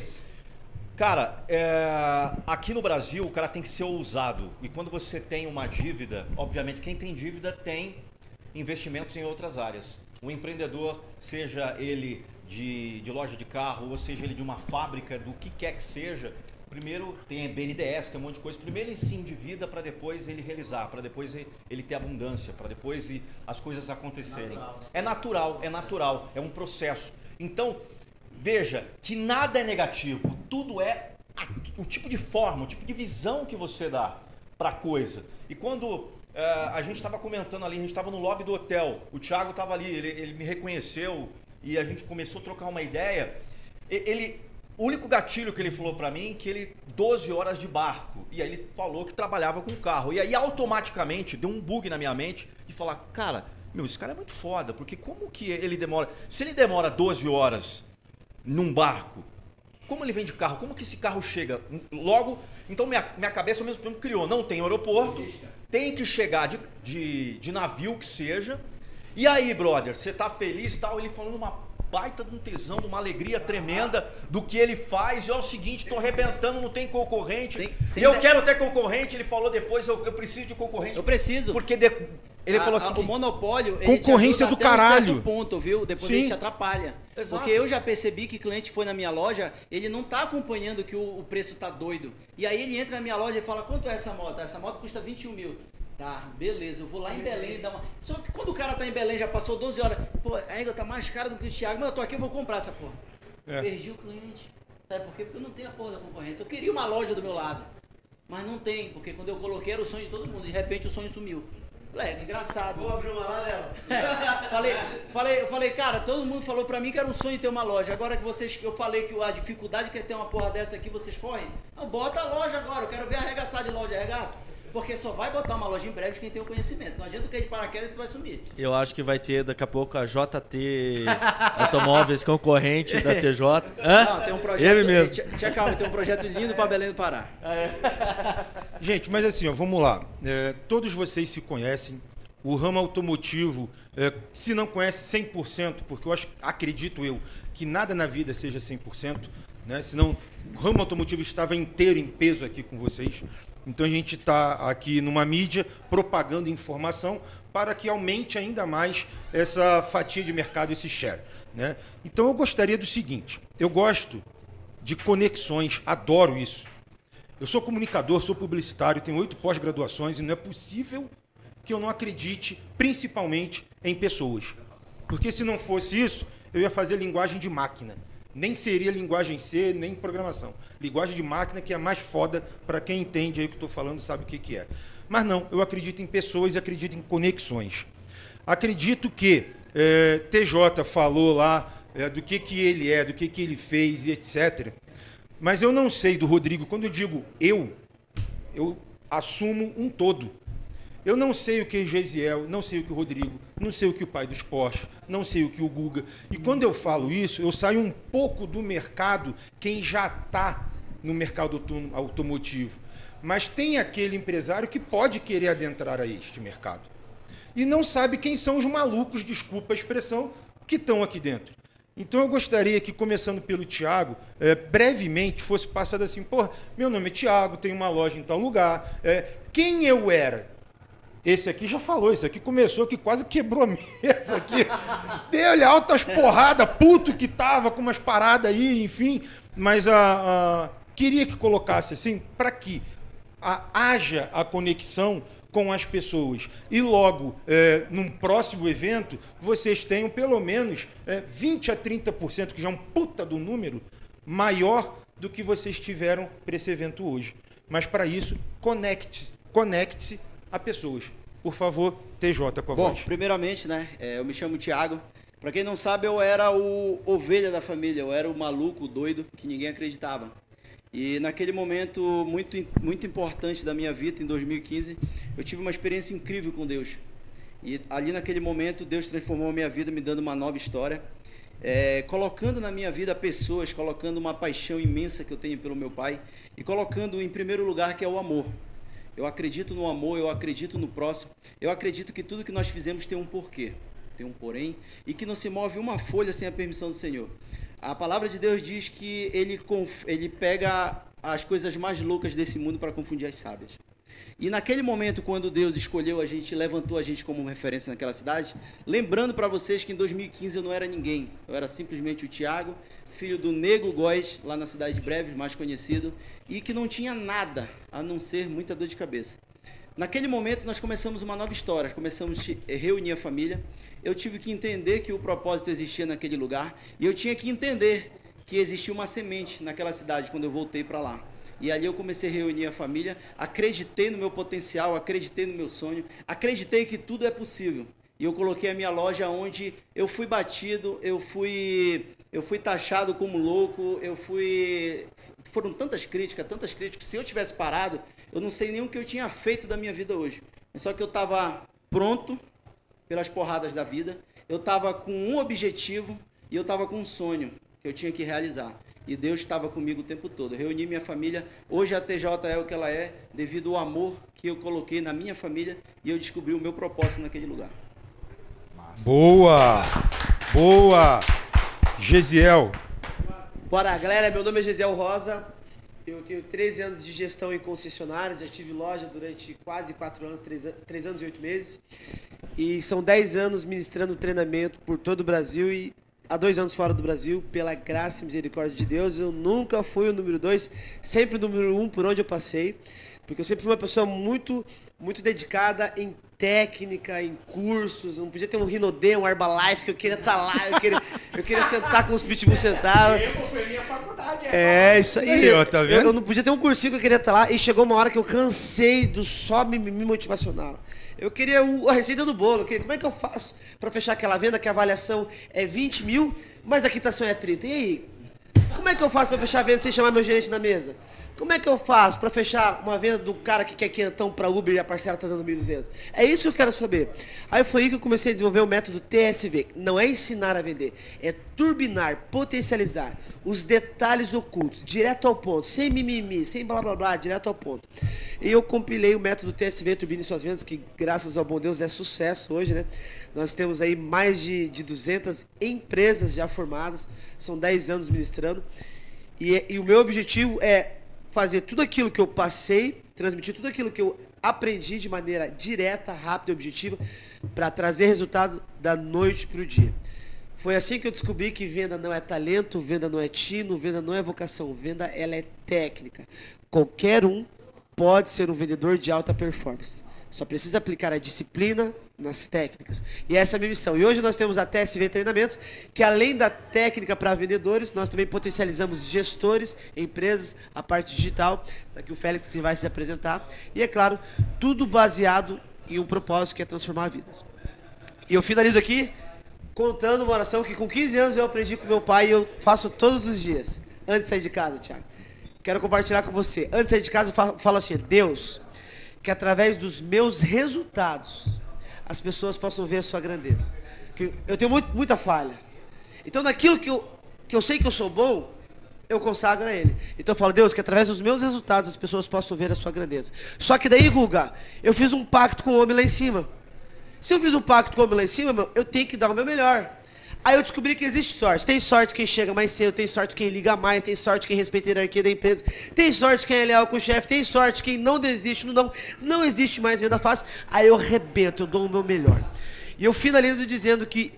Cara, é, aqui no Brasil o cara tem que ser ousado. E quando você tem uma dívida, obviamente quem tem dívida tem investimentos em outras áreas. O empreendedor, seja ele de, de loja de carro, ou seja ele de uma fábrica, do que quer que seja, primeiro tem BNDES, tem um monte de coisa. Primeiro ele se endivida para depois ele realizar, para depois ele- ter abundância, para depois as coisas acontecerem. É natural, é natural, é um processo. Então, veja que nada é negativo, tudo é o tipo de forma, o tipo de visão que você dá para a coisa. E quando eh, a gente estava comentando ali, a gente estava no lobby do hotel, o Thiago estava ali, ele, ele me reconheceu e a gente começou a trocar uma ideia. Ele, o único gatilho que ele falou para mim é que ele 12 horas de barco. E aí ele falou que trabalhava com carro. E aí automaticamente deu um bug na minha mente de falar, cara, meu, esse cara é muito foda, porque como que ele demora? Se ele demora 12 horas num barco, como ele vem de carro? Como que esse carro chega? Logo, então minha, minha cabeça ao mesmo tempo criou, não tem aeroporto, tem que chegar de, de, de navio que seja. E aí, brother, você tá feliz e tal? Ele falando uma baita de um tesão, de uma alegria tremenda do que ele faz. E é o seguinte, tô arrebentando, não tem concorrente. Sem- sem e eu de- quero ter concorrente. Ele falou depois, eu, eu preciso de concorrente. Eu preciso. Porque de- ele A- falou a- assim, o monopólio Concorrência do até um caralho. ponto, viu? Depois Sim. ele te atrapalha. Exato. Porque eu já percebi que cliente foi na minha loja, ele não tá acompanhando que o, o preço tá doido. E aí ele entra na minha loja e fala, quanto é essa moto? Essa moto custa 21 mil. Tá, beleza, eu vou lá em Belém dar uma. Só que quando o cara tá em Belém, já passou 12 horas, pô, a égua tá mais cara do que o Thiago, mas eu tô aqui, eu vou comprar essa porra. É. Perdi o cliente. Sabe por quê? Porque eu não tenho a porra da concorrência. Eu queria uma loja do meu lado. Mas não tem, porque quando eu coloquei era o sonho de todo mundo. De repente o sonho sumiu. Falei, é engraçado. Vamos abrir uma lá, Léo? É, falei, falei, eu falei, cara, todo mundo falou pra mim que era um sonho ter uma loja. Agora que vocês, eu falei que a dificuldade que é ter uma porra dessa aqui, vocês correm. Não, bota a loja agora, eu quero ver arregaçar de loja, arregaça. Porque só vai botar uma loja em breve quem tem o conhecimento. Não adianta cair de paraquedas que tu vai sumir. Eu acho que vai ter daqui a pouco a JT Automóveis concorrente da TJ. Hã? Não, tem um projeto. Ele mesmo. Tia, tia calma, tem um projeto lindo pra Belém do Pará. Gente, mas assim, ó, vamos lá. É, todos vocês se conhecem. O ramo automotivo, é, se não conhece 100%, porque eu acho, acredito eu, que nada na vida seja 100%, né? senão o ramo automotivo estava inteiro em peso aqui com vocês. Então a gente está aqui numa mídia propagando informação para que aumente ainda mais essa fatia de mercado, esse share. Né? Então eu gostaria do seguinte: eu gosto de conexões, adoro isso. Eu sou comunicador, sou publicitário, tenho oito pós-graduações e não é possível que eu não acredite principalmente em pessoas. Porque se não fosse isso, eu ia fazer linguagem de máquina. Nem seria linguagem C, nem programação. Linguagem de máquina que é mais foda para quem entende aí o que estou falando, sabe o que, que é. Mas não, eu acredito em pessoas e acredito em conexões. Acredito que eh, TJ falou lá eh, do que, que ele é, do que, que ele fez e etc. Mas eu não sei do Rodrigo. Quando eu digo eu, eu assumo um todo. Eu não sei o que é Gesiel, não sei o que o Rodrigo, não sei o que o pai dos Porsche, não sei o que o Guga. E quando eu falo isso, eu saio um pouco do mercado quem já está no mercado auto- automotivo. Mas tem aquele empresário que pode querer adentrar a este mercado. E não sabe quem são os malucos, desculpa a expressão, que estão aqui dentro. Então eu gostaria que, começando pelo Tiago, eh, brevemente fosse passado assim, pô, meu nome é Tiago, tenho uma loja em tal lugar. eh, quem eu era? Esse aqui já falou, esse aqui começou que quase quebrou a mesa aqui. Deu-lhe altas porradas, puto que tava com umas paradas aí, enfim. Mas a, queria que colocasse assim, para que a- haja a conexão com as pessoas. E logo, é, num próximo evento, vocês tenham pelo menos é, 20 a 30%, que já é um puta do número, maior do que vocês tiveram para esse evento hoje. Mas para isso, conecte-se conecte a pessoas. Por favor, TJ com a Bom, voz. primeiramente, né, é, eu me chamo Thiago. Pra quem não sabe, eu era o ovelha da família, eu era o maluco, o doido, que ninguém acreditava. E naquele momento muito, muito importante da minha vida, em 2015, eu tive uma experiência incrível com Deus. E ali naquele momento, Deus transformou a minha vida, me dando uma nova história, é, colocando na minha vida pessoas, colocando uma paixão imensa que eu tenho pelo meu pai e colocando em primeiro lugar que é o amor. Eu acredito no amor, eu acredito no próximo, eu acredito que tudo que nós fizemos tem um porquê, tem um porém, e que não se move uma folha sem a permissão do Senhor. A palavra de Deus diz que ele, ele pega as coisas mais loucas desse mundo para confundir as sábias. E naquele momento, quando Deus escolheu a gente, levantou a gente como referência naquela cidade, lembrando para vocês que em 2015 eu não era ninguém, eu era simplesmente o Tiago, filho do Nego Góes, lá na cidade de Breves, mais conhecido, e que não tinha nada a não ser muita dor de cabeça. Naquele momento, nós começamos uma nova história, começamos a reunir a família. Eu tive que entender que o propósito existia naquele lugar, e eu tinha que entender que existia uma semente naquela cidade quando eu voltei para lá. E ali eu comecei a reunir a família, acreditei no meu potencial, acreditei no meu sonho, acreditei que tudo é possível. E eu coloquei a minha loja onde eu fui batido, eu fui eu fui taxado como louco, eu fui foram tantas críticas, tantas críticas. Se eu tivesse parado, eu não sei nem o que eu tinha feito da minha vida hoje. Só que eu estava pronto pelas porradas da vida. Eu estava com um objetivo e eu estava com um sonho que eu tinha que realizar. E Deus estava comigo o tempo todo. Eu reuni minha família. Hoje a TJ é o que ela é, devido ao amor que eu coloquei na minha família e eu descobri o meu propósito naquele lugar. Boa! Boa! Gesiel. Bora, galera, meu nome é Gesiel Rosa. Eu tenho 13 anos de gestão em concessionárias, já tive loja durante quase 4 anos, 3, 3 anos e 8 meses. E são 10 anos ministrando treinamento por todo o Brasil e há dois anos fora do Brasil, pela graça e misericórdia de Deus. Eu nunca fui o número 2, sempre o número 1 um por onde eu passei. Porque eu sempre fui uma pessoa muito, muito dedicada em técnica, em cursos. Eu não podia ter um Rinodê, um Herbalife, que eu queria estar lá, eu queria, eu queria sentar como os pitbull sentavam. É, isso aí. Tá Eu- vendo? Eu, não podia ter um cursinho que eu queria estar lá. E chegou uma hora que eu cansei do só mimimi motivacional. Eu queria o- a receita do bolo. eu queria- como é que eu faço para fechar aquela venda que a avaliação é 20 mil, mas a quitação é 30? E aí? Como é que eu faço para fechar a venda sem chamar meu gerente na mesa? Como é que eu faço para fechar uma venda do cara que quer quentão para Uber e a parcela tá dando 1.200? É isso que eu quero saber. Aí foi aí que eu comecei a desenvolver o método TSV. Não é ensinar a vender, é turbinar, potencializar os detalhes ocultos, direto ao ponto, sem mimimi, sem blá blá blá, direto ao ponto. E eu compilei o método TSV Turbine Suas Vendas, que graças ao bom Deus é sucesso hoje, né? Nós temos aí mais de, de 200 empresas já formadas, são 10 anos ministrando. E, e o meu objetivo é fazer tudo aquilo que eu passei, transmitir tudo aquilo que eu aprendi de maneira direta, rápida e objetiva, para trazer resultado da noite para o dia. Foi assim que eu descobri que venda não é talento, venda não é tino, venda não é vocação, venda ela é técnica. Qualquer um pode ser um vendedor de alta performance. Só precisa aplicar a disciplina nas técnicas. E essa é a minha missão. E hoje nós temos a TSV Treinamentos, que além da técnica para vendedores, nós também potencializamos gestores, empresas, a parte digital. Está aqui o Félix que vai se apresentar. E é claro, tudo baseado em um propósito que é transformar vidas. E eu finalizo aqui contando uma oração que com 15 anos eu aprendi com meu pai e eu faço todos os dias, antes de sair de casa, Thiago. Quero compartilhar com você. Antes de sair de casa, eu fa- falo assim: Deus, que através dos meus resultados as pessoas possam ver a sua grandeza. Que eu tenho muito- muita falha. Então, naquilo que eu, que eu sei que eu sou bom, eu consagro a Ele. Então eu falo, Deus, que através dos meus resultados as pessoas possam ver a sua grandeza. Só que daí, Guga, eu fiz um pacto com o homem lá em cima. Se eu fiz um pacto com o homem lá em cima, meu, eu tenho que dar o meu melhor. Aí eu descobri que existe sorte. Tem sorte quem chega mais cedo, tem sorte quem liga mais, tem sorte quem respeita a hierarquia da empresa, tem sorte quem é leal com o chefe, tem sorte quem não desiste, não, não, existe mais venda fácil. Aí eu rebento, eu dou o meu melhor. E eu finalizo dizendo que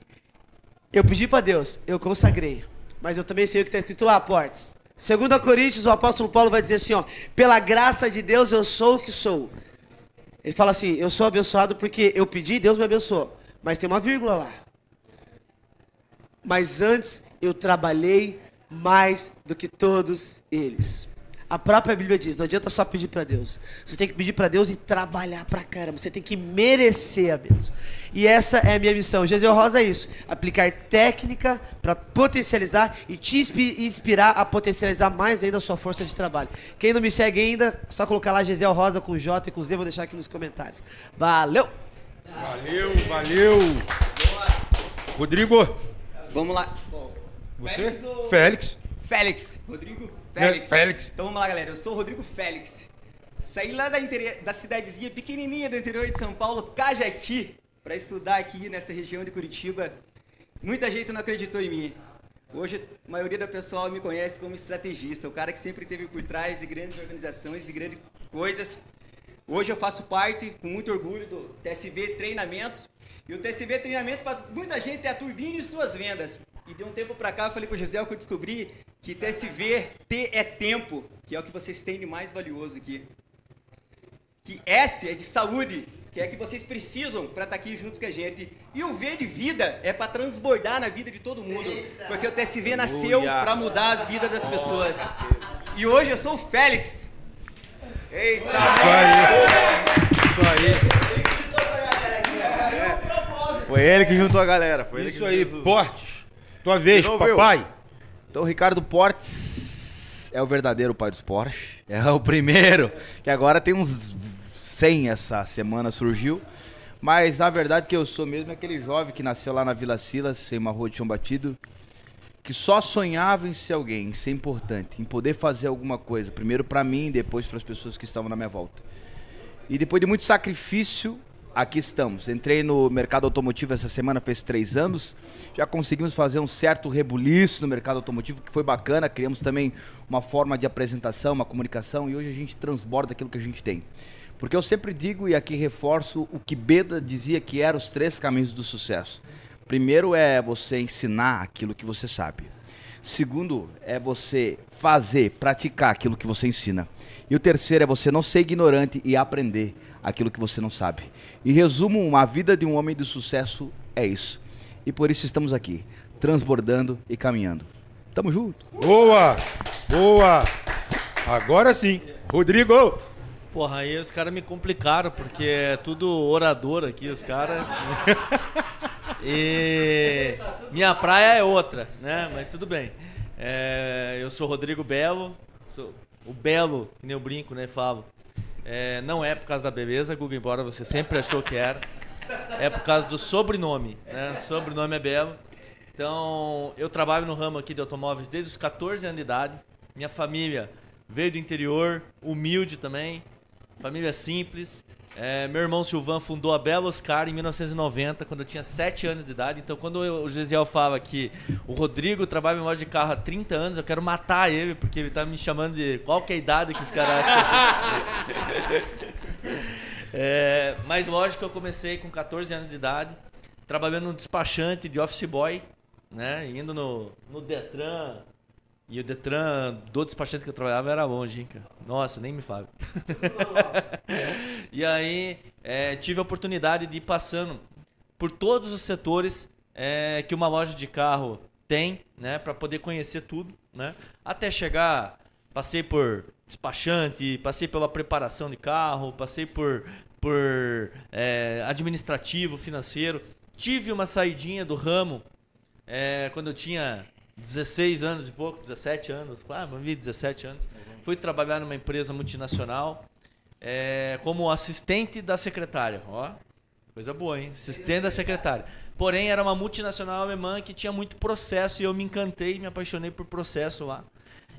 eu pedi para Deus, eu consagrei. Mas eu também sei o que está escrito lá, Portes. Segundo a Coríntios, o apóstolo Paulo vai dizer assim, ó, pela graça de Deus eu sou o que sou. Ele fala assim, eu sou abençoado porque eu pedi, Deus me abençoou. Mas tem uma vírgula lá. Mas antes eu trabalhei mais do que todos eles. A própria Bíblia diz: não adianta só pedir para Deus. Você tem que pedir para Deus e trabalhar pra caramba. Você tem que merecer a bênção. E essa é a minha missão. Gesiel Rosa é isso: aplicar técnica para potencializar e te inspi- inspirar a potencializar mais ainda a sua força de trabalho. Quem não me segue ainda, só colocar lá Gesiel Rosa com J e com Z, vou deixar aqui nos comentários. Valeu! Valeu, valeu. Rodrigo, Vamos lá. você? Félix ou- Félix. Félix. Rodrigo É, Félix. Félix. Então vamos lá, galera. Eu sou o Rodrigo Félix. Saí lá da, interi- da cidadezinha pequenininha do interior de São Paulo, Cajati, para estudar aqui nessa região de Curitiba. Muita gente não acreditou em mim. Hoje, a maioria do pessoal me conhece como estrategista, o cara que sempre esteve por trás de grandes organizações, de grandes coisas. Hoje eu faço parte, com muito orgulho, do TSV Treinamentos. E o TSV Treinamentos, para muita gente, é a turbina e suas vendas. E de um tempo para cá, eu falei pro Gisele que eu descobri que TSV, T é tempo, que é o que vocês têm de mais valioso aqui. Que S é de saúde, que é que vocês precisam para estar aqui junto com a gente. E o V de vida é para transbordar na vida de todo mundo. Porque o TSV nasceu para mudar as vidas das pessoas. E hoje eu sou o Félix. Eita! Isso aí. Isso aí. Foi ele que juntou a galera. Foi ele Isso que aí, juntou. Portes. Tua vez, papai. Então, o Ricardo Portes é o verdadeiro pai dos Porsche. É o primeiro, que agora tem uns 100 essa semana surgiu. Mas na verdade que eu sou mesmo aquele jovem que nasceu lá na Vila Silas, em uma rua de chão batido, que só sonhava em ser alguém, em ser importante, em poder fazer alguma coisa, primeiro pra mim, depois para as pessoas que estavam na minha volta. E depois de muito sacrifício, aqui estamos. Entrei no mercado automotivo essa semana, fez três anos. Já conseguimos fazer um certo rebuliço no mercado automotivo, que foi bacana. Criamos também uma forma de apresentação, uma comunicação, e hoje a gente transborda aquilo que a gente tem. Porque eu sempre digo e aqui reforço o que Beda dizia que eram os três caminhos do sucesso. Primeiro é você ensinar aquilo que você sabe. Segundo é você fazer, praticar aquilo que você ensina. E o terceiro é você não ser ignorante e aprender aquilo que você não sabe. Em resumo, uma vida de um homem de sucesso é isso. E por isso estamos aqui, transbordando e caminhando. Tamo junto. Boa! Boa! Agora sim. Rodrigo! Porra, aí os caras me complicaram, porque é tudo orador aqui, os caras. e minha praia é outra, né? Mas tudo bem. É, eu sou Rodrigo Belo, sou o Belo, que nem eu brinco, né? Falo. É, não é por causa da beleza, Google, embora você sempre achou que era. É por causa do sobrenome, né? Sobrenome é Belo. Então, eu trabalho no ramo aqui de automóveis desde os 14 anos de idade. Minha família veio do interior, humilde também, família simples. É, meu irmão Silvan fundou a Bela Oscar em 1990, quando eu tinha 7 anos de idade. Então, quando eu- o Gisiel fala que o Rodrigo trabalha em loja de carro há 30 anos, eu quero matar ele, porque ele tá me chamando de qual é a idade que os caras acham. É, mas lógico eu comecei com 14 anos de idade, trabalhando no despachante de office boy, né? Indo no, no Detran. E o Detran do despachante que eu trabalhava era longe, hein, cara? Nossa, nem me fale. e aí é, tive a oportunidade de ir passando por todos os setores é, que uma loja de carro tem, né? Para poder conhecer tudo, né? Até chegar, passei por despachante, passei pela preparação de carro, passei por, por é, administrativo, financeiro. Tive uma saidinha do ramo é, quando eu tinha 16 anos e pouco, 17 anos, ah, mas vi 17 anos. Fui trabalhar numa empresa multinacional é, como assistente da secretária. Ó, coisa boa, hein? Assistente da secretária. Porém, era uma multinacional alemã que tinha muito processo e eu me encantei, me apaixonei por processo lá.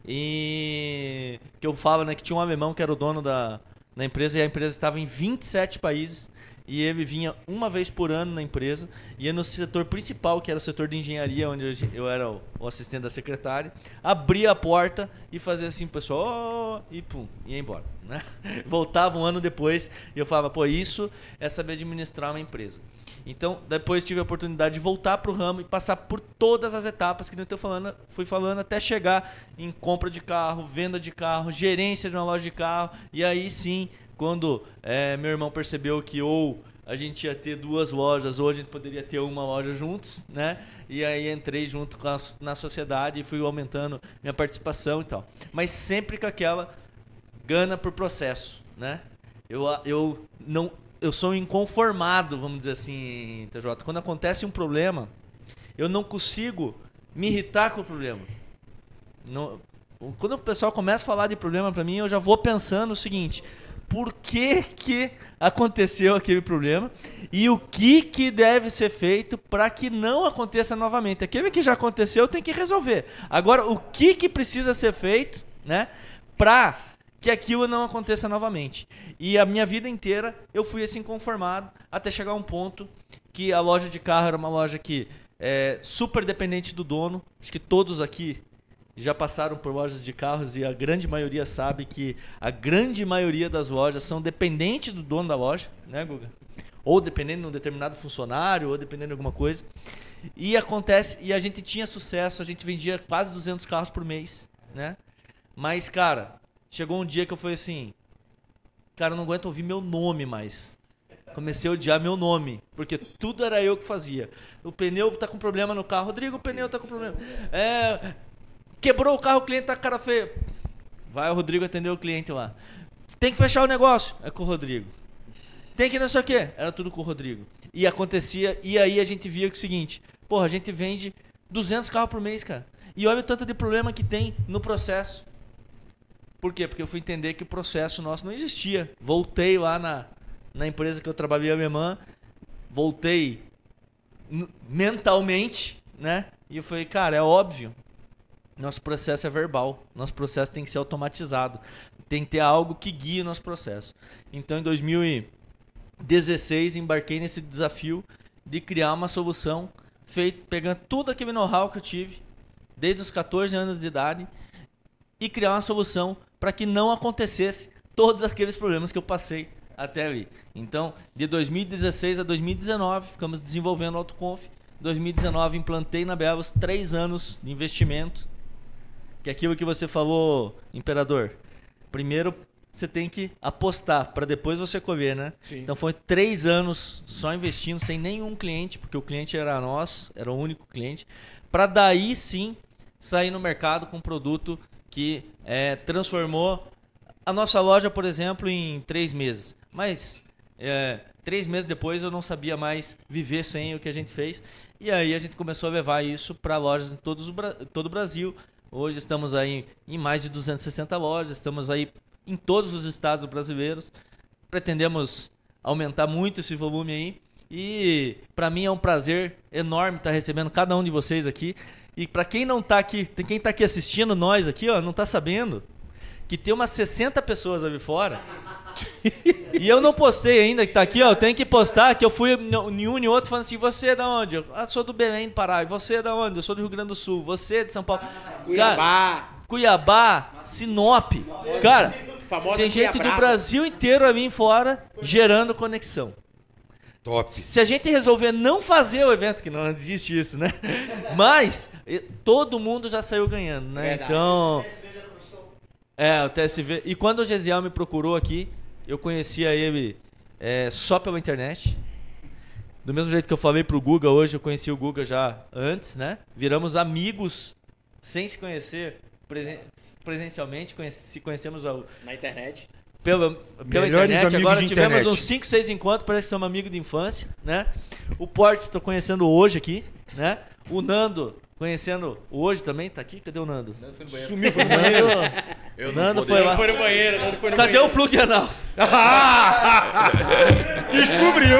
E que eu falo, né, que tinha um alemão que era o dono da, da empresa e a empresa estava em 27 países e ele vinha uma vez por ano na empresa, ia no setor principal, que era o setor de engenharia, onde eu, era o, assistente da secretária, abria a porta e fazia assim, pessoal, oh, e pum, ia embora. Né? Voltava um ano depois e eu falava, pô, isso é saber administrar uma empresa. Então, depois tive a oportunidade de voltar para o ramo e passar por todas as etapas que eu tô falando, fui falando até chegar em compra de carro, venda de carro, gerência de uma loja de carro. E aí sim, quando é, meu irmão percebeu que ou a gente ia ter duas lojas, ou a gente poderia ter uma loja juntos, né? E aí entrei junto a, na sociedade e fui aumentando minha participação e tal. Mas sempre com aquela gana por processo, né? Eu, eu não eu sou inconformado, vamos dizer assim, TJ. Quando acontece um problema, eu não consigo me irritar com o problema. Não- quando o pessoal começa a falar de problema pra mim, eu já vou pensando o seguinte: por que que aconteceu aquele problema e o que que deve ser feito para que não aconteça novamente? Aquele que já aconteceu tem que resolver. Agora, o que que precisa ser feito, né, para que aquilo não aconteça novamente? E a minha vida inteira eu fui assim conformado até chegar a um ponto que a loja de carro era uma loja que é super dependente do dono. Acho que todos aqui já passaram por lojas de carros e a grande maioria sabe que a grande maioria das lojas são dependentes do dono da loja, né, Guga? Ou dependendo de um determinado funcionário, ou dependendo de alguma coisa. E acontece, e a gente tinha sucesso, a gente vendia quase 200 carros por mês, né? Mas, cara, chegou um dia que eu falei assim, cara, eu não aguento ouvir meu nome mais. Comecei a odiar meu nome, porque tudo era eu que fazia. O pneu tá com problema no carro. Rodrigo, o pneu tá com problema. É, quebrou o carro, o cliente tá com cara feia. Vai o Rodrigo atender o cliente lá. Tem que fechar o negócio. É com o Rodrigo. Tem que não sei o quê. Era tudo com o Rodrigo. E acontecia, e aí a gente via que é o seguinte, porra, a gente vende 200 carros por mês, cara. E olha o tanto de problema que tem no processo. Por quê? Porque eu fui entender que o processo nosso não existia. Voltei lá na, na empresa que eu trabalhei a minha irmã, voltei mentalmente, né? E eu falei, cara, é óbvio. Nosso processo é verbal. Nosso processo tem que ser automatizado. Tem que ter algo que guie o nosso processo. Então, em 2016, embarquei nesse desafio de criar uma solução feito, pegando tudo aquele know-how que eu tive, desde os 14 anos de idade, e criar uma solução para que não acontecesse todos aqueles problemas que eu passei até ali. Então, de 2016 a 2019, ficamos desenvolvendo o AutoConf. 2019, implantei na Belos três anos de investimento. Que é aquilo que você falou, Imperador. Primeiro, você tem que apostar para depois você colher, né? Sim. Então, foi três anos só investindo, sem nenhum cliente, porque o cliente era nós, era o único cliente. Para daí sim sair no mercado com um produto que é, transformou a nossa loja, por exemplo, em três meses. Mas é, três meses depois eu não sabia mais viver sem o que a gente fez. E aí a gente começou a levar isso para lojas em todos o todo o Brasil. Hoje estamos aí em mais de 260 lojas, estamos aí em todos os estados brasileiros. Pretendemos aumentar muito esse volume aí. E para mim é um prazer enorme estar recebendo cada um de vocês aqui. E para quem não tá aqui, quem tá aqui assistindo nós aqui, ó, não tá sabendo que tem umas 60 pessoas ali fora. e eu não postei ainda que tá aqui, ó, eu tenho que postar que eu fui em um e outro falando assim, você é da onde? Eu ah, sou do Belém, do Pará. E você é da onde? Eu sou do Rio Grande do Sul. Você é de São Paulo. Cuiabá. Cara, Cuiabá, Sinop. Cara, Famosa tem gente do. Brasil inteiro ali fora gerando conexão. Top. Se a gente resolver não fazer o evento, que não existe isso, né? Mas todo mundo já saiu ganhando, né? Verdade. Então. É, o TSV. E quando o Gesiel me procurou aqui, eu conhecia ele eh, só pela internet. Do mesmo jeito que eu falei pro Guga hoje, eu conheci o Guga já antes, né? Viramos amigos sem se conhecer presen- presencialmente, conhece- se conhecemos ao, Na internet. pela, pela Melhores internet. amigos Agora de tivemos internet. uns 5, 6 encontros, parece que somos amigos de infância, né? O Portes estou conhecendo hoje aqui, né? O Nando, conhecendo hoje também, tá aqui? Cadê o Nando? Sumiu, foi no banheiro. O Nando foi lá. Foi no banheiro, não foi no Cadê banheiro. o plug anal? Descobriu.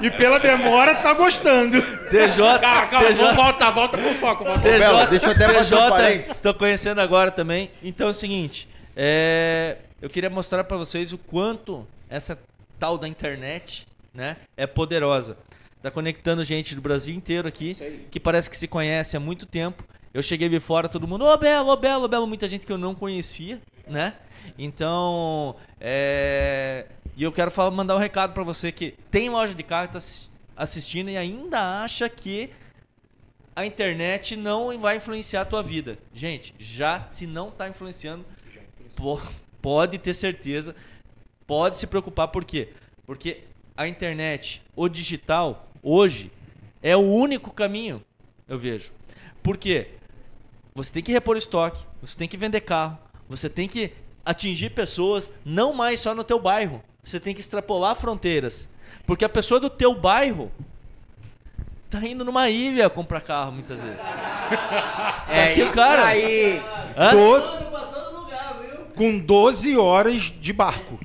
E pela demora, tá gostando. TJ, Calma, calma, TJ, voltar, volta pro foco, volta TJ, Belo, deixa eu até fazer um parênteses. TJ, tô conhecendo agora também. Então é o seguinte, é, eu queria mostrar pra vocês o quanto essa tal da internet, né, é poderosa. Tá conectando gente do Brasil inteiro aqui, que parece que se conhece há muito tempo. Eu cheguei de fora, todo mundo, ô Belo, ô Belo, ô Belo, muita gente que eu não conhecia, né? Então, é... E eu quero falar, mandar um recado pra você que tem loja de carro, tá assis- assistindo e ainda acha que a internet não vai influenciar a tua vida. Gente, já se não tá influenciando, po- pode ter certeza, pode se preocupar por quê? Porque a internet, o digital, hoje é o único caminho, eu vejo. Por quê? Você tem que repor estoque, você tem que vender carro, você tem que atingir pessoas não mais só no teu bairro. Você tem que extrapolar fronteiras. Porque a pessoa do teu bairro tá indo numa ilha comprar carro muitas vezes. É Aqui o isso cara- aí. Hã? Do- com 12 horas de barco.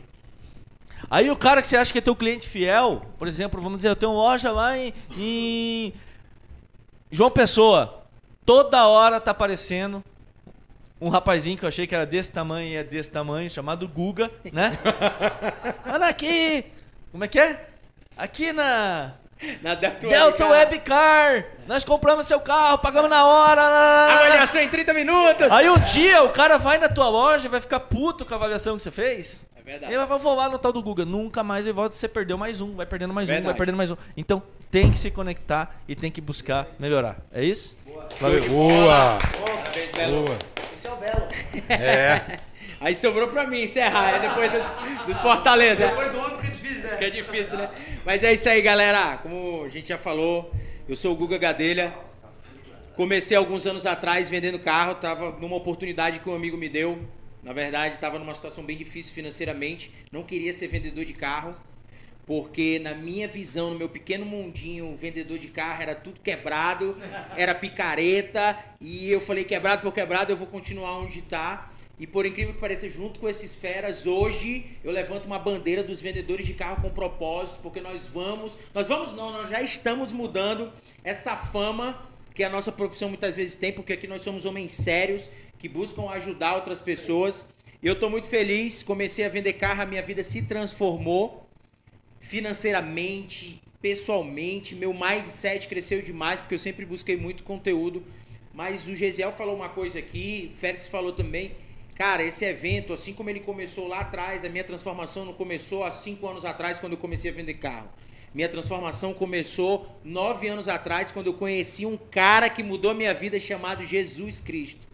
Aí o cara que você acha que é teu cliente fiel, por exemplo, vamos dizer, eu tenho loja lá em, em João Pessoa. Toda hora tá aparecendo um rapazinho que eu achei que era desse tamanho e é desse tamanho, chamado Guga, né? Olha aqui! Como é que é? Aqui na Na Delta, Delta Webcar, nós compramos seu carro, pagamos na hora. Avaliação em 30 minutos. Aí um dia o cara vai na tua loja e vai ficar puto com a avaliação que você fez. É verdade. Ele vai falar, vou lá no tal do Guga. Nunca mais ele volta, você perdeu mais um, vai perdendo mais um, vai Verdade. perdendo mais um. Então tem que se conectar e tem que buscar melhorar. É isso? Valeu. Boa! Parabéns, Belo. Boa. Esse é o Belo. É. Aí sobrou pra mim encerrar, é depois dos, dos Fortaleza. Depois do homem fica difícil, né? Que é difícil, né? Mas é isso aí, galera. Como a gente já falou, eu sou o Guga Gadelha. Comecei alguns anos atrás vendendo carro, tava numa oportunidade que um amigo me deu. Na verdade, estava numa situação bem difícil financeiramente, não queria ser vendedor de carro, porque na minha visão, no meu pequeno mundinho, o vendedor de carro era tudo quebrado, era picareta, e eu falei quebrado por quebrado, eu vou continuar onde tá. E por incrível que pareça, junto com esses feras, hoje eu levanto uma bandeira dos vendedores de carro com propósito, porque nós vamos, nós vamos não, nós já estamos mudando essa fama que a nossa profissão muitas vezes tem, porque aqui nós somos homens sérios que buscam ajudar outras pessoas. E eu tô muito feliz, comecei a vender carro, a minha vida se transformou financeiramente, pessoalmente, meu mindset cresceu demais, porque eu sempre busquei muito conteúdo. Mas o Gesiel falou uma coisa aqui, o Félix falou também. Cara, esse evento, assim como ele começou lá atrás, a minha transformação não começou há cinco anos atrás, quando eu comecei a vender carro. Minha transformação começou nove anos atrás, quando eu conheci um cara que mudou minha vida chamado Jesus Cristo.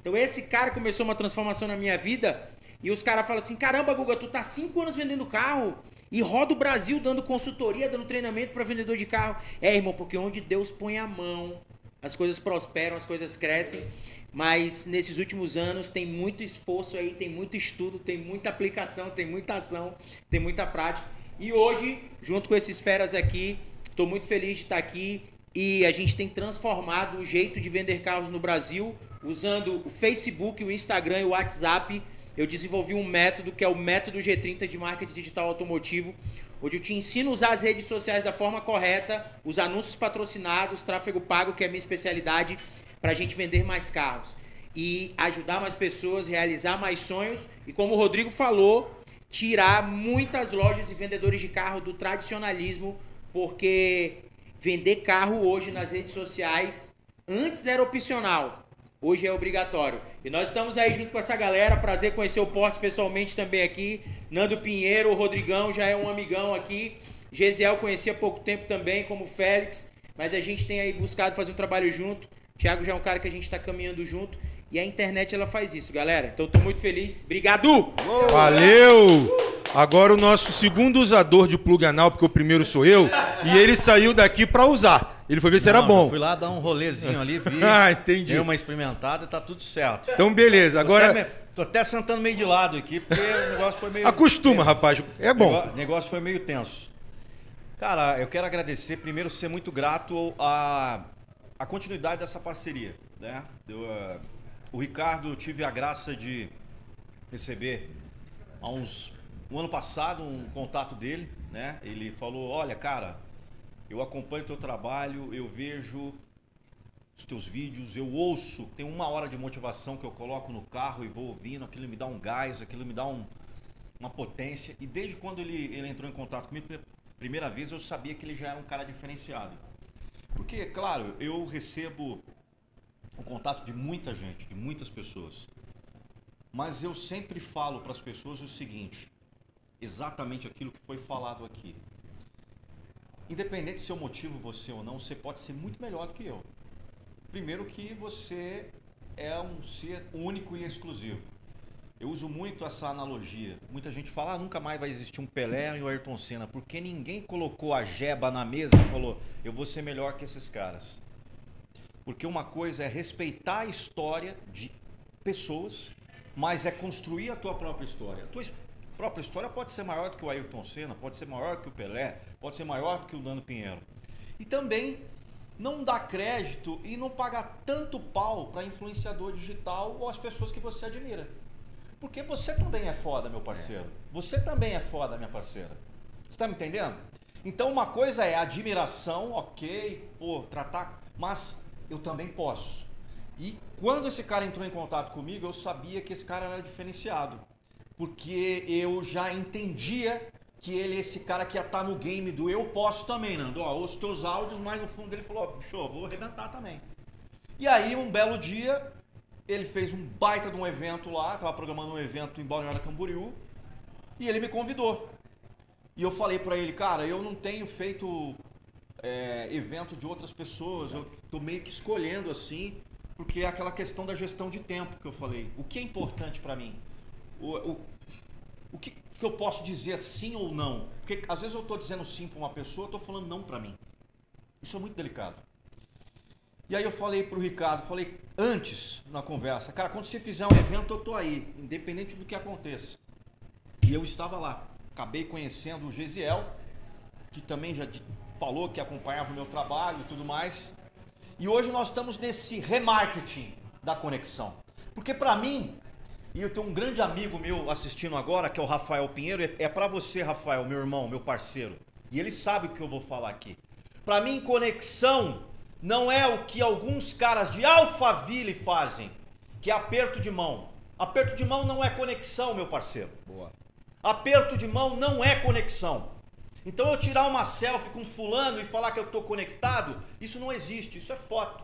Então esse cara começou uma transformação na minha vida e os caras falam assim: caramba, Guga, tu tá cinco anos vendendo carro e roda o Brasil dando consultoria, dando treinamento para vendedor de carro. É, irmão, porque onde Deus põe a mão, as coisas prosperam, as coisas crescem. Mas nesses últimos anos tem muito esforço aí, tem muito estudo, tem muita aplicação, tem muita ação, tem muita prática. E hoje, junto com esses feras aqui, estou muito feliz de estar aqui e a gente tem transformado o jeito de vender carros no Brasil usando o Facebook, o Instagram e o WhatsApp. Eu desenvolvi um método que é o método G30 de marketing digital automotivo, onde eu te ensino a usar as redes sociais da forma correta, os anúncios patrocinados, tráfego pago, que é a minha especialidade, para a gente vender mais carros e ajudar mais pessoas, realizar mais sonhos e como o Rodrigo falou, tirar muitas lojas e vendedores de carro do tradicionalismo, porque vender carro hoje nas redes sociais antes era opcional, hoje é obrigatório. E nós estamos aí junto com essa galera, prazer conhecer o Portes pessoalmente também aqui. Nando Pinheiro, o Rodrigão já é um amigão aqui. Gesiel conheci há pouco tempo também, como Félix, mas a gente tem aí buscado fazer um trabalho junto. Thiago já é um cara que a gente está caminhando junto. E a internet ela faz isso, galera. Então tô muito feliz. Obrigado! Valeu! Agora o nosso segundo usador de plug anal, porque o primeiro sou eu, e ele saiu daqui pra usar. Ele foi ver se era Não, bom. eu Fui lá dar um rolezinho ali, vi. Ah, entendi. Dei uma experimentada e tá tudo certo. Então, beleza. Tô até, Agora, tô até sentando meio de lado aqui, porque o negócio foi meio. acostuma, rapaz. É bom. O negócio foi meio tenso. Cara, eu quero agradecer, primeiro, ser muito grato à, à continuidade dessa parceria. Né? Eu, eh, o Ricardo, eu tive a graça de receber há uns. Um ano passado, um contato dele, né? Ele falou: Olha, cara, eu acompanho teu trabalho, eu vejo os teus vídeos, eu ouço, tem uma hora de motivação que eu coloco no carro e vou ouvindo, aquilo me dá um gás, aquilo me dá um, uma potência. E desde quando ele, ele entrou em contato comigo, primeira vez eu sabia que ele já era um cara diferenciado. Porque, claro, eu recebo o contato de muita gente, de muitas pessoas. Mas eu sempre falo para as pessoas o seguinte, exatamente aquilo que foi falado aqui. Independente se eu motivo você ou não, você pode ser muito melhor do que eu. Primeiro que você é um ser único e exclusivo. Eu uso muito essa analogia. Muita gente fala, ah, nunca mais vai existir um Pelé e um Ayrton Senna, porque ninguém colocou a jeba na mesa e falou, eu vou ser melhor que esses caras. Porque uma coisa é respeitar a história de pessoas mas é construir a tua própria história. A tua própria história pode ser maior do que o Ayrton Senna, pode ser maior que o Pelé, pode ser maior do que o Nando Pinheiro. E também não dar crédito e não pagar tanto pau para influenciador digital ou as pessoas que você admira. Porque você também é foda, meu parceiro. Você também é foda, minha parceira. Você tá me entendendo? Então uma coisa é admiração, ok, pô, tratar, mas eu também posso. E quando esse cara entrou em contato comigo, eu sabia que esse cara era diferenciado. Porque eu já entendia que ele é esse cara que ia estar no game do eu posso também, Nando. Ó, os teus áudios, mas no fundo ele falou, ó, bicho, vou arrebentar também. E aí, um belo dia, ele fez um baita de um evento lá, tava programando um evento em Balneário Camboriú, e ele me convidou. E eu falei pra ele, cara, eu não tenho feito é, evento de outras pessoas, eu tô meio que escolhendo assim, porque é aquela questão da gestão de tempo que eu falei. O que é importante pra mim? O, o, o que, que eu posso dizer sim ou não? Porque às vezes eu tô dizendo sim pra uma pessoa, tô falando não pra mim. Isso é muito delicado. E aí eu falei pro Ricardo, falei antes na conversa, cara, quando você fizer um evento eu tô aí, independente do que aconteça. E eu estava lá. Acabei conhecendo o Gesiel, que também já falou que acompanhava o meu trabalho e tudo mais. E hoje nós estamos nesse remarketing da conexão. Porque para mim, e eu tenho um grande amigo meu assistindo agora, que é o Rafael Pinheiro, é para você, Rafael, meu irmão, meu parceiro. E ele sabe o que eu vou falar aqui. Para mim, conexão não é o que alguns caras de Alphaville fazem, que é aperto de mão. Aperto de mão não é conexão, meu parceiro. Boa. Aperto de mão não é conexão. Então eu tirar uma selfie com fulano e falar que eu estou conectado, isso não existe, isso é foto.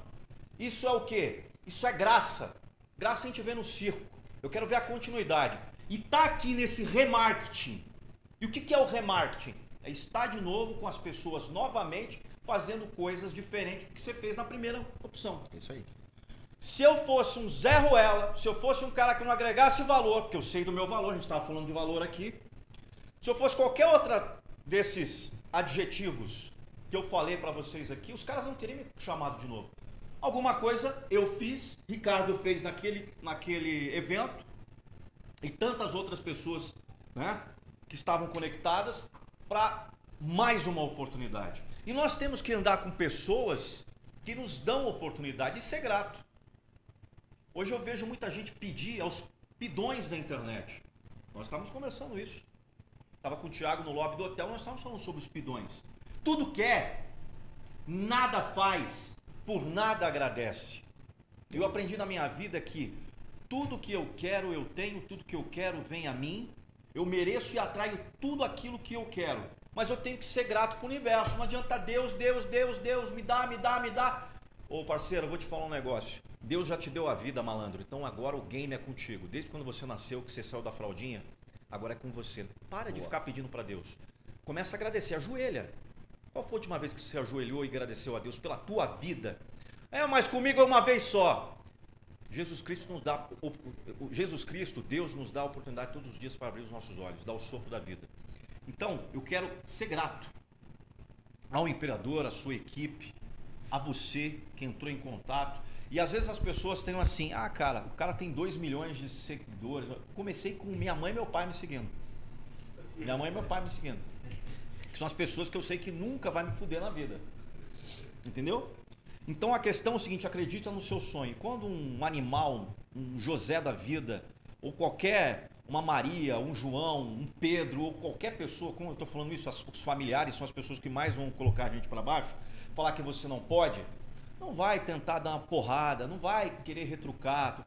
Isso é o quê? Isso é graça. Graça a gente vê no circo. Eu quero ver a continuidade. E tá aqui nesse remarketing. E o que, que é o remarketing? É estar de novo com as pessoas novamente fazendo coisas diferentes do que você fez na primeira opção. Isso aí. Se eu fosse um Zé Ruela, se eu fosse um cara que não agregasse valor, porque eu sei do meu valor, a gente estava falando de valor aqui. Se eu fosse qualquer outra desses adjetivos que eu falei para vocês aqui, os caras não teriam me chamado de novo. Alguma coisa eu fiz, Ricardo fez naquele, naquele evento e tantas outras pessoas né, que estavam conectadas para mais uma oportunidade. E nós temos que andar com pessoas que nos dão oportunidade e ser grato. Hoje eu vejo muita gente pedir aos pidões da internet. Nós estávamos conversando isso. Estava com o Thiago no lobby do hotel, nós estávamos falando sobre os pidões. Tudo quer, nada faz, por nada agradece. Eu aprendi na minha vida que tudo que eu quero eu tenho, tudo que eu quero vem a mim. Eu mereço e atraio tudo aquilo que eu quero. Mas eu tenho que ser grato pro universo. Não adianta Deus, Deus, Deus, Deus, me dá, me dá, me dá. Ô parceiro, eu vou te falar um negócio. Deus já te deu a vida, malandro. Então agora o game é contigo. Desde quando você nasceu, que você saiu da fraldinha, agora é com você. Para de ficar pedindo para Deus. Começa a agradecer, ajoelha. Qual foi a última vez que você ajoelhou e agradeceu a Deus pela tua vida? É, mas comigo é uma vez só. Jesus Cristo nos dá, o- o- Jesus Cristo, Deus nos dá a oportunidade todos os dias para abrir os nossos olhos, dar o sopro da vida. Então, eu quero ser grato ao imperador, à sua equipe, a você que entrou em contato. E às vezes as pessoas têm assim, ah, cara, o cara tem 2 milhões de seguidores. Comecei com minha mãe e meu pai me seguindo. Minha mãe e meu pai me seguindo. Que são as pessoas que eu sei que nunca vai me fuder na vida. Entendeu? Então a questão é o seguinte, acredita no seu sonho. Quando um animal, um José da vida, ou qualquer, uma Maria, um João, um Pedro, ou qualquer pessoa, como eu estou falando isso, as- os familiares são as pessoas que mais vão colocar a gente para baixo, falar que você não pode, não vai tentar dar uma porrada, não vai querer retrucar.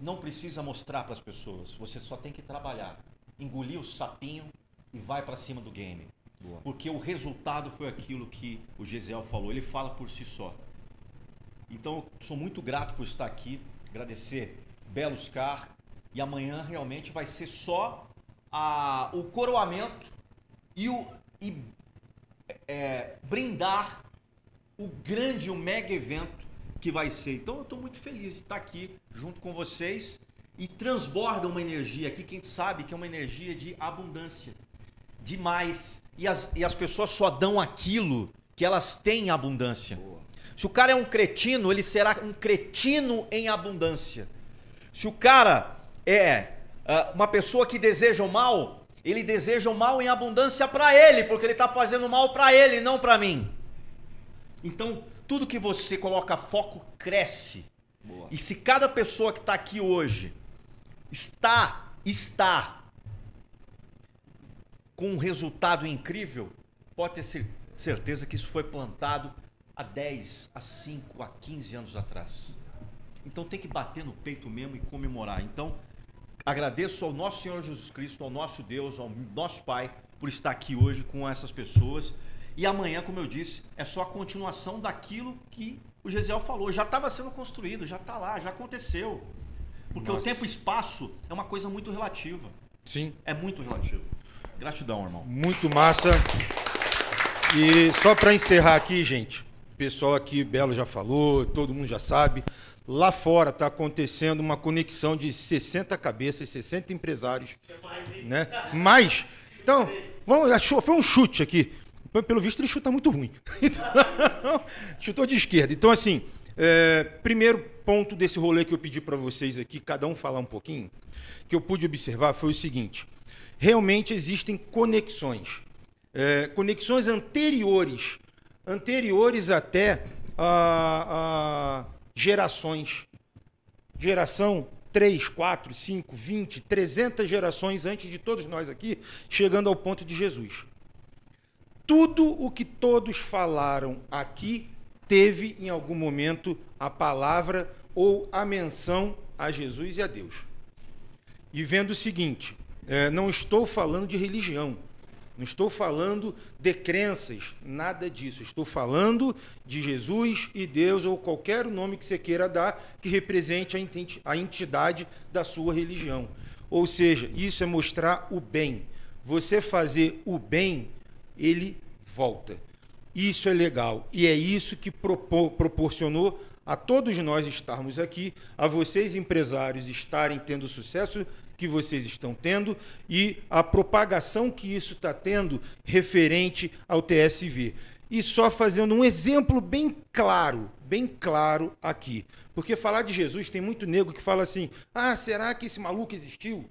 Não precisa mostrar para as pessoas, você só tem que trabalhar, engolir o sapinho e vai para cima do game. Porque o resultado foi aquilo que o Gesiel falou, ele fala por si só. Então, eu sou muito grato por estar aqui, agradecer Belos Car e amanhã realmente vai ser só a, o coroamento e, o, e é, brindar o grande, o mega evento que vai ser. Então eu estou muito feliz de estar aqui junto com vocês e transborda uma energia aqui, quem sabe que é uma energia de abundância, demais. E as, e as pessoas só dão aquilo que elas têm em abundância. Se o cara é um cretino, ele será um cretino em abundância. Se o cara é ah, uma pessoa que deseja o mal, ele deseja o mal em abundância para ele, porque ele está fazendo mal para ele, e não para mim. Então, tudo que você coloca foco cresce. E se cada pessoa que está aqui hoje está, está com um resultado incrível, pode ter cer- certeza que isso foi plantado há 10, há 5, há 15 anos atrás. Então tem que bater no peito mesmo e comemorar. Então, agradeço ao nosso Senhor Jesus Cristo, ao nosso Deus, ao nosso Pai, por estar aqui hoje com essas pessoas. E amanhã, como eu disse, é só a continuação daquilo que o Gesiel falou. Já estava sendo construído, já está lá, já aconteceu. Porque o Nossa. tempo e espaço é uma coisa muito relativa. Sim. É muito relativo. Gratidão, irmão. Muito massa. E só para encerrar aqui, gente, o pessoal aqui, Belo já falou, todo mundo já sabe. Lá fora está acontecendo uma conexão de 60 cabeças, 60 empresários. Né? Mais. Então, vamos, foi um chute aqui. Pelo visto, ele chuta muito ruim. Chutou de esquerda. Então, assim, é, primeiro ponto desse rolê que eu pedi para vocês aqui, cada um falar um pouquinho, que eu pude observar foi o seguinte: realmente existem conexões, É, conexões anteriores, anteriores até a gerações. Geração 3, 4, 5, 20, 300 gerações antes de todos nós aqui, chegando ao ponto de Jesus. Tudo o que todos falaram aqui teve em algum momento a palavra ou a menção a Jesus e a Deus. E vendo o seguinte, é, não estou falando de religião, não estou falando de crenças, nada disso. Estou falando de Jesus e Deus ou qualquer nome que você queira dar que represente a enti- a entidade da sua religião. Ou seja, isso é mostrar o bem. Você fazer o bem, ele volta. Isso é legal. E é isso que propo- proporcionou a todos nós estarmos aqui, a vocês empresários estarem tendo sucesso que vocês estão tendo e a propagação que isso está tendo referente ao TSV. E só fazendo um exemplo bem claro, bem claro aqui. Porque falar de Jesus tem muito nego que fala assim: ah, será que esse maluco existiu?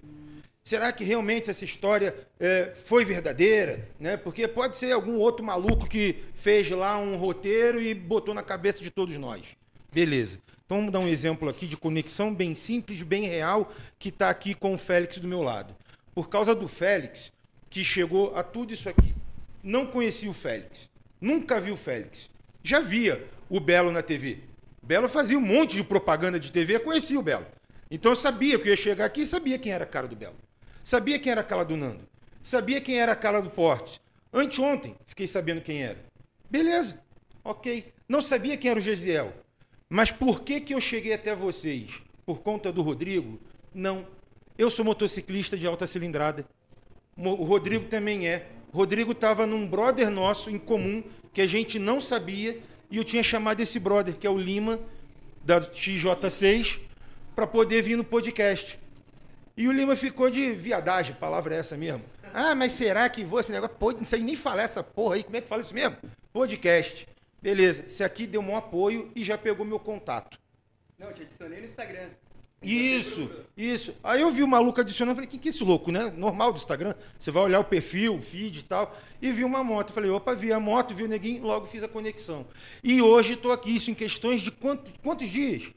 Será que realmente essa história é, foi verdadeira? Né? Porque pode ser algum outro maluco que fez lá um roteiro e botou na cabeça de todos nós. Beleza. Então vamos dar um exemplo aqui de conexão bem simples, bem real, que está aqui com o Félix do meu lado. Por causa do Félix, que chegou a tudo isso aqui. Não conhecia o Félix. Nunca vi o Félix. Já via o Belo na TV. O Belo fazia um monte de propaganda de TV, conhecia o Belo. Então eu sabia que eu ia chegar aqui e sabia quem era a cara do Belo. Sabia quem era a cara do Nando. Sabia quem era a cara do Portes. Anteontem, fiquei sabendo quem era. Beleza, ok. Não sabia quem era o Gesiel. Mas por que, que eu cheguei até vocês? Por conta do Rodrigo? Não. Eu sou motociclista de alta cilindrada. O Rodrigo também é. O Rodrigo estava num brother nosso em comum que a gente não sabia e eu tinha chamado esse brother, que é o Lima, da XJ6, para poder vir no podcast. E o Lima ficou de viadagem, palavra é essa mesmo. Ah, mas será que vou esse negócio? Pô, não sei nem falar essa porra aí, como é que fala isso mesmo? Podcast. Beleza, esse aqui deu um apoio e já pegou meu contato. Não, te adicionei no Instagram. Isso, isso. Aí eu vi o maluco adicionando, falei, quem que é esse louco, né? Normal do Instagram. Você vai olhar o perfil, o feed e tal, e vi uma moto. Falei, opa, vi a moto, vi o neguinho, logo fiz a conexão. E hoje estou aqui, isso em questões de quanto- quantos dias?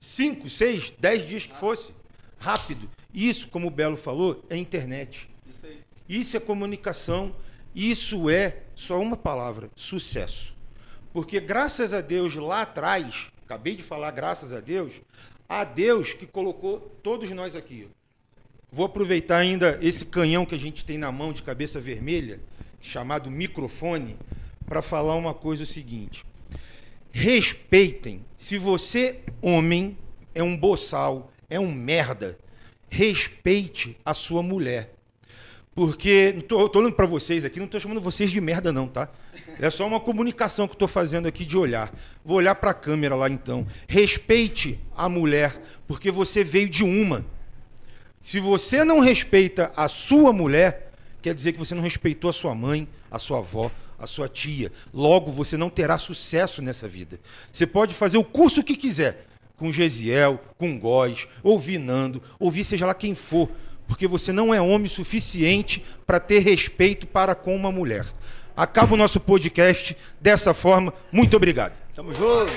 Cinco, seis, dez dias que fosse. Rápido. Isso, como o Belo falou, é internet. Isso é comunicação. Isso é só uma palavra: sucesso. Porque graças a Deus lá atrás, acabei de falar graças a Deus, a Deus que colocou todos nós aqui. Vou aproveitar ainda esse canhão que a gente tem na mão de cabeça vermelha, chamado microfone, para falar uma coisa o seguinte. Respeitem. Se você, homem, é um boçal, é um merda, respeite a sua mulher. Porque, tô olhando para vocês aqui, não tô chamando vocês de merda não, tá? É só uma comunicação que eu estou fazendo aqui de olhar. Vou olhar para a câmera lá então. Respeite a mulher, porque você veio de uma. Se você não respeita a sua mulher, quer dizer que você não respeitou a sua mãe, a sua avó, a sua tia. Logo, você não terá sucesso nessa vida. Você pode fazer o curso que quiser, com Gesiel, com Góis, ouvir Nando, ouvir seja lá quem for, porque você não é homem suficiente para ter respeito para com uma mulher. Acaba o nosso podcast dessa forma. Muito obrigado. Tamo junto.